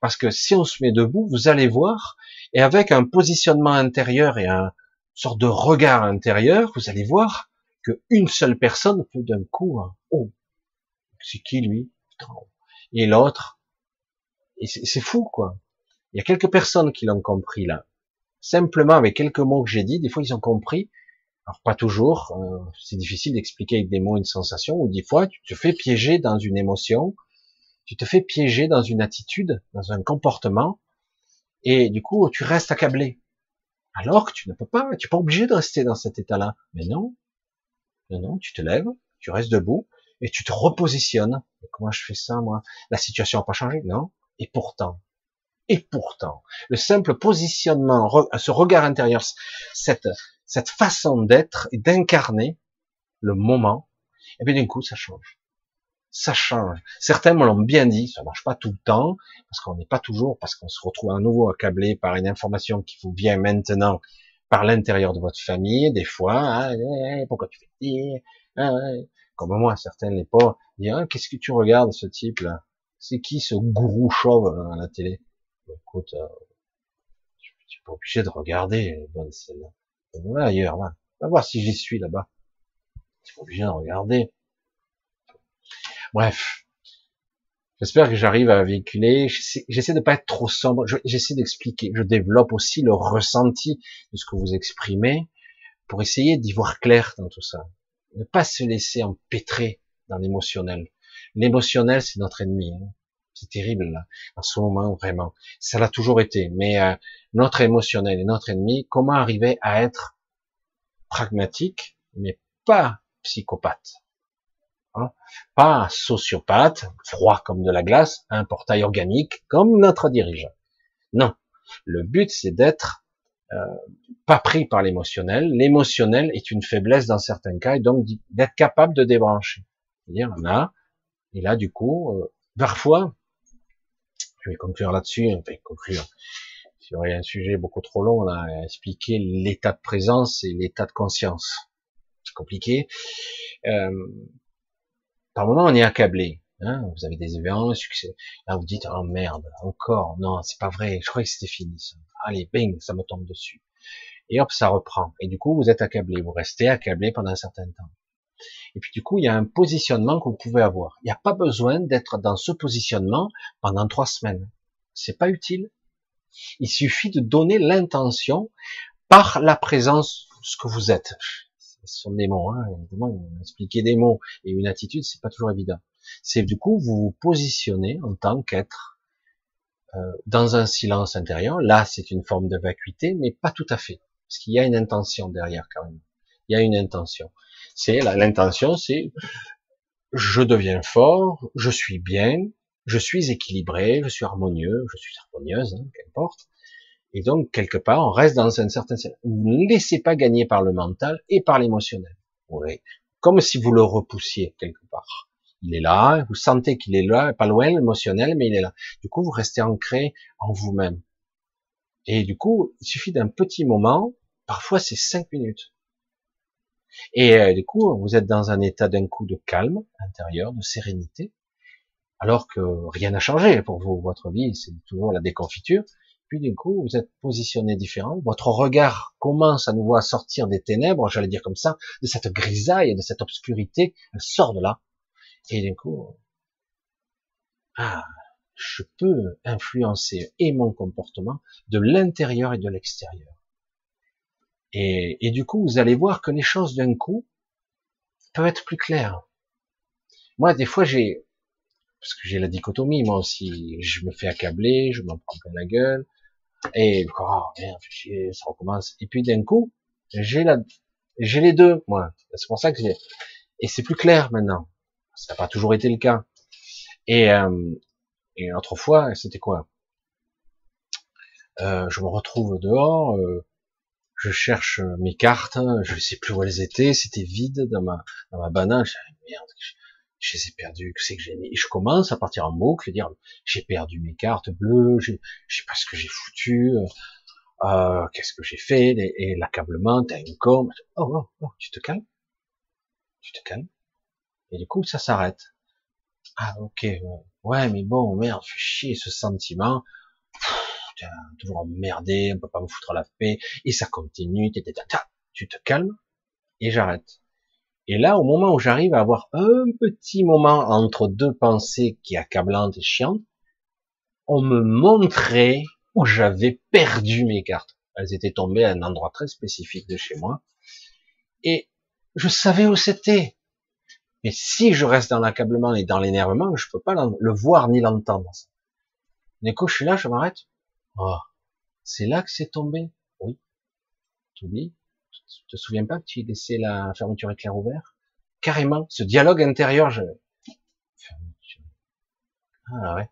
Parce que si on se met debout, vous allez voir, et avec un positionnement intérieur et un sorte de regard intérieur, vous allez voir que une seule personne peut d'un coup, hein, oh, c'est qui lui? Et l'autre, et c'est fou quoi. Il y a quelques personnes qui l'ont compris là. Simplement avec quelques mots que j'ai dit, des fois ils ont compris. Alors pas toujours, euh, c'est difficile d'expliquer avec des mots une sensation, ou des fois tu te fais piéger dans une émotion, tu te fais piéger dans une attitude, dans un comportement, et du coup, tu restes accablé. Alors que tu ne peux pas, tu n'es pas obligé de rester dans cet état-là. Mais non, non, non, tu te lèves, tu restes debout et tu te repositionnes. comment je fais ça, moi? La situation n'a pas changé, non Et pourtant, et pourtant, le simple positionnement, ce regard intérieur, cette, cette façon d'être et d'incarner le moment, et eh bien d'un coup, ça change. Ça change. Certains me l'ont bien dit, ça marche pas tout le temps, parce qu'on n'est pas toujours, parce qu'on se retrouve à nouveau accablé par une information qui vous vient maintenant par l'intérieur de votre famille, des fois, ah, eh, eh, pourquoi tu fais dire, comme moi, certains n'est pas, dire, ah, qu'est-ce que tu regardes ce type-là? C'est qui ce gourou chauve à la télé? Écoute, euh, n'es pas obligé de regarder, bonne scène. Va ailleurs, va. va voir si j'y suis là-bas. Tu pas obligé de regarder. Bref. J'espère que j'arrive à véhiculer. J'essaie de pas être trop sombre. J'essaie d'expliquer. Je développe aussi le ressenti de ce que vous exprimez pour essayer d'y voir clair dans tout ça. Ne pas se laisser empêtrer dans l'émotionnel. L'émotionnel, c'est notre ennemi. Hein. C'est terrible là, en ce moment vraiment. Ça l'a toujours été. Mais euh, notre émotionnel et notre ennemi. Comment arriver à être pragmatique, mais pas psychopathe, hein pas sociopathe, froid comme de la glace, un portail organique comme notre dirigeant. Non, le but c'est d'être euh, pas pris par l'émotionnel. L'émotionnel est une faiblesse dans certains cas et donc d'être capable de débrancher. C'est-à-dire, on a, et là du coup, euh, parfois, je vais conclure là-dessus, enfin conclure. Aurait un sujet beaucoup trop long, on a expliqué l'état de présence et l'état de conscience. C'est compliqué. Euh, par moment, on est accablé. Hein, vous avez des événements, succès. Là, vous dites, oh merde, encore, non, c'est pas vrai, je croyais que c'était fini. Allez, bing, ça me tombe dessus. Et hop, ça reprend. Et du coup, vous êtes accablé, vous restez accablé pendant un certain temps. Et puis du coup, il y a un positionnement que vous pouvez avoir. Il n'y a pas besoin d'être dans ce positionnement pendant trois semaines. C'est pas utile. Il suffit de donner l'intention par la présence de ce que vous êtes. Ce sont des mots, hein, évidemment. Expliquer des mots et une attitude, c'est pas toujours évident. C'est du coup vous vous positionnez en tant qu'être euh, dans un silence intérieur. Là, c'est une forme de vacuité, mais pas tout à fait, parce qu'il y a une intention derrière quand même. Il y a une intention. C'est l'intention, c'est je deviens fort, je suis bien, je suis équilibré, je suis harmonieux, je suis harmonieuse, hein, qu'importe. Et donc, quelque part, on reste dans un certain Vous ne laissez pas gagner par le mental et par l'émotionnel. Oui. Comme si vous le repoussiez quelque part. Il est là, vous sentez qu'il est là, pas loin, émotionnel, mais il est là. Du coup, vous restez ancré en vous-même. Et du coup, il suffit d'un petit moment, parfois c'est cinq minutes. Et euh, du coup, vous êtes dans un état d'un coup de calme intérieur, de sérénité, alors que rien n'a changé pour vous. Votre vie, c'est toujours la déconfiture. Puis du coup, vous êtes positionné différent. Votre regard commence à nouveau à sortir des ténèbres, j'allais dire comme ça, de cette grisaille, de cette obscurité. Elle sort de là. Et du coup, ah, je peux influencer et mon comportement de l'intérieur et de l'extérieur. Et, et, du coup, vous allez voir que les choses d'un coup peuvent être plus claires. Moi, des fois, j'ai, parce que j'ai la dichotomie, moi aussi. Je me fais accabler, je m'en prends plein la gueule, et oh merde, ça recommence. Et puis d'un coup, j'ai la, j'ai les deux, moi. C'est pour ça que j'ai, et c'est plus clair maintenant. Ça n'a pas toujours été le cas. Et, euh, et autrefois, c'était quoi? Euh, Je me retrouve dehors, euh, je cherche mes cartes, je ne sais plus où elles étaient, c'était vide dans ma, dans ma banane. Merde, je les ai perdues, que c'est que j'ai mis. Et je commence à partir en boucle et dire, j'ai perdu mes cartes bleues, je sais pas ce que j'ai foutu, euh, euh, qu'est-ce que j'ai fait, et, l'accablement, t'as une com. Oh, oh, oh, tu te calmes, tu te calmes. Et du coup, ça s'arrête. Ah, ok, ouais, mais bon, merde, fais chier ce sentiment. Toujours emmerdé, on peut pas me foutre la paix, et ça continue, tu te calmes, et j'arrête. Et là, au moment où j'arrive à avoir un petit moment entre deux pensées qui est accablante et chiante, on me montrait où j'avais perdu mes cartes. Elles étaient tombées à un endroit très spécifique de chez moi. Et je savais où c'était. Mais si je reste dans l'accablement et dans l'énervement, je peux pas le voir ni l'entendre. Du je suis là, je m'arrête. Oh, c'est là que c'est tombé. Oui. Tu oublies Tu te souviens pas que tu laissé la fermeture éclair ouvert Carrément, ce dialogue intérieur, je... Ah ouais.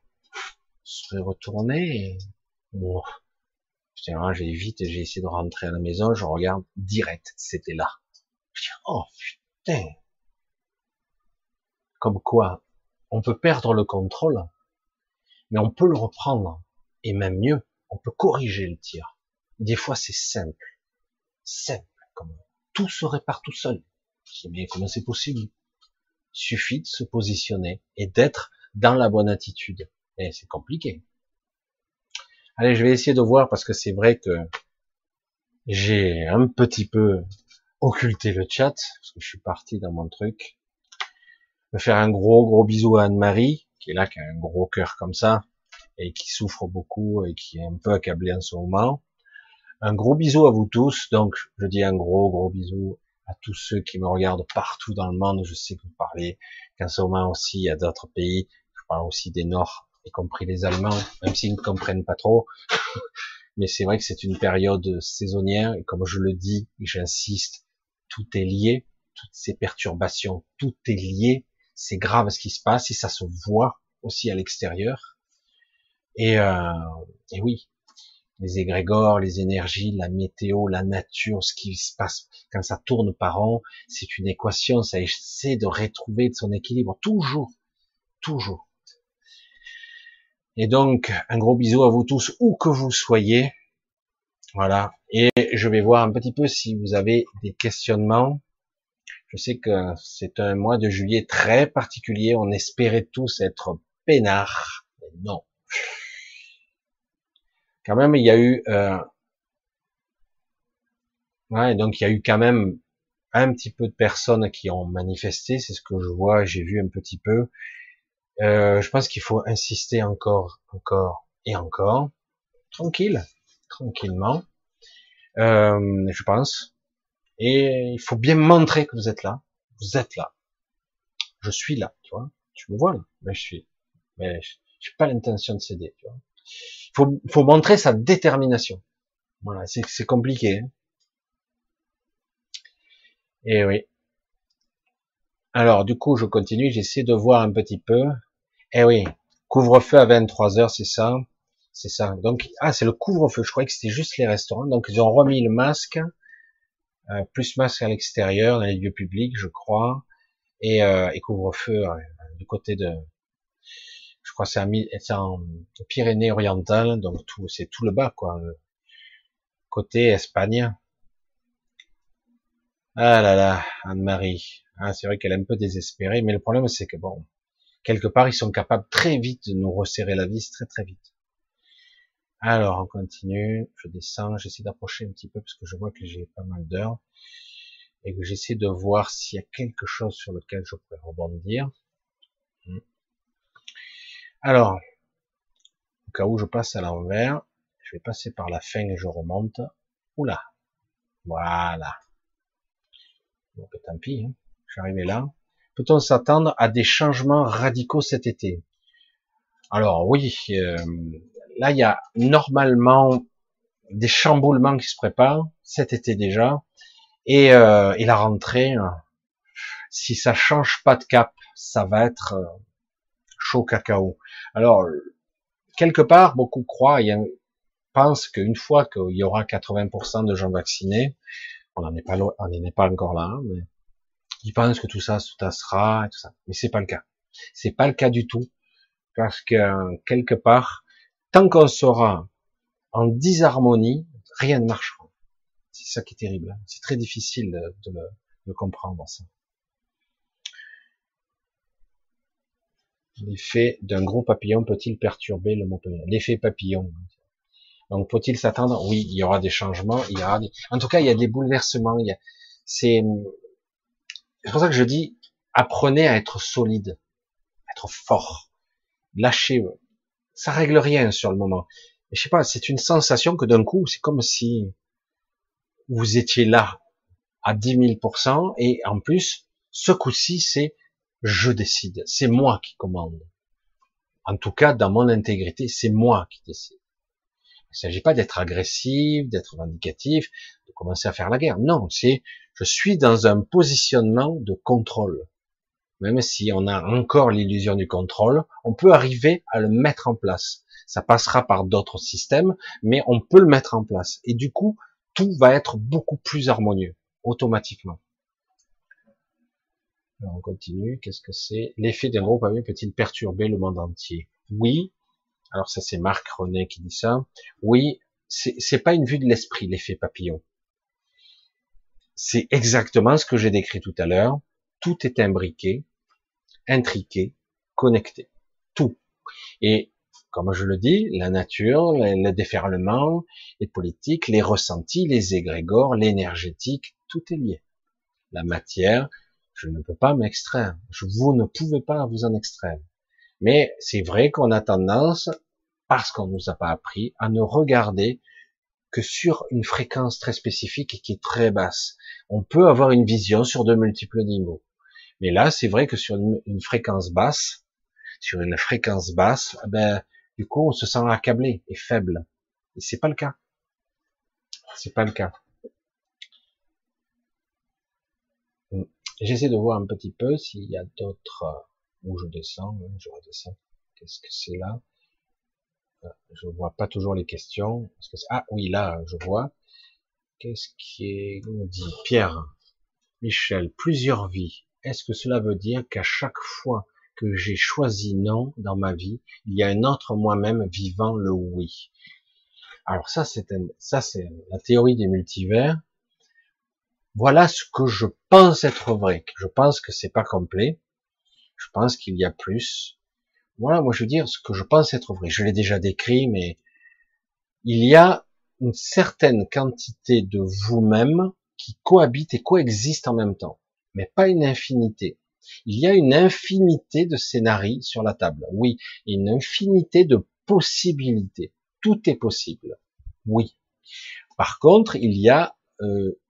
Je serais retourné et... Bon. j'ai vite, j'ai essayé de rentrer à la maison, je regarde direct, c'était là. Oh putain. Comme quoi, on peut perdre le contrôle, mais on peut le reprendre. Et même mieux, on peut corriger le tir. Des fois, c'est simple. Simple. Comme tout se répare tout seul. Je mais comment c'est possible? Suffit de se positionner et d'être dans la bonne attitude. Et c'est compliqué. Allez, je vais essayer de voir parce que c'est vrai que j'ai un petit peu occulté le chat parce que je suis parti dans mon truc. Je vais faire un gros gros bisou à Anne-Marie qui est là, qui a un gros cœur comme ça et qui souffre beaucoup et qui est un peu accablé en ce moment. Un gros bisou à vous tous. Donc, je dis un gros, gros bisou à tous ceux qui me regardent partout dans le monde. Je sais que vous parlez qu'en ce moment aussi, a d'autres pays. Je parle aussi des Nords, y compris les Allemands, même s'ils ne comprennent pas trop. Mais c'est vrai que c'est une période saisonnière et comme je le dis j'insiste, tout est lié. Toutes ces perturbations, tout est lié. C'est grave ce qui se passe et ça se voit aussi à l'extérieur. Et, euh, et oui, les égrégores, les énergies, la météo, la nature, ce qui se passe quand ça tourne par an, c'est une équation, ça essaie de retrouver son équilibre, toujours, toujours. Et donc, un gros bisou à vous tous, où que vous soyez. Voilà. Et je vais voir un petit peu si vous avez des questionnements. Je sais que c'est un mois de juillet très particulier. On espérait tous être peinards. Mais non quand même, il y a eu, euh... ouais, donc il y a eu quand même un petit peu de personnes qui ont manifesté, c'est ce que je vois, j'ai vu un petit peu. Euh, je pense qu'il faut insister encore, encore et encore, tranquille, tranquillement. Euh, je pense. Et il faut bien montrer que vous êtes là. Vous êtes là. Je suis là, tu vois. Tu me vois là, mais je suis. Mais je n'ai pas l'intention de céder, tu vois. Il faut, montrer sa détermination. Voilà, c'est compliqué. Hein. Et eh oui. Alors, du coup, je continue, j'essaie de voir un petit peu. Eh oui, couvre-feu à 23 heures, c'est ça. C'est ça. Donc, ah, c'est le couvre-feu. Je croyais que c'était juste les restaurants. Donc, ils ont remis le masque, euh, plus masque à l'extérieur, dans les lieux publics, je crois, et, euh, couvre-feu euh, du côté de, je crois c'est en Pyrénées orientales, donc c'est tout le bas, quoi. Côté Espagne. Ah là là, Anne-Marie. Ah, c'est vrai qu'elle est un peu désespérée, mais le problème, c'est que bon, quelque part, ils sont capables très vite de nous resserrer la vis, très très vite. Alors, on continue. Je descends, j'essaie d'approcher un petit peu parce que je vois que j'ai pas mal d'heures et que j'essaie de voir s'il y a quelque chose sur lequel je pourrais rebondir. Alors, au cas où je passe à l'envers, je vais passer par la fin et je remonte. Oula, voilà. Donc tant pis, hein. arrivé là. Peut-on s'attendre à des changements radicaux cet été? Alors oui, euh, là il y a normalement des chamboulements qui se préparent cet été déjà, et, euh, et la rentrée, si ça change pas de cap, ça va être euh, cacao. Alors, quelque part, beaucoup croient et pensent qu'une fois qu'il y aura 80% de gens vaccinés, on n'en est pas, on n'est pas encore là, hein, mais ils pensent que tout ça se tassera et tout ça. Mais c'est pas le cas. C'est pas le cas du tout. Parce que, quelque part, tant qu'on sera en disharmonie, rien ne marchera. C'est ça qui est terrible. Hein. C'est très difficile de, de, de comprendre ça. L'effet d'un gros papillon peut-il perturber le moteur L'effet papillon. Donc, faut-il s'attendre? Oui, il y aura des changements. Il y aura des... En tout cas, il y a des bouleversements. A... C'est pour ça que je dis apprenez à être solide, à être fort, lâchez. Ça règle rien sur le moment. Mais je sais pas, c'est une sensation que d'un coup, c'est comme si vous étiez là à 10 000% et en plus, ce coup-ci, c'est je décide, c'est moi qui commande. En tout cas, dans mon intégrité, c'est moi qui décide. Il ne s'agit pas d'être agressif, d'être vindicatif, de commencer à faire la guerre. Non, c'est je suis dans un positionnement de contrôle. Même si on a encore l'illusion du contrôle, on peut arriver à le mettre en place. Ça passera par d'autres systèmes, mais on peut le mettre en place. Et du coup, tout va être beaucoup plus harmonieux, automatiquement. Alors on continue. Qu'est-ce que c'est? L'effet d'un groupe peut-il perturber le monde entier? Oui. Alors ça c'est Marc René qui dit ça. Oui, c'est pas une vue de l'esprit l'effet papillon. C'est exactement ce que j'ai décrit tout à l'heure. Tout est imbriqué, intriqué, connecté. Tout. Et comme je le dis, la nature, le déferlement, les politiques, les ressentis, les égrégores, l'énergétique, tout est lié. La matière, je ne peux pas m'extraire. Vous ne pouvez pas vous en extraire. Mais c'est vrai qu'on a tendance, parce qu'on nous a pas appris, à ne regarder que sur une fréquence très spécifique et qui est très basse. On peut avoir une vision sur de multiples niveaux. Mais là, c'est vrai que sur une, fréquence basse, sur une fréquence basse, eh ben, du coup, on se sent accablé et faible. Et c'est pas le cas. C'est pas le cas. J'essaie de voir un petit peu s'il y a d'autres, euh, où je descends, hein, je redescends. Qu'est-ce que c'est là? Euh, je vois pas toujours les questions. Que ah oui, là, je vois. Qu'est-ce qui est, dit Pierre, Michel, plusieurs vies. Est-ce que cela veut dire qu'à chaque fois que j'ai choisi non dans ma vie, il y a un autre moi-même vivant le oui? Alors ça, c'est ça, c'est la théorie des multivers. Voilà ce que je pense être vrai. Je pense que c'est pas complet. Je pense qu'il y a plus. Voilà, moi je veux dire ce que je pense être vrai. Je l'ai déjà décrit, mais il y a une certaine quantité de vous-même qui cohabite et coexiste en même temps, mais pas une infinité. Il y a une infinité de scénarios sur la table. Oui, une infinité de possibilités. Tout est possible. Oui. Par contre, il y a, euh,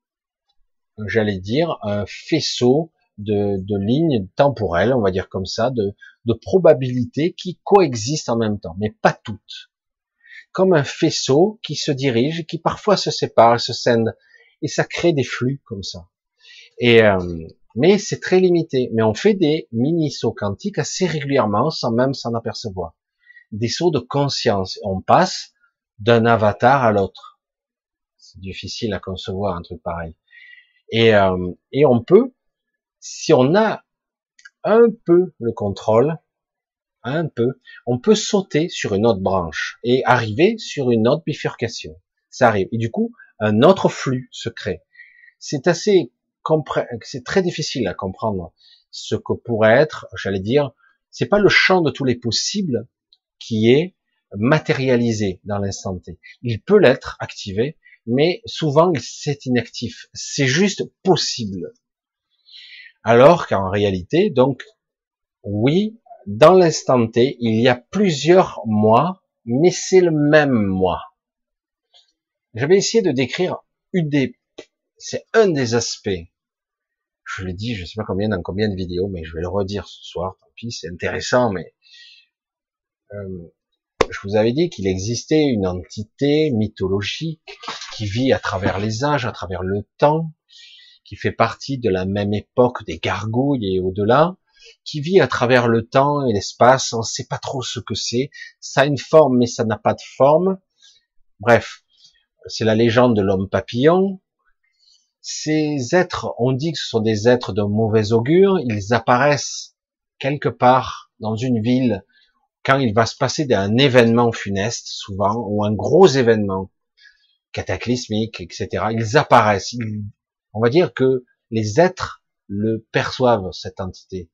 j'allais dire, un faisceau de, de, lignes temporelles, on va dire comme ça, de, de probabilités qui coexistent en même temps, mais pas toutes. Comme un faisceau qui se dirige, qui parfois se sépare, se scinde, et ça crée des flux comme ça. Et euh, mais c'est très limité. Mais on fait des mini sauts quantiques assez régulièrement sans même s'en apercevoir. Des sauts de conscience. On passe d'un avatar à l'autre. C'est difficile à concevoir un truc pareil. Et, euh, et on peut, si on a un peu le contrôle, un peu, on peut sauter sur une autre branche et arriver sur une autre bifurcation. Ça arrive. Et du coup, un autre flux se crée. C'est assez c'est très difficile à comprendre ce que pourrait être, j'allais dire, c'est pas le champ de tous les possibles qui est matérialisé dans l'instant T. Il peut l'être activé, mais souvent c'est inactif. C'est juste possible. Alors qu'en réalité, donc, oui, dans l'instant T, il y a plusieurs mois, mais c'est le même mois. J'avais essayé de décrire une c'est un des aspects je le dis, je sais pas combien dans combien de vidéos, mais je vais le redire ce soir. Tant pis, c'est intéressant, mais euh, je vous avais dit qu'il existait une entité mythologique vit à travers les âges, à travers le temps, qui fait partie de la même époque des gargouilles et au-delà, qui vit à travers le temps et l'espace. On ne sait pas trop ce que c'est. Ça a une forme, mais ça n'a pas de forme. Bref, c'est la légende de l'homme papillon. Ces êtres, on dit que ce sont des êtres de mauvais augure, ils apparaissent quelque part dans une ville quand il va se passer d'un événement funeste, souvent, ou un gros événement cataclysmique, etc. Ils apparaissent. on va dire que les êtres le perçoivent, cette entité.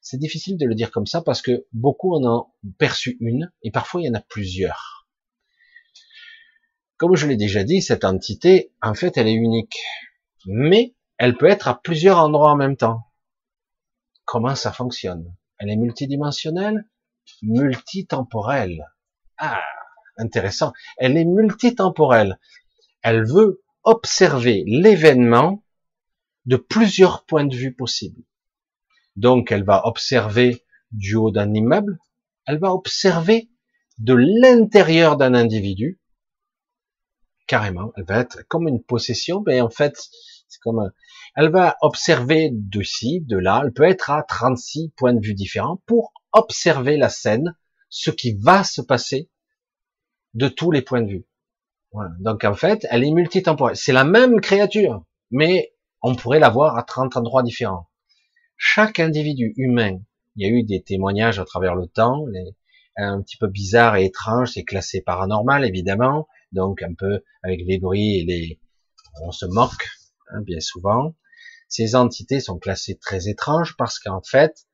C'est difficile de le dire comme ça parce que beaucoup en ont perçu une, et parfois il y en a plusieurs. Comme je l'ai déjà dit, cette entité, en fait, elle est unique. Mais elle peut être à plusieurs endroits en même temps. Comment ça fonctionne? Elle est multidimensionnelle Multitemporelle. Ah, intéressant. Elle est multitemporelle. Elle veut observer l'événement de plusieurs points de vue possibles. Donc, elle va observer du haut d'un immeuble, elle va observer de l'intérieur d'un individu, carrément, elle va être comme une possession, mais en fait, c'est comme, elle va observer de ci, de là, elle peut être à 36 points de vue différents pour observer la scène, ce qui va se passer de tous les points de vue. Voilà. Donc en fait, elle est multitemporelle. C'est la même créature, mais on pourrait la voir à 30 endroits différents. Chaque individu humain, il y a eu des témoignages à travers le temps, un petit peu bizarre et étrange, c'est classé paranormal évidemment, donc un peu avec les bruits et les, on se moque hein, bien souvent. Ces entités sont classées très étranges parce qu'en fait,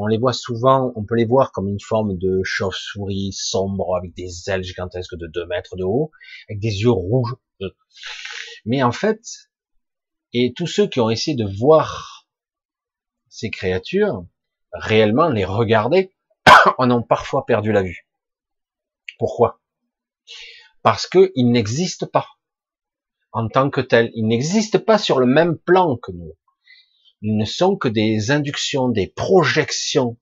on les voit souvent, on peut les voir comme une forme de chauve-souris sombre avec des ailes gigantesques de 2 mètres de haut, avec des yeux rouges. Mais en fait, et tous ceux qui ont essayé de voir ces créatures, réellement les regarder, en ont parfois perdu la vue. Pourquoi? Parce qu'ils n'existent pas en tant que tels. Ils n'existent pas sur le même plan que nous ils ne sont que des inductions, des projections.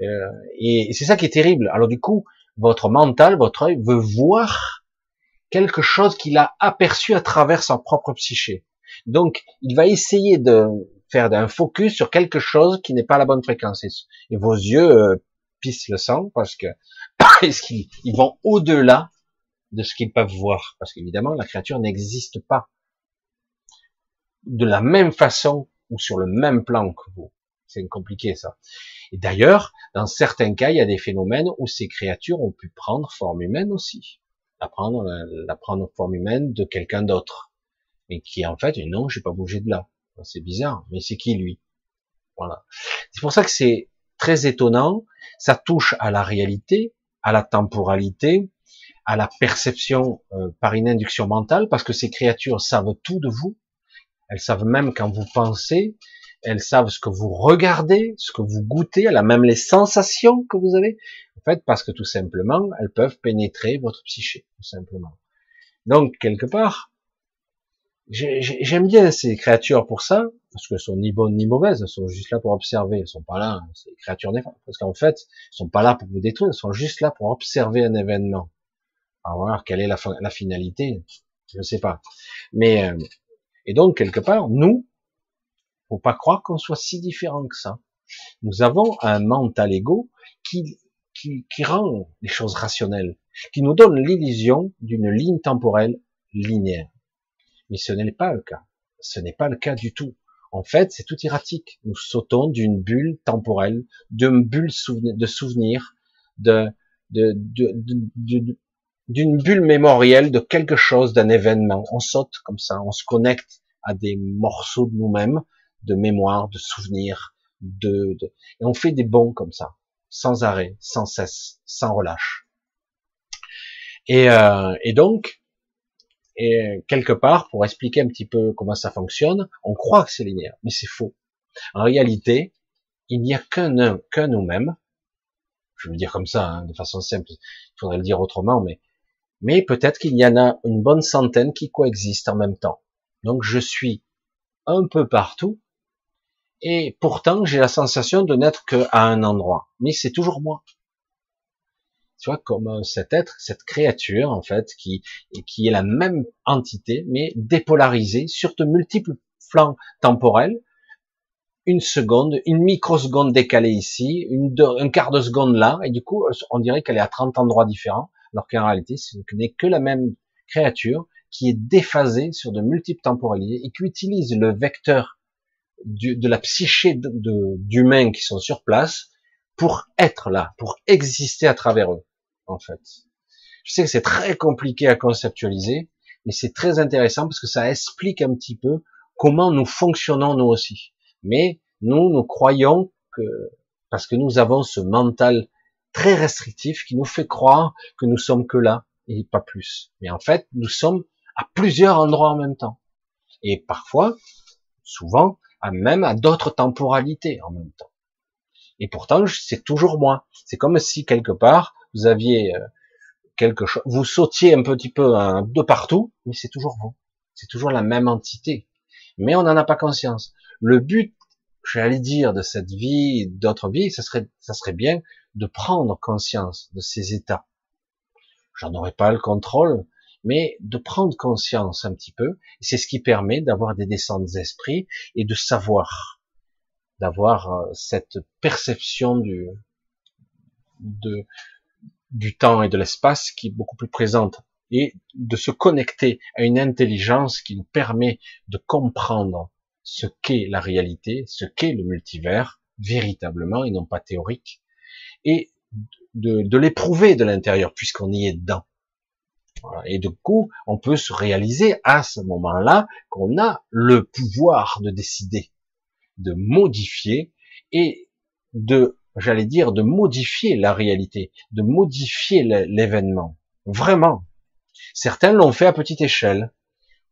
Euh, et c'est ça qui est terrible. Alors du coup, votre mental, votre œil veut voir quelque chose qu'il a aperçu à travers sa propre psyché. Donc, il va essayer de faire un focus sur quelque chose qui n'est pas la bonne fréquence. Et vos yeux euh, pissent le sang parce que ils vont au-delà de ce qu'ils peuvent voir? Parce qu'évidemment, la créature n'existe pas. De la même façon ou sur le même plan que vous. C'est compliqué ça. Et d'ailleurs, dans certains cas, il y a des phénomènes où ces créatures ont pu prendre forme humaine aussi. La prendre, la, prendre forme humaine de quelqu'un d'autre. Et qui en fait, non, j'ai pas bougé de là. C'est bizarre, mais c'est qui lui? Voilà. C'est pour ça que c'est très étonnant. Ça touche à la réalité, à la temporalité, à la perception euh, par une induction mentale, parce que ces créatures savent tout de vous. Elles savent même quand vous pensez, elles savent ce que vous regardez, ce que vous goûtez, elles a même les sensations que vous avez. En fait, parce que tout simplement, elles peuvent pénétrer votre psyché, tout simplement. Donc, quelque part, j'aime bien ces créatures pour ça, parce qu'elles sont ni bonnes ni mauvaises, elles sont juste là pour observer, elles sont pas là, c'est des créatures parce qu'en fait, elles sont pas là pour vous détruire, elles sont juste là pour observer un événement. Alors, quelle est la, la finalité, je ne sais pas. Mais euh, et donc, quelque part, nous, faut pas croire qu'on soit si différent que ça. Nous avons un mental ego qui, qui, qui rend les choses rationnelles, qui nous donne l'illusion d'une ligne temporelle linéaire. Mais ce n'est pas le cas. Ce n'est pas le cas du tout. En fait, c'est tout erratique. Nous sautons d'une bulle temporelle, d'une bulle de souvenir, de, de, de, de, d'une bulle mémorielle de quelque chose, d'un événement. On saute comme ça, on se connecte à des morceaux de nous-mêmes, de mémoire, de souvenirs, de, et on fait des bons comme ça, sans arrêt, sans cesse, sans relâche. Et, euh, et donc, et quelque part, pour expliquer un petit peu comment ça fonctionne, on croit que c'est linéaire, mais c'est faux. En réalité, il n'y a qu'un qu'un nous-mêmes. Je veux dire comme ça, hein, de façon simple. Il faudrait le dire autrement, mais mais peut-être qu'il y en a une bonne centaine qui coexistent en même temps. Donc je suis un peu partout, et pourtant j'ai la sensation de n'être qu'à un endroit. Mais c'est toujours moi. Tu vois, comme euh, cet être, cette créature, en fait, qui, qui est la même entité, mais dépolarisée sur de multiples flancs temporels, une seconde, une microseconde décalée ici, un quart de seconde là, et du coup, on dirait qu'elle est à 30 endroits différents alors qu'en réalité, ce n'est que la même créature qui est déphasée sur de multiples temporalités et qui utilise le vecteur de la psyché d'humains qui sont sur place pour être là, pour exister à travers eux, en fait. Je sais que c'est très compliqué à conceptualiser, mais c'est très intéressant parce que ça explique un petit peu comment nous fonctionnons nous aussi. Mais nous, nous croyons que, parce que nous avons ce mental très restrictif qui nous fait croire que nous sommes que là et pas plus. Mais en fait, nous sommes à plusieurs endroits en même temps. Et parfois, souvent, même à d'autres temporalités en même temps. Et pourtant, c'est toujours moi. C'est comme si quelque part, vous aviez euh, quelque chose, vous sautiez un petit peu hein, de partout, mais c'est toujours vous. C'est toujours la même entité. Mais on n'en a pas conscience. Le but, j'allais dire, de cette vie, d'autres vies, ça serait, ça serait bien de prendre conscience de ces états j'en aurai pas le contrôle, mais de prendre conscience un petit peu. C'est ce qui permet d'avoir des descentes d'esprit et de savoir, d'avoir euh, cette perception du, de, du temps et de l'espace qui est beaucoup plus présente et de se connecter à une intelligence qui nous permet de comprendre ce qu'est la réalité, ce qu'est le multivers, véritablement et non pas théorique, et de, l'éprouver de l'intérieur puisqu'on y est dedans. Et du coup, on peut se réaliser à ce moment-là qu'on a le pouvoir de décider, de modifier et de, j'allais dire, de modifier la réalité, de modifier l'événement. Vraiment. Certains l'ont fait à petite échelle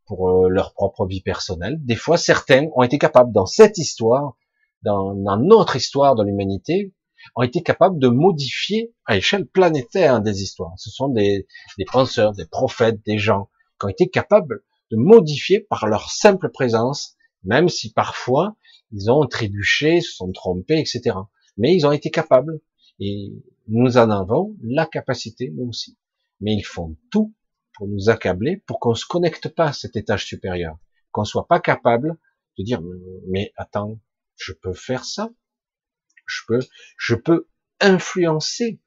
pour euh, leur propre vie personnelle. Des fois, certains ont été capables, dans cette histoire, dans, dans notre histoire de l'humanité, ont été capables de modifier à échelle planétaire des histoires. Ce sont des, des penseurs, des prophètes, des gens qui ont été capables de modifier par leur simple présence, même si parfois ils ont trébuché, se sont trompés, etc. Mais ils ont été capables. Et nous en avons la capacité, nous aussi. Mais ils font tout pour nous accabler, pour qu'on se connecte pas à cet étage supérieur, qu'on soit pas capable de dire mais attends, je peux faire ça, je peux, je peux influencer,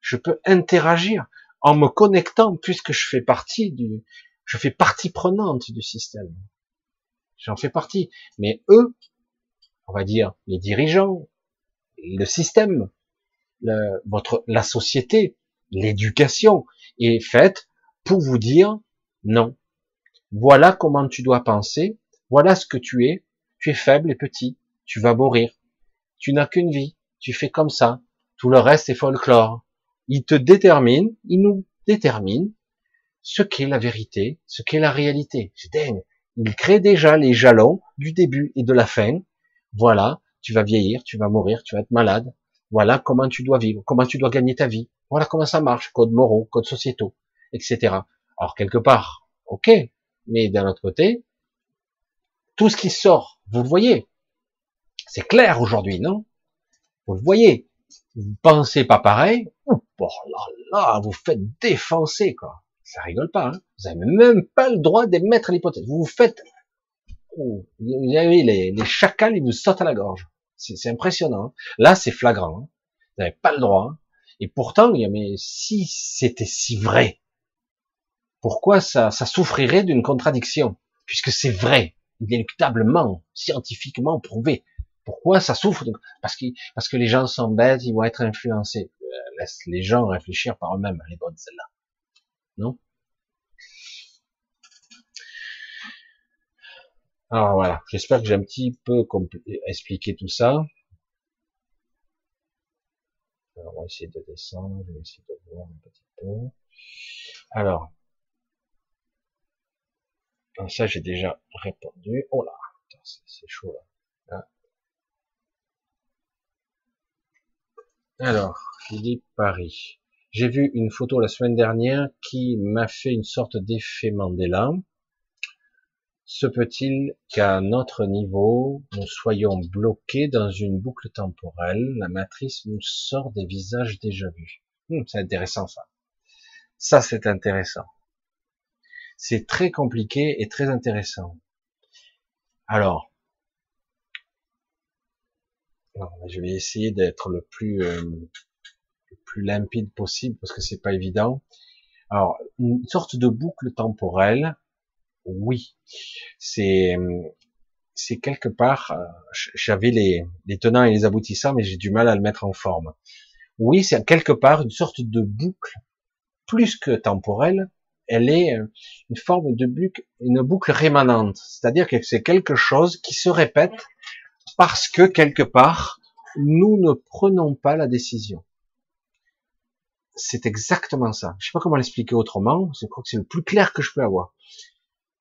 je peux interagir en me connectant puisque je fais partie du, je fais partie prenante du système. J'en fais partie. Mais eux, on va dire les dirigeants, le système, le, votre, la société, l'éducation est faite pour vous dire non. Voilà comment tu dois penser. Voilà ce que tu es. Tu es faible et petit. Tu vas mourir tu n'as qu'une vie, tu fais comme ça, tout le reste est folklore. Il te détermine, il nous détermine ce qu'est la vérité, ce qu'est la réalité. C'est dingue. Il crée déjà les jalons du début et de la fin. Voilà, tu vas vieillir, tu vas mourir, tu vas être malade. Voilà comment tu dois vivre, comment tu dois gagner ta vie. Voilà comment ça marche, code moraux, code sociétaux, etc. Alors quelque part, ok, mais d'un autre côté, tout ce qui sort, vous le voyez, c'est clair aujourd'hui, non? Vous le voyez. Vous pensez pas pareil. Oh là là, vous faites défoncer, quoi. Ça rigole pas. Hein vous avez même pas le droit d'émettre l'hypothèse. Vous vous faites... Oh, vous avez les, les chacals, ils vous sautent à la gorge. C'est impressionnant. Hein. Là, c'est flagrant. Hein vous n'avez pas le droit. Hein. Et pourtant, mais si c'était si vrai, pourquoi ça, souffrirait d'une contradiction? Puisque c'est vrai, inéluctablement, scientifiquement prouvé. Pourquoi ça souffre Parce que parce que les gens sont bêtes, ils vont être influencés. Euh, laisse les gens réfléchir par eux-mêmes. Elle est bonne celle-là, non? Alors voilà, j'espère que j'ai un petit peu expliqué tout ça. Alors, on va essayer de descendre, je vais essayer de voir un petit peu. Alors, ça j'ai déjà répondu. Oh là, c'est chaud là. Alors, Philippe Paris. J'ai vu une photo la semaine dernière qui m'a fait une sorte d'effet Mandela. Se peut-il qu'à notre niveau, nous soyons bloqués dans une boucle temporelle? La matrice nous sort des visages déjà vus. Hmm, c'est intéressant ça. Ça, c'est intéressant. C'est très compliqué et très intéressant. Alors, je vais essayer d'être le plus euh, le plus limpide possible parce que c'est pas évident. Alors, une sorte de boucle temporelle, oui, c'est c'est quelque part, euh, j'avais les tenants et les aboutissants, mais j'ai du mal à le mettre en forme. Oui, c'est quelque part une sorte de boucle, plus que temporelle, elle est euh, une forme de boucle, une boucle rémanente, c'est-à-dire que c'est quelque chose qui se répète parce que quelque part, nous ne prenons pas la décision. C'est exactement ça. Je sais pas comment l'expliquer autrement. Je crois que c'est le plus clair que je peux avoir.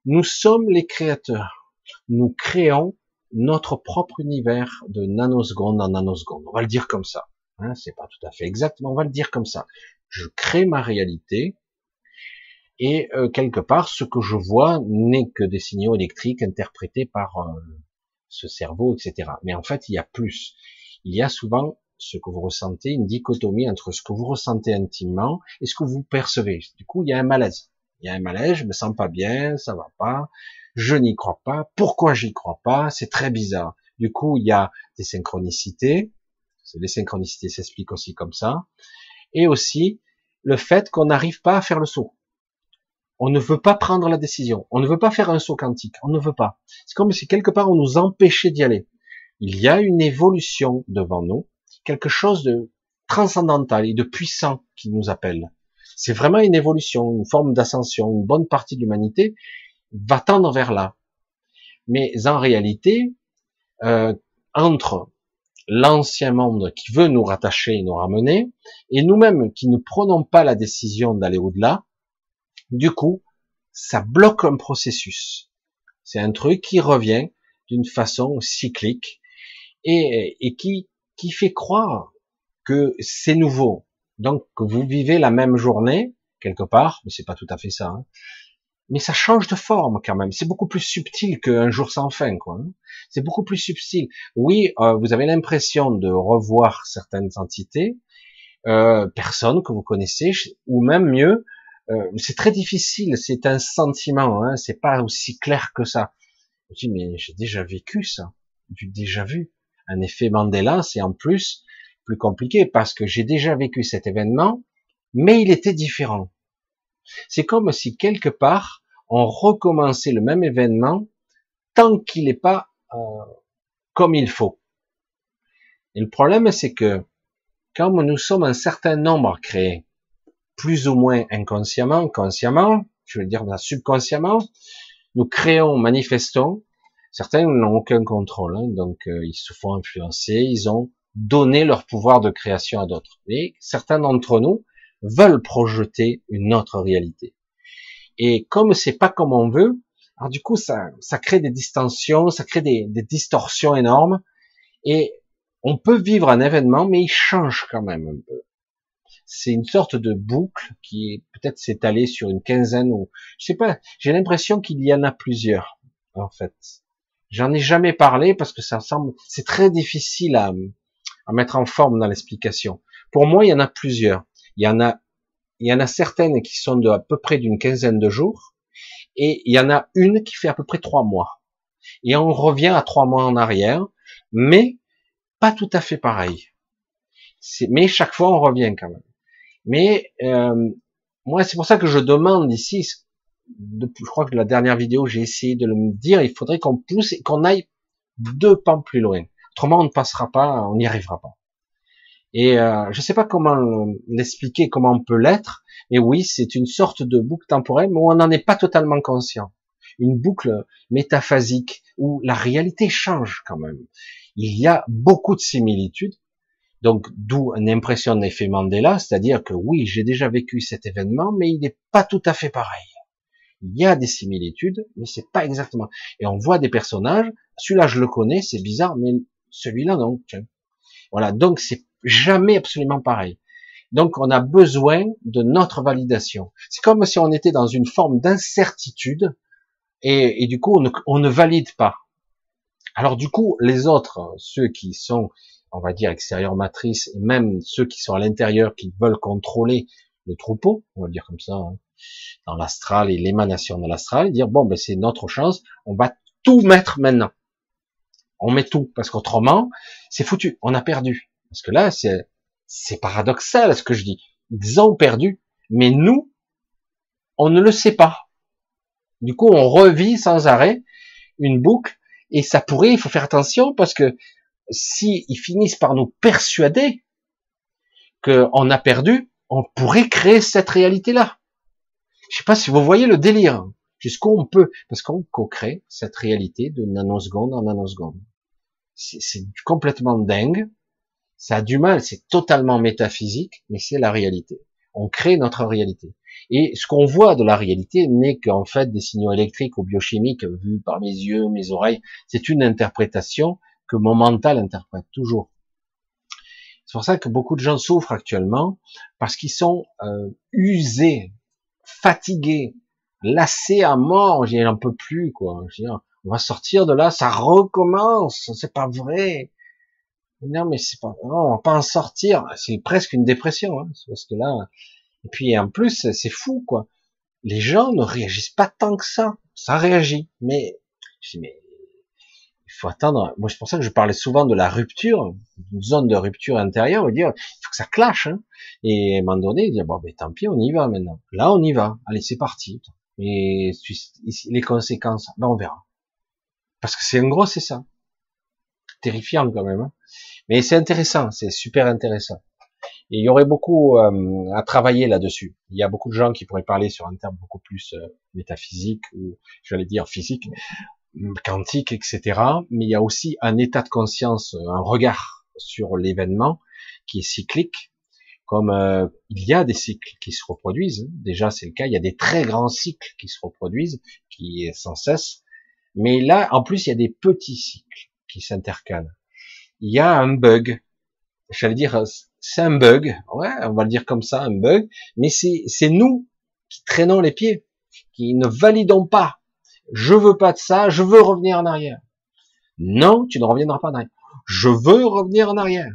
Nous sommes les créateurs. Nous créons notre propre univers de nanoseconde en nanoseconde. On va le dire comme ça. Hein, c'est pas tout à fait exact, mais on va le dire comme ça. Je crée ma réalité et euh, quelque part, ce que je vois n'est que des signaux électriques interprétés par euh, ce cerveau, etc. Mais en fait, il y a plus. Il y a souvent ce que vous ressentez, une dichotomie entre ce que vous ressentez intimement et ce que vous percevez. Du coup, il y a un malaise. Il y a un malaise, je me sens pas bien, ça va pas, je n'y crois pas, pourquoi j'y crois pas, c'est très bizarre. Du coup, il y a des synchronicités, les synchronicités s'expliquent aussi comme ça, et aussi le fait qu'on n'arrive pas à faire le saut. On ne veut pas prendre la décision, on ne veut pas faire un saut quantique, on ne veut pas. C'est comme si quelque part on nous empêchait d'y aller. Il y a une évolution devant nous, quelque chose de transcendantal et de puissant qui nous appelle. C'est vraiment une évolution, une forme d'ascension. Une bonne partie de l'humanité va tendre vers là. Mais en réalité, euh, entre l'ancien monde qui veut nous rattacher et nous ramener, et nous-mêmes qui ne prenons pas la décision d'aller au-delà, du coup, ça bloque un processus. C'est un truc qui revient d'une façon cyclique et, et qui, qui fait croire que c'est nouveau. Donc, vous vivez la même journée, quelque part, mais c'est pas tout à fait ça, hein, mais ça change de forme quand même. C'est beaucoup plus subtil qu'un jour sans fin, quoi. Hein. C'est beaucoup plus subtil. Oui, euh, vous avez l'impression de revoir certaines entités, euh, personnes que vous connaissez, ou même mieux, euh, c'est très difficile. C'est un sentiment, hein, c'est pas aussi clair que ça. Je dis mais j'ai déjà vécu ça, j'ai déjà vu. Un effet Mandela, c'est en plus plus compliqué parce que j'ai déjà vécu cet événement, mais il était différent. C'est comme si quelque part on recommençait le même événement tant qu'il n'est pas euh, comme il faut. Et le problème, c'est que quand nous sommes un certain nombre créés, plus ou moins inconsciemment, consciemment, je veux dire subconsciemment, nous créons, manifestons, certains n'ont aucun contrôle, hein, donc euh, ils se font influencer, ils ont donné leur pouvoir de création à d'autres. Mais certains d'entre nous veulent projeter une autre réalité. Et comme c'est pas comme on veut, alors du coup ça, ça crée des distensions, ça crée des, des distorsions énormes. Et on peut vivre un événement, mais il change quand même un peu. C'est une sorte de boucle qui peut-être s'étalée sur une quinzaine ou je sais pas. J'ai l'impression qu'il y en a plusieurs en fait. J'en ai jamais parlé parce que ça semble, c'est très difficile à, à mettre en forme dans l'explication. Pour moi, il y en a plusieurs. Il y en a il y en a certaines qui sont de à peu près d'une quinzaine de jours, et il y en a une qui fait à peu près trois mois. Et on revient à trois mois en arrière, mais pas tout à fait pareil. Mais chaque fois on revient quand même. Mais euh, moi c'est pour ça que je demande ici, je crois que la dernière vidéo j'ai essayé de le dire, il faudrait qu'on pousse et qu'on aille deux pas plus loin. Autrement on ne passera pas, on n'y arrivera pas. Et euh, je ne sais pas comment l'expliquer, comment on peut l'être, mais oui, c'est une sorte de boucle temporelle, mais on n'en est pas totalement conscient. Une boucle métaphasique où la réalité change quand même. Il y a beaucoup de similitudes, donc d'où une impression d'effet Mandela, c'est-à-dire que oui, j'ai déjà vécu cet événement, mais il n'est pas tout à fait pareil. Il y a des similitudes, mais c'est pas exactement. Et on voit des personnages, celui-là je le connais, c'est bizarre, mais celui-là non. Voilà, donc c'est jamais absolument pareil. Donc on a besoin de notre validation. C'est comme si on était dans une forme d'incertitude et, du coup on ne, valide pas. Alors du coup les autres, ceux qui sont, on va dire extérieur matrice, et même ceux qui sont à l'intérieur, qui veulent contrôler le troupeau, on va dire comme ça, hein, dans l'astral et l'émanation de l'astral, dire bon ben c'est notre chance, on va tout mettre maintenant. On met tout parce qu'autrement c'est foutu, on a perdu. Parce que là, c'est, c'est paradoxal ce que je dis. Ils ont perdu, mais nous, on ne le sait pas. Du coup, on revit sans arrêt une boucle, et ça pourrait, il faut faire attention, parce que si ils finissent par nous persuader qu'on a perdu, on pourrait créer cette réalité-là. Je sais pas si vous voyez le délire, jusqu'où on peut, parce qu'on co-crée cette réalité de nanoseconde en nanoseconde. C'est complètement dingue. Ça a du mal, c'est totalement métaphysique, mais c'est la réalité. On crée notre réalité. Et ce qu'on voit de la réalité n'est qu'en fait des signaux électriques ou biochimiques vus par mes yeux, mes oreilles. C'est une interprétation que mon mental interprète toujours. C'est pour ça que beaucoup de gens souffrent actuellement parce qu'ils sont euh, usés, fatigués, lassés à mort. J'en peux plus quoi. on va sortir de là, ça recommence. C'est pas vrai. Non, mais c'est pas, on va pas en sortir. C'est presque une dépression, hein, parce que là, et puis en plus, c'est fou, quoi. Les gens ne réagissent pas tant que ça. Ça réagit, mais mais il faut attendre. Moi, c'est pour ça que je parlais souvent de la rupture, une zone de rupture intérieure, dire, il faut que ça clash. Hein. Et à un moment donné, dire, bon, ben tant pis, on y va maintenant. Là, on y va. Allez, c'est parti. Et les conséquences, ben on verra. Parce que c'est en gros, c'est ça. Terrifiant quand même. Hein. Mais c'est intéressant, c'est super intéressant. Et il y aurait beaucoup euh, à travailler là-dessus. Il y a beaucoup de gens qui pourraient parler sur un terme beaucoup plus euh, métaphysique ou j'allais dire physique, quantique, etc. Mais il y a aussi un état de conscience, un regard sur l'événement qui est cyclique. Comme euh, il y a des cycles qui se reproduisent, déjà c'est le cas, il y a des très grands cycles qui se reproduisent, qui est sans cesse. Mais là, en plus, il y a des petits cycles qui s'intercalent. Il y a un bug. J'allais dire, c'est un bug. Ouais, on va le dire comme ça, un bug. Mais c'est nous qui traînons les pieds, qui ne validons pas je veux pas de ça, je veux revenir en arrière. Non, tu ne reviendras pas en arrière. Je veux revenir en arrière.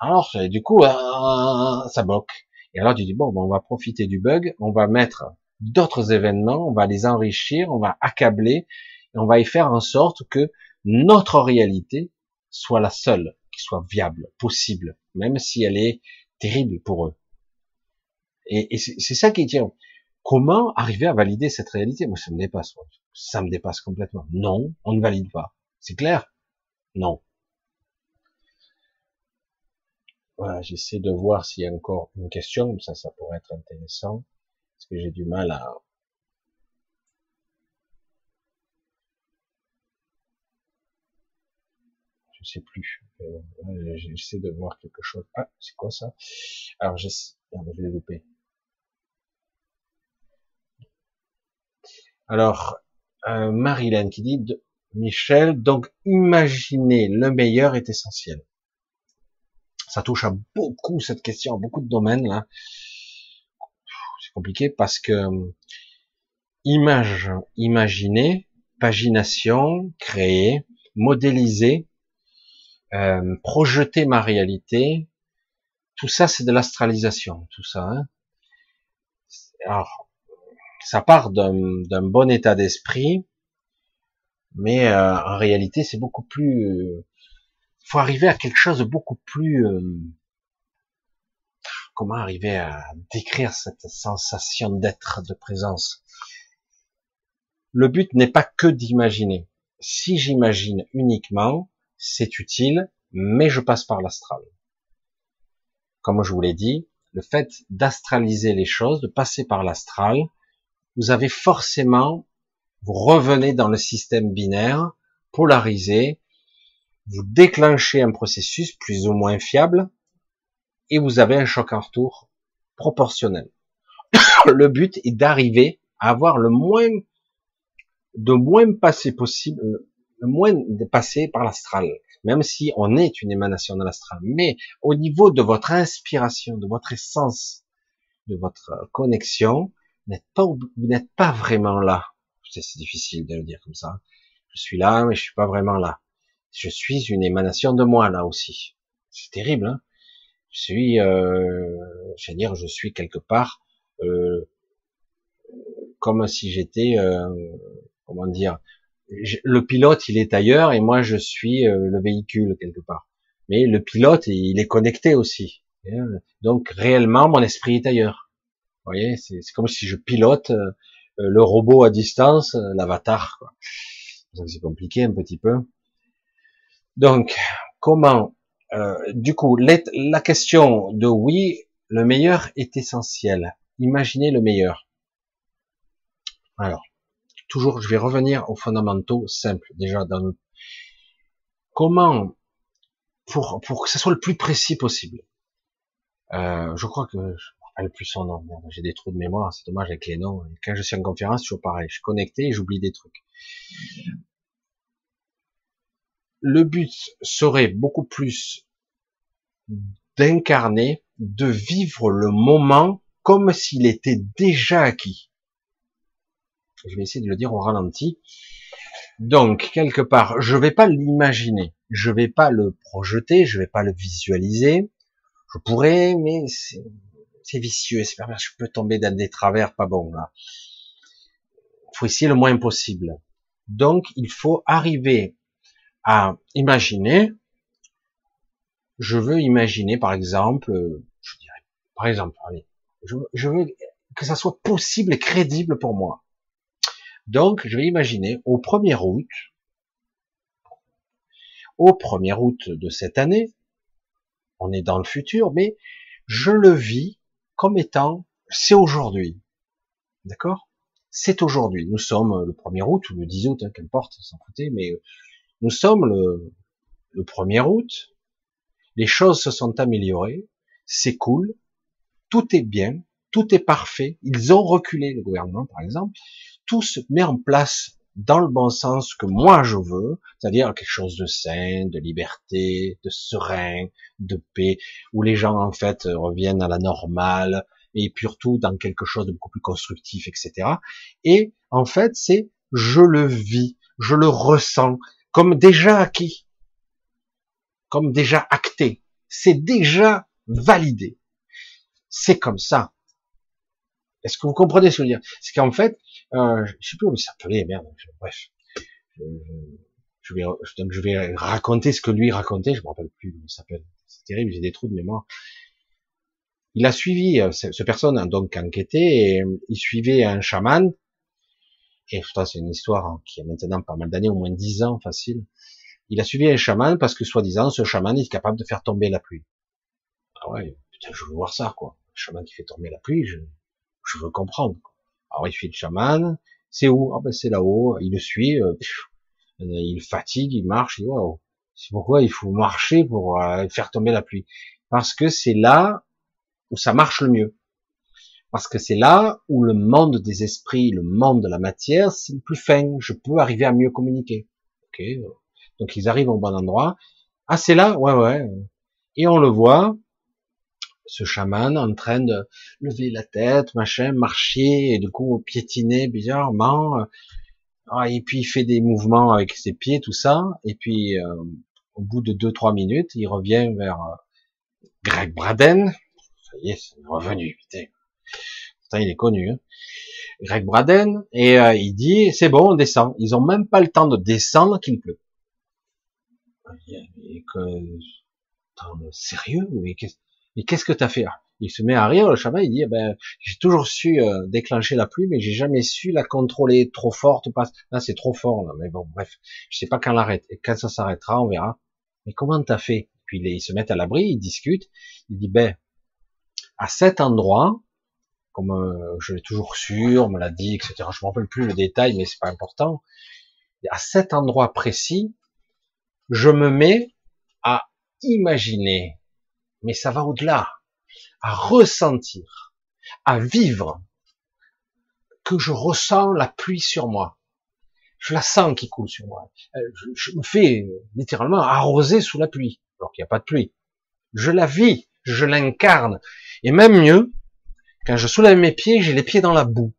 Alors, du coup, euh, ça bloque. Et alors, tu dis, bon, ben, on va profiter du bug, on va mettre d'autres événements, on va les enrichir, on va accabler, et on va y faire en sorte que notre réalité soit la seule qui soit viable, possible, même si elle est terrible pour eux. Et, c'est ça qui tient. Comment arriver à valider cette réalité? Moi, ça me dépasse. Ça me dépasse complètement. Non, on ne valide pas. C'est clair? Non. Voilà, j'essaie de voir s'il y a encore une question, ça, ça pourrait être intéressant, parce que j'ai du mal à... Je sais plus. Euh, j'essaie de voir quelque chose. Ah, c'est quoi ça? Alors, j'essaie... je l'ai loupé. Alors, euh, Marilyn qui dit, Michel, donc imaginer le meilleur est essentiel. Ça touche à beaucoup cette question, à beaucoup de domaines là. C'est compliqué parce que image, imaginer, pagination, créer, modéliser, euh, projeter ma réalité, tout ça c'est de l'astralisation, tout ça. Hein. Alors, ça part d'un bon état d'esprit, mais euh, en réalité, c'est beaucoup plus. Il faut arriver à quelque chose de beaucoup plus. Euh, comment arriver à décrire cette sensation d'être, de présence? Le but n'est pas que d'imaginer. Si j'imagine uniquement, c'est utile, mais je passe par l'astral. Comme je vous l'ai dit, le fait d'astraliser les choses, de passer par l'astral, vous avez forcément, vous revenez dans le système binaire, polarisé, vous déclenchez un processus plus ou moins fiable, et vous avez un choc en retour proportionnel. le but est d'arriver à avoir le moins, de moins passé possible, le moins de passer par l'astral, même si on est une émanation de l'astral. Mais au niveau de votre inspiration, de votre essence, de votre connexion, n'êtes pas, vous n'êtes pas vraiment là. C'est difficile de le dire comme ça. Je suis là, mais je suis pas vraiment là. Je suis une émanation de moi là aussi. C'est terrible. Hein je suis, euh, je veux dire, je suis quelque part euh, comme si j'étais, euh, comment dire, le pilote il est ailleurs et moi je suis euh, le véhicule quelque part. Mais le pilote il est connecté aussi. Donc réellement mon esprit est ailleurs. Voyez, c'est comme si je pilote euh, euh, le robot à distance, euh, l'avatar. C'est compliqué un petit peu. Donc, comment Du coup, la question de oui, le meilleur est essentiel. Imaginez le meilleur. Alors, toujours, je vais revenir aux fondamentaux simples. Déjà, dans comment pour pour que ce soit le plus précis possible. je crois que le plus son nom. J'ai des trous de mémoire, c'est dommage avec les noms. Quand je suis en conférence, toujours pareil. Je suis connecté et j'oublie des trucs. Le but serait beaucoup plus d'incarner, de vivre le moment comme s'il était déjà acquis. Je vais essayer de le dire au ralenti. Donc, quelque part, je vais pas l'imaginer, je vais pas le projeter, je vais pas le visualiser. Je pourrais, mais c'est vicieux, c'est je peux tomber dans des travers pas bons là. Faut essayer le moins possible. Donc, il faut arriver à imaginer. Je veux imaginer, par exemple, je dirais, par exemple, allez, je, je veux que ça soit possible et crédible pour moi. Donc, je vais imaginer au 1er août, au 1er août de cette année, on est dans le futur, mais je le vis comme étant, c'est aujourd'hui. D'accord? C'est aujourd'hui. Nous sommes le 1er août, ou le 10 août, hein, qu'importe, s'en foutait, mais nous sommes le, le 1er août, les choses se sont améliorées, c'est cool, tout est bien, tout est parfait, ils ont reculé, le gouvernement par exemple, tout se met en place dans le bon sens que moi je veux, c'est-à-dire quelque chose de sain, de liberté, de serein, de paix, où les gens en fait reviennent à la normale, et puis surtout dans quelque chose de beaucoup plus constructif, etc. Et en fait, c'est je le vis, je le ressens comme déjà acquis, comme déjà acté, c'est déjà validé. C'est comme ça. Est-ce que vous comprenez ce que je veux dire? C'est qu'en fait, euh, je sais plus comment il s'appelait, merde. Bref, je, vais je vais raconter ce que lui racontait. Je me rappelle plus comment il s'appelle. C'est terrible, j'ai des trous de mémoire. Il a suivi euh, ce personne a donc enquêté et euh, il suivait un chaman. Et c'est une histoire qui a maintenant pas mal d'années, au moins dix ans facile. Il a suivi un chaman parce que soi-disant ce chaman est capable de faire tomber la pluie. Ah ouais, putain, je veux voir ça quoi. Un chaman qui fait tomber la pluie, je, je veux comprendre. Alors il fait le chaman, c'est où? Ah ben c'est là-haut, il le suit, euh, il fatigue, il marche, il wow. C'est pourquoi il faut marcher pour euh, faire tomber la pluie? Parce que c'est là où ça marche le mieux. Parce que c'est là où le monde des esprits, le monde de la matière, c'est le plus fin. Je peux arriver à mieux communiquer. Donc ils arrivent au bon endroit. Ah c'est là, ouais ouais. Et on le voit, ce chaman en train de lever la tête, machin, marcher, et du coup piétiner bizarrement. Ah, et puis il fait des mouvements avec ses pieds, tout ça. Et puis euh, au bout de deux trois minutes, il revient vers euh, Greg Braden. Ça y est, c'est revenu. Putain. Putain, il est connu. Hein. Greg Braden et euh, il dit c'est bon, on descend. Ils ont même pas le temps de descendre qu'il pleut. Et que, sérieux Mais qu'est-ce et qu'est-ce que t'as fait? Il se met à rire, le chaman, il dit, eh ben, j'ai toujours su euh, déclencher la pluie, mais j'ai jamais su la contrôler trop forte. Pas... Là, c'est trop fort, là. Mais bon, bref, je sais pas quand l'arrête. Et quand ça s'arrêtera, on verra. Mais comment t'as fait? Puis ils se mettent à l'abri, ils discutent. Il dit, ben, à cet endroit, comme euh, je l'ai toujours su, on me l'a dit, etc. Je me rappelle plus le détail, mais c'est pas important. À cet endroit précis, je me mets à imaginer mais ça va au-delà, à ressentir, à vivre, que je ressens la pluie sur moi. Je la sens qui coule sur moi. Euh, je, me fais littéralement arroser sous la pluie, alors qu'il n'y a pas de pluie. Je la vis, je l'incarne. Et même mieux, quand je soulève mes pieds, j'ai les pieds dans la boue.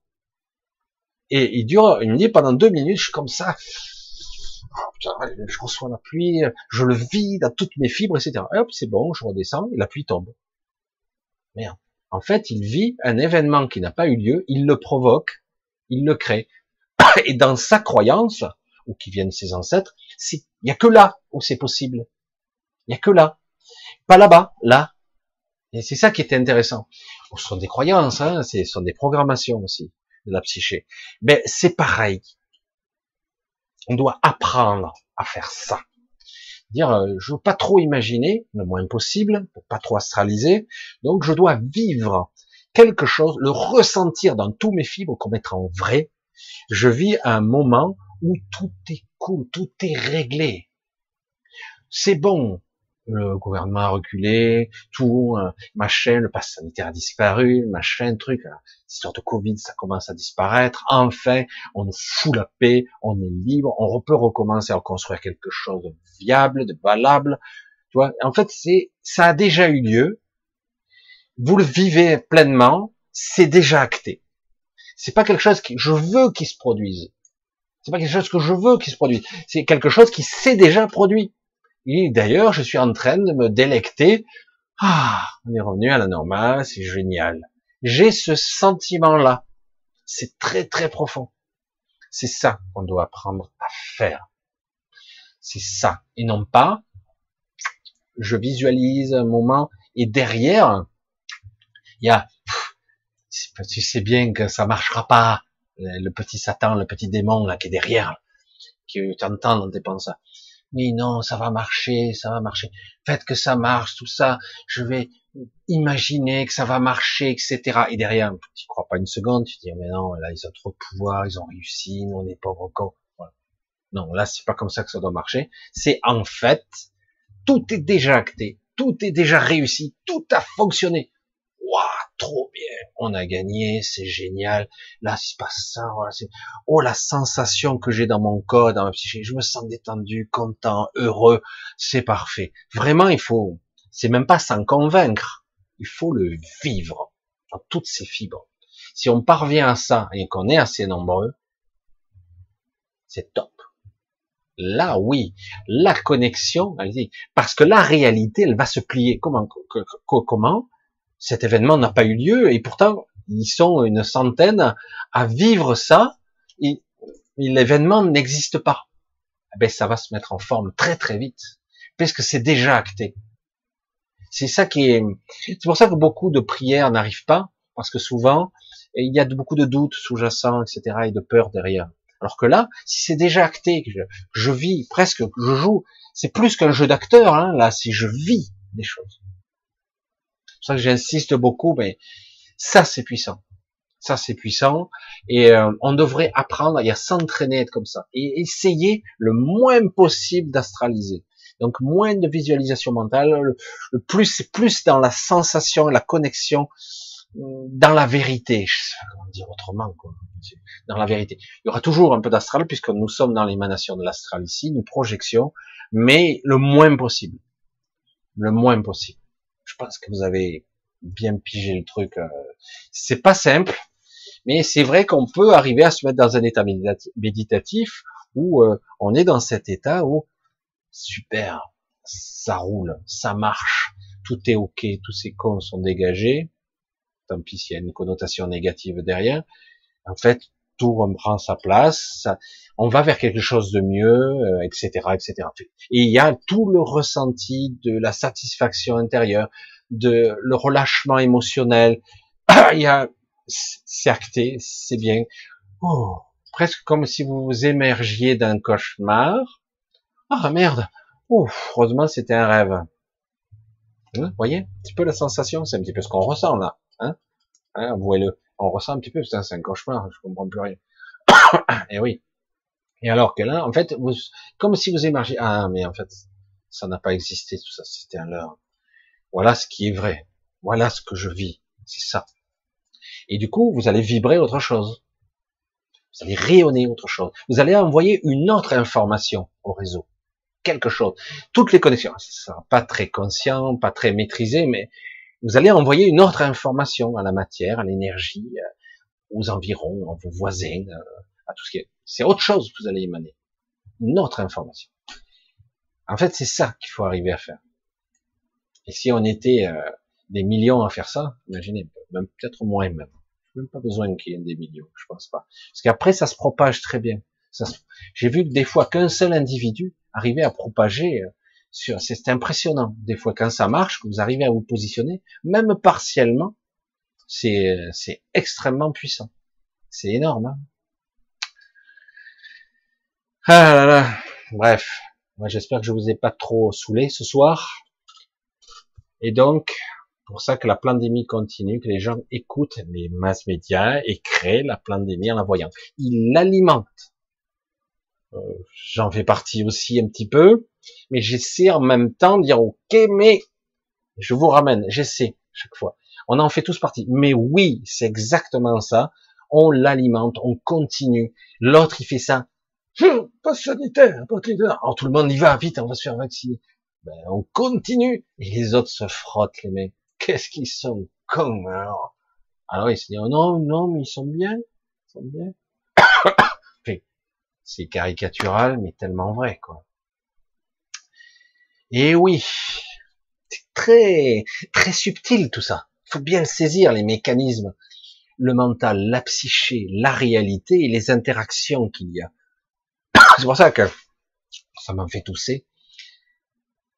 Et il dure, il me dit pendant deux minutes, je suis comme ça, je reçois la pluie, je le vis dans toutes mes fibres, etc. hop, c'est bon, je redescends et la pluie tombe. Merde. En fait, il vit un événement qui n'a pas eu lieu, il le provoque, il le crée. Et dans sa croyance, ou qui viennent ses ancêtres, il n'y a que là où c'est possible. Il n'y a que là. Pas là-bas, là. Et c'est ça qui était intéressant. Ce sont des croyances, hein, ce sont des programmations aussi de la psyché. Mais c'est pareil. On doit apprendre à faire ça. Dire, euh, je veux pas trop imaginer, le moins possible, pas trop astraliser. Donc, je dois vivre quelque chose, le ressentir dans tous mes fibres comme étant vrai. Je vis un moment où tout est cool, tout est réglé. C'est bon, le gouvernement a reculé, tout, euh, machin, le pass sanitaire a disparu, machin, truc, euh, l'histoire de Covid, ça commence à disparaître, enfin, on fout la paix, on est libre, on peut recommencer à construire quelque chose de viable, de valable, tu vois, en fait, c'est, ça a déjà eu lieu, vous le vivez pleinement, c'est déjà acté. C'est pas quelque chose que je veux qu'il se produise. C'est pas quelque chose que je veux qu'il se produise. C'est quelque chose qui s'est déjà produit. Et d'ailleurs, je suis en train de me délecter. Ah, on est revenu à la normale, c'est génial. J'ai ce sentiment-là. C'est très très profond. C'est ça qu'on doit apprendre à faire. C'est ça. Et non pas, je visualise un moment et derrière, il y a, tu sais bien que ça marchera pas. Le petit Satan, le petit démon là qui est derrière, qui t'entend dans tes pensées mais non, ça va marcher, ça va marcher. Faites que ça marche, tout ça. Je vais imaginer que ça va marcher, etc. Et derrière, tu crois pas une seconde, tu te dis, mais non, là, ils ont trop de pouvoir, ils ont réussi, nous, on est pauvres. Voilà. Non, là, c'est pas comme ça que ça doit marcher. C'est en fait, tout est déjà acté, tout est déjà réussi, tout a fonctionné trop bien, on a gagné, c'est génial, là il se passe ça, voilà, oh la sensation que j'ai dans mon corps, dans ma psyché, je me sens détendu, content, heureux, c'est parfait. Vraiment, il faut, c'est même pas s'en convaincre, il faut le vivre dans toutes ses fibres. Si on parvient à ça et qu'on est assez nombreux, c'est top. Là, oui, la connexion, allez parce que la réalité, elle va se plier. Comment, comment cet événement n'a pas eu lieu et pourtant ils sont une centaine à vivre ça et, l'événement n'existe pas. Eh ben ça va se mettre en forme très très vite puisque c'est déjà acté. C'est ça qui est. C'est pour ça que beaucoup de prières n'arrivent pas parce que souvent il y a beaucoup de doutes sous-jacents, etc. et de peur derrière. Alors que là, si c'est déjà acté, que je, vis presque, je joue, c'est plus qu'un jeu d'acteur. Hein, là, si je vis des choses ça que j'insiste beaucoup, mais ça c'est puissant. Ça c'est puissant et euh, on devrait apprendre à s'entraîner être comme ça et essayer le moins possible d'astraliser. Donc moins de visualisation mentale, le, plus c'est plus dans la sensation, la connexion, euh, dans la vérité. Je sais pas comment dire autrement quoi. Dans la vérité. Il y aura toujours un peu d'astral puisque nous sommes dans l'émanation de l'astral ici, une projection, mais le moins possible. Le moins possible je pense que vous avez bien pigé le truc. Euh. C'est pas simple, mais c'est vrai qu'on peut arriver à se mettre dans un état méditatif où euh, on est dans cet état où super, ça roule, ça marche, tout est ok, tous ces cons sont dégagés. Tant pis s'il y a une connotation négative derrière. En fait, tout reprend sa place, on va vers quelque chose de mieux, etc., euh, etc. Et il y a tout le ressenti de la satisfaction intérieure, de le relâchement émotionnel. il y a, c'est c'est bien. Oh, presque comme si vous vous émergiez d'un cauchemar. Ah merde. Oh, heureusement c'était un rêve. Hein, vous voyez un petit peu la sensation, c'est un petit peu ce qu'on ressent là. Hein, hein le on ressent un petit peu, c'est un cauchemar, je comprends plus rien. Et eh oui. Et alors que là, en fait, vous, comme si vous émergez, ah, mais en fait, ça n'a pas existé, tout ça, c'était un leurre. Voilà ce qui est vrai. Voilà ce que je vis. C'est ça. Et du coup, vous allez vibrer autre chose. Vous allez rayonner autre chose. Vous allez envoyer une autre information au réseau. Quelque chose. Toutes les connexions. Sera pas très conscient, pas très maîtrisé, mais vous allez envoyer une autre information à la matière, à l'énergie, euh, aux environs, à vos voisins, euh, à tout ce qui est. C'est autre chose que vous allez émaner. Une autre information. En fait, c'est ça qu'il faut arriver à faire. Et si on était euh, des millions à faire ça, imaginez, même peut-être moins même. Même pas besoin qu'il y ait des millions, je pense pas. Parce qu'après, ça se propage très bien. J'ai vu que des fois qu'un seul individu arrivait à propager c'est impressionnant. Des fois, quand ça marche, que vous arrivez à vous positionner, même partiellement, c'est, extrêmement puissant. C'est énorme. Hein ah là là. Bref. Moi, j'espère que je vous ai pas trop saoulé ce soir. Et donc, pour ça que la pandémie continue, que les gens écoutent les masses médias et créent la pandémie en la voyant. Ils l'alimentent. Euh, j'en fais partie aussi un petit peu mais j'essaie en même temps de dire ok, mais je vous ramène, j'essaie chaque fois. On en fait tous partie. Mais oui, c'est exactement ça. On l'alimente, on continue. L'autre, il fait ça. Hum, pas sanitaire, pas sanitaire. Alors tout le monde y va, vite, on va se faire vacciner. Ben, on continue. Et les autres se frottent les mecs. Qu'est-ce qu'ils sont cons alors? Alors ils se disent oh non, non, mais ils sont bien. bien C'est caricatural, mais tellement vrai, quoi. Et oui, c'est très, très subtil tout ça. Il faut bien saisir, les mécanismes, le mental, la psyché, la réalité et les interactions qu'il y a. C'est pour ça que ça m'en fait tousser.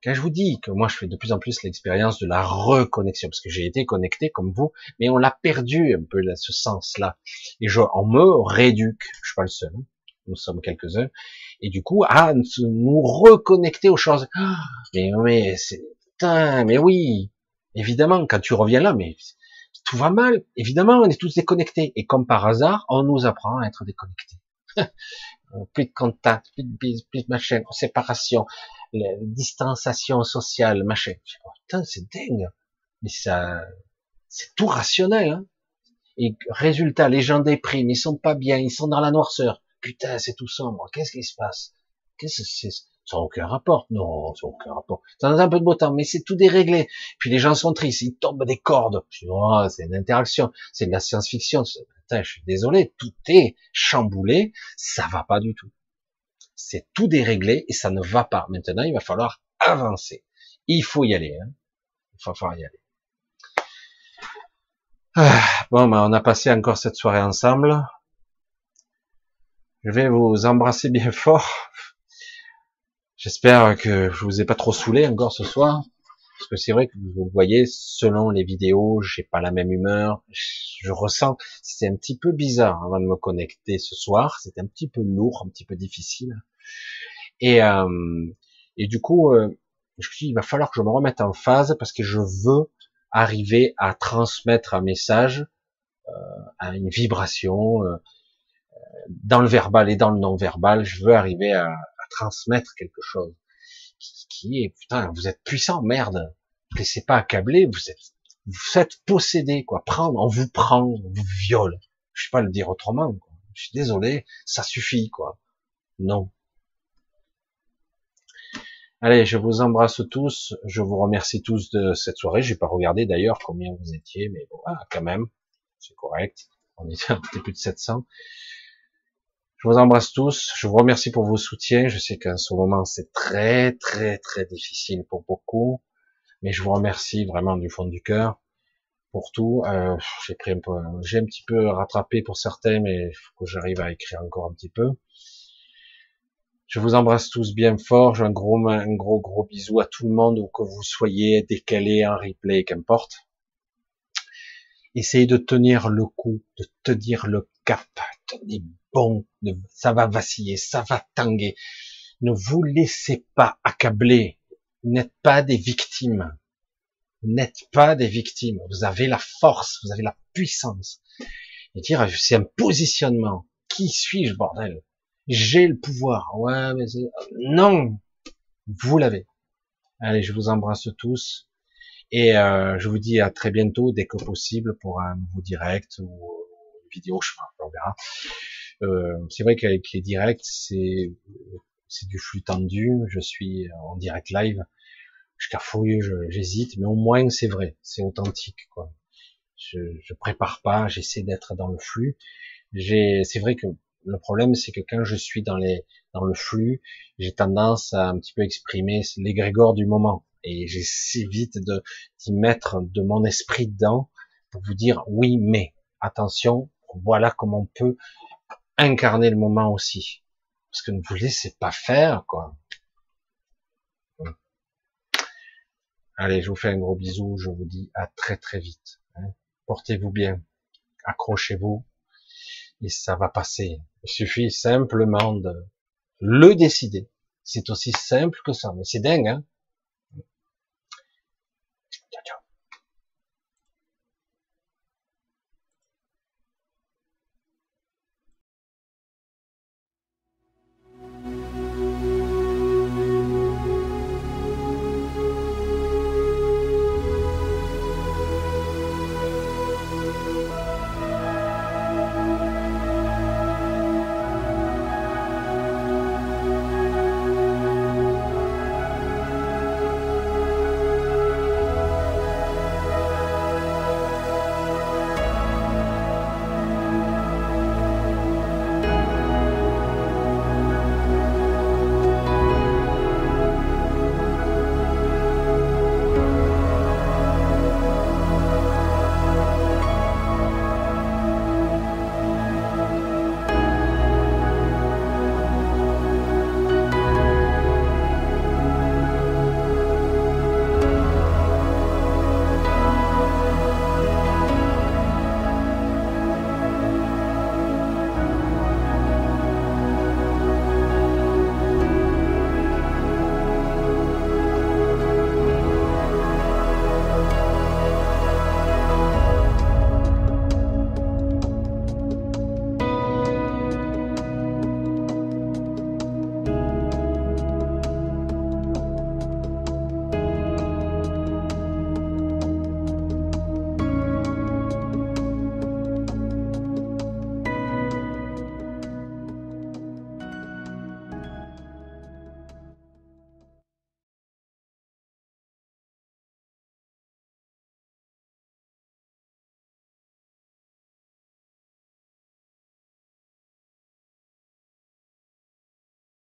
Quand je vous dis que moi je fais de plus en plus l'expérience de la reconnexion, parce que j'ai été connecté comme vous, mais on l'a perdu un peu ce sens-là. Et je, on me rééduque, je suis pas le seul, hein. Nous sommes quelques-uns, et du coup, à nous reconnecter aux choses. Ah, mais, mais c'est, putain, mais oui, évidemment, quand tu reviens là, mais tout va mal, évidemment, on est tous déconnectés. Et comme par hasard, on nous apprend à être déconnectés. plus de contact, plus de bis, plus de machin, séparation, distanciation sociale, machin. Oh, putain, c'est dingue. Mais ça, c'est tout rationnel. Hein et résultat, les gens dépriment, ils sont pas bien, ils sont dans la noirceur. Putain, c'est tout sombre. Qu'est-ce qui se passe? Qu'est-ce que c'est? Ça n'a aucun rapport. Non, ça n'a aucun rapport. Ça un peu de beau temps, mais c'est tout déréglé. Puis les gens sont tristes, ils tombent des cordes. C'est une interaction, c'est de la science-fiction. Putain, je suis désolé, tout est chamboulé, ça va pas du tout. C'est tout déréglé et ça ne va pas. Maintenant, il va falloir avancer. Il faut y aller. Hein. Il va falloir y aller. Ah, bon, ben, on a passé encore cette soirée ensemble. Je vais vous embrasser bien fort. J'espère que je vous ai pas trop saoulé encore ce soir. Parce que c'est vrai que vous voyez, selon les vidéos, j'ai pas la même humeur. Je ressens, c'était un petit peu bizarre avant de me connecter ce soir. C'était un petit peu lourd, un petit peu difficile. Et, euh, et du coup, euh, je me il va falloir que je me remette en phase parce que je veux arriver à transmettre un message, euh, à une vibration, euh, dans le verbal et dans le non-verbal. Je veux arriver à, à transmettre quelque chose qui est putain, vous êtes puissant, merde. Laissez pas accabler, vous êtes, vous êtes possédé, quoi. Prendre, on vous prend, on vous viole. Je sais pas le dire autrement, quoi. Je suis désolé, ça suffit, quoi. Non. Allez, je vous embrasse tous. Je vous remercie tous de cette soirée. J'ai pas regardé d'ailleurs combien vous étiez, mais bon, ah, quand même, c'est correct. On était un peu de 700. Je vous embrasse tous. Je vous remercie pour vos soutiens. Je sais qu'en ce moment, c'est très, très, très difficile pour beaucoup. Mais je vous remercie vraiment du fond du cœur pour tout. Euh, j'ai pris un peu, j'ai un petit peu rattrapé pour certains, mais il faut que j'arrive à écrire encore un petit peu. Je vous embrasse tous bien fort. J'ai un gros, un gros, gros bisou à tout le monde, où que vous soyez, décalé, en replay, qu'importe. Essayez de tenir le coup, de tenir le cap, bon, ça va vaciller, ça va tanguer. Ne vous laissez pas accabler. n'êtes pas des victimes. n'êtes pas des victimes. Vous avez la force, vous avez la puissance. Et dire, c'est un positionnement. Qui suis-je, bordel? J'ai le pouvoir. Ouais, mais non, vous l'avez. Allez, je vous embrasse tous. Et euh, je vous dis à très bientôt, dès que possible, pour un nouveau direct ou une vidéo, je sais pas, on verra. Euh, c'est vrai qu'avec les directs, c'est c'est du flux tendu. Je suis en direct live, je cafouille, j'hésite, mais au moins c'est vrai, c'est authentique, quoi. Je, je prépare pas, j'essaie d'être dans le flux. J'ai, c'est vrai que le problème, c'est que quand je suis dans les dans le flux, j'ai tendance à un petit peu exprimer l'égrégore du moment, et j'essaie vite de d'y mettre de mon esprit dedans pour vous dire oui, mais attention, voilà comment on peut incarner le moment aussi. Parce que ne vous laissez pas faire, quoi. Allez, je vous fais un gros bisou, je vous dis à très très vite. Hein. Portez-vous bien, accrochez-vous, et ça va passer. Il suffit simplement de le décider. C'est aussi simple que ça, mais c'est dingue, hein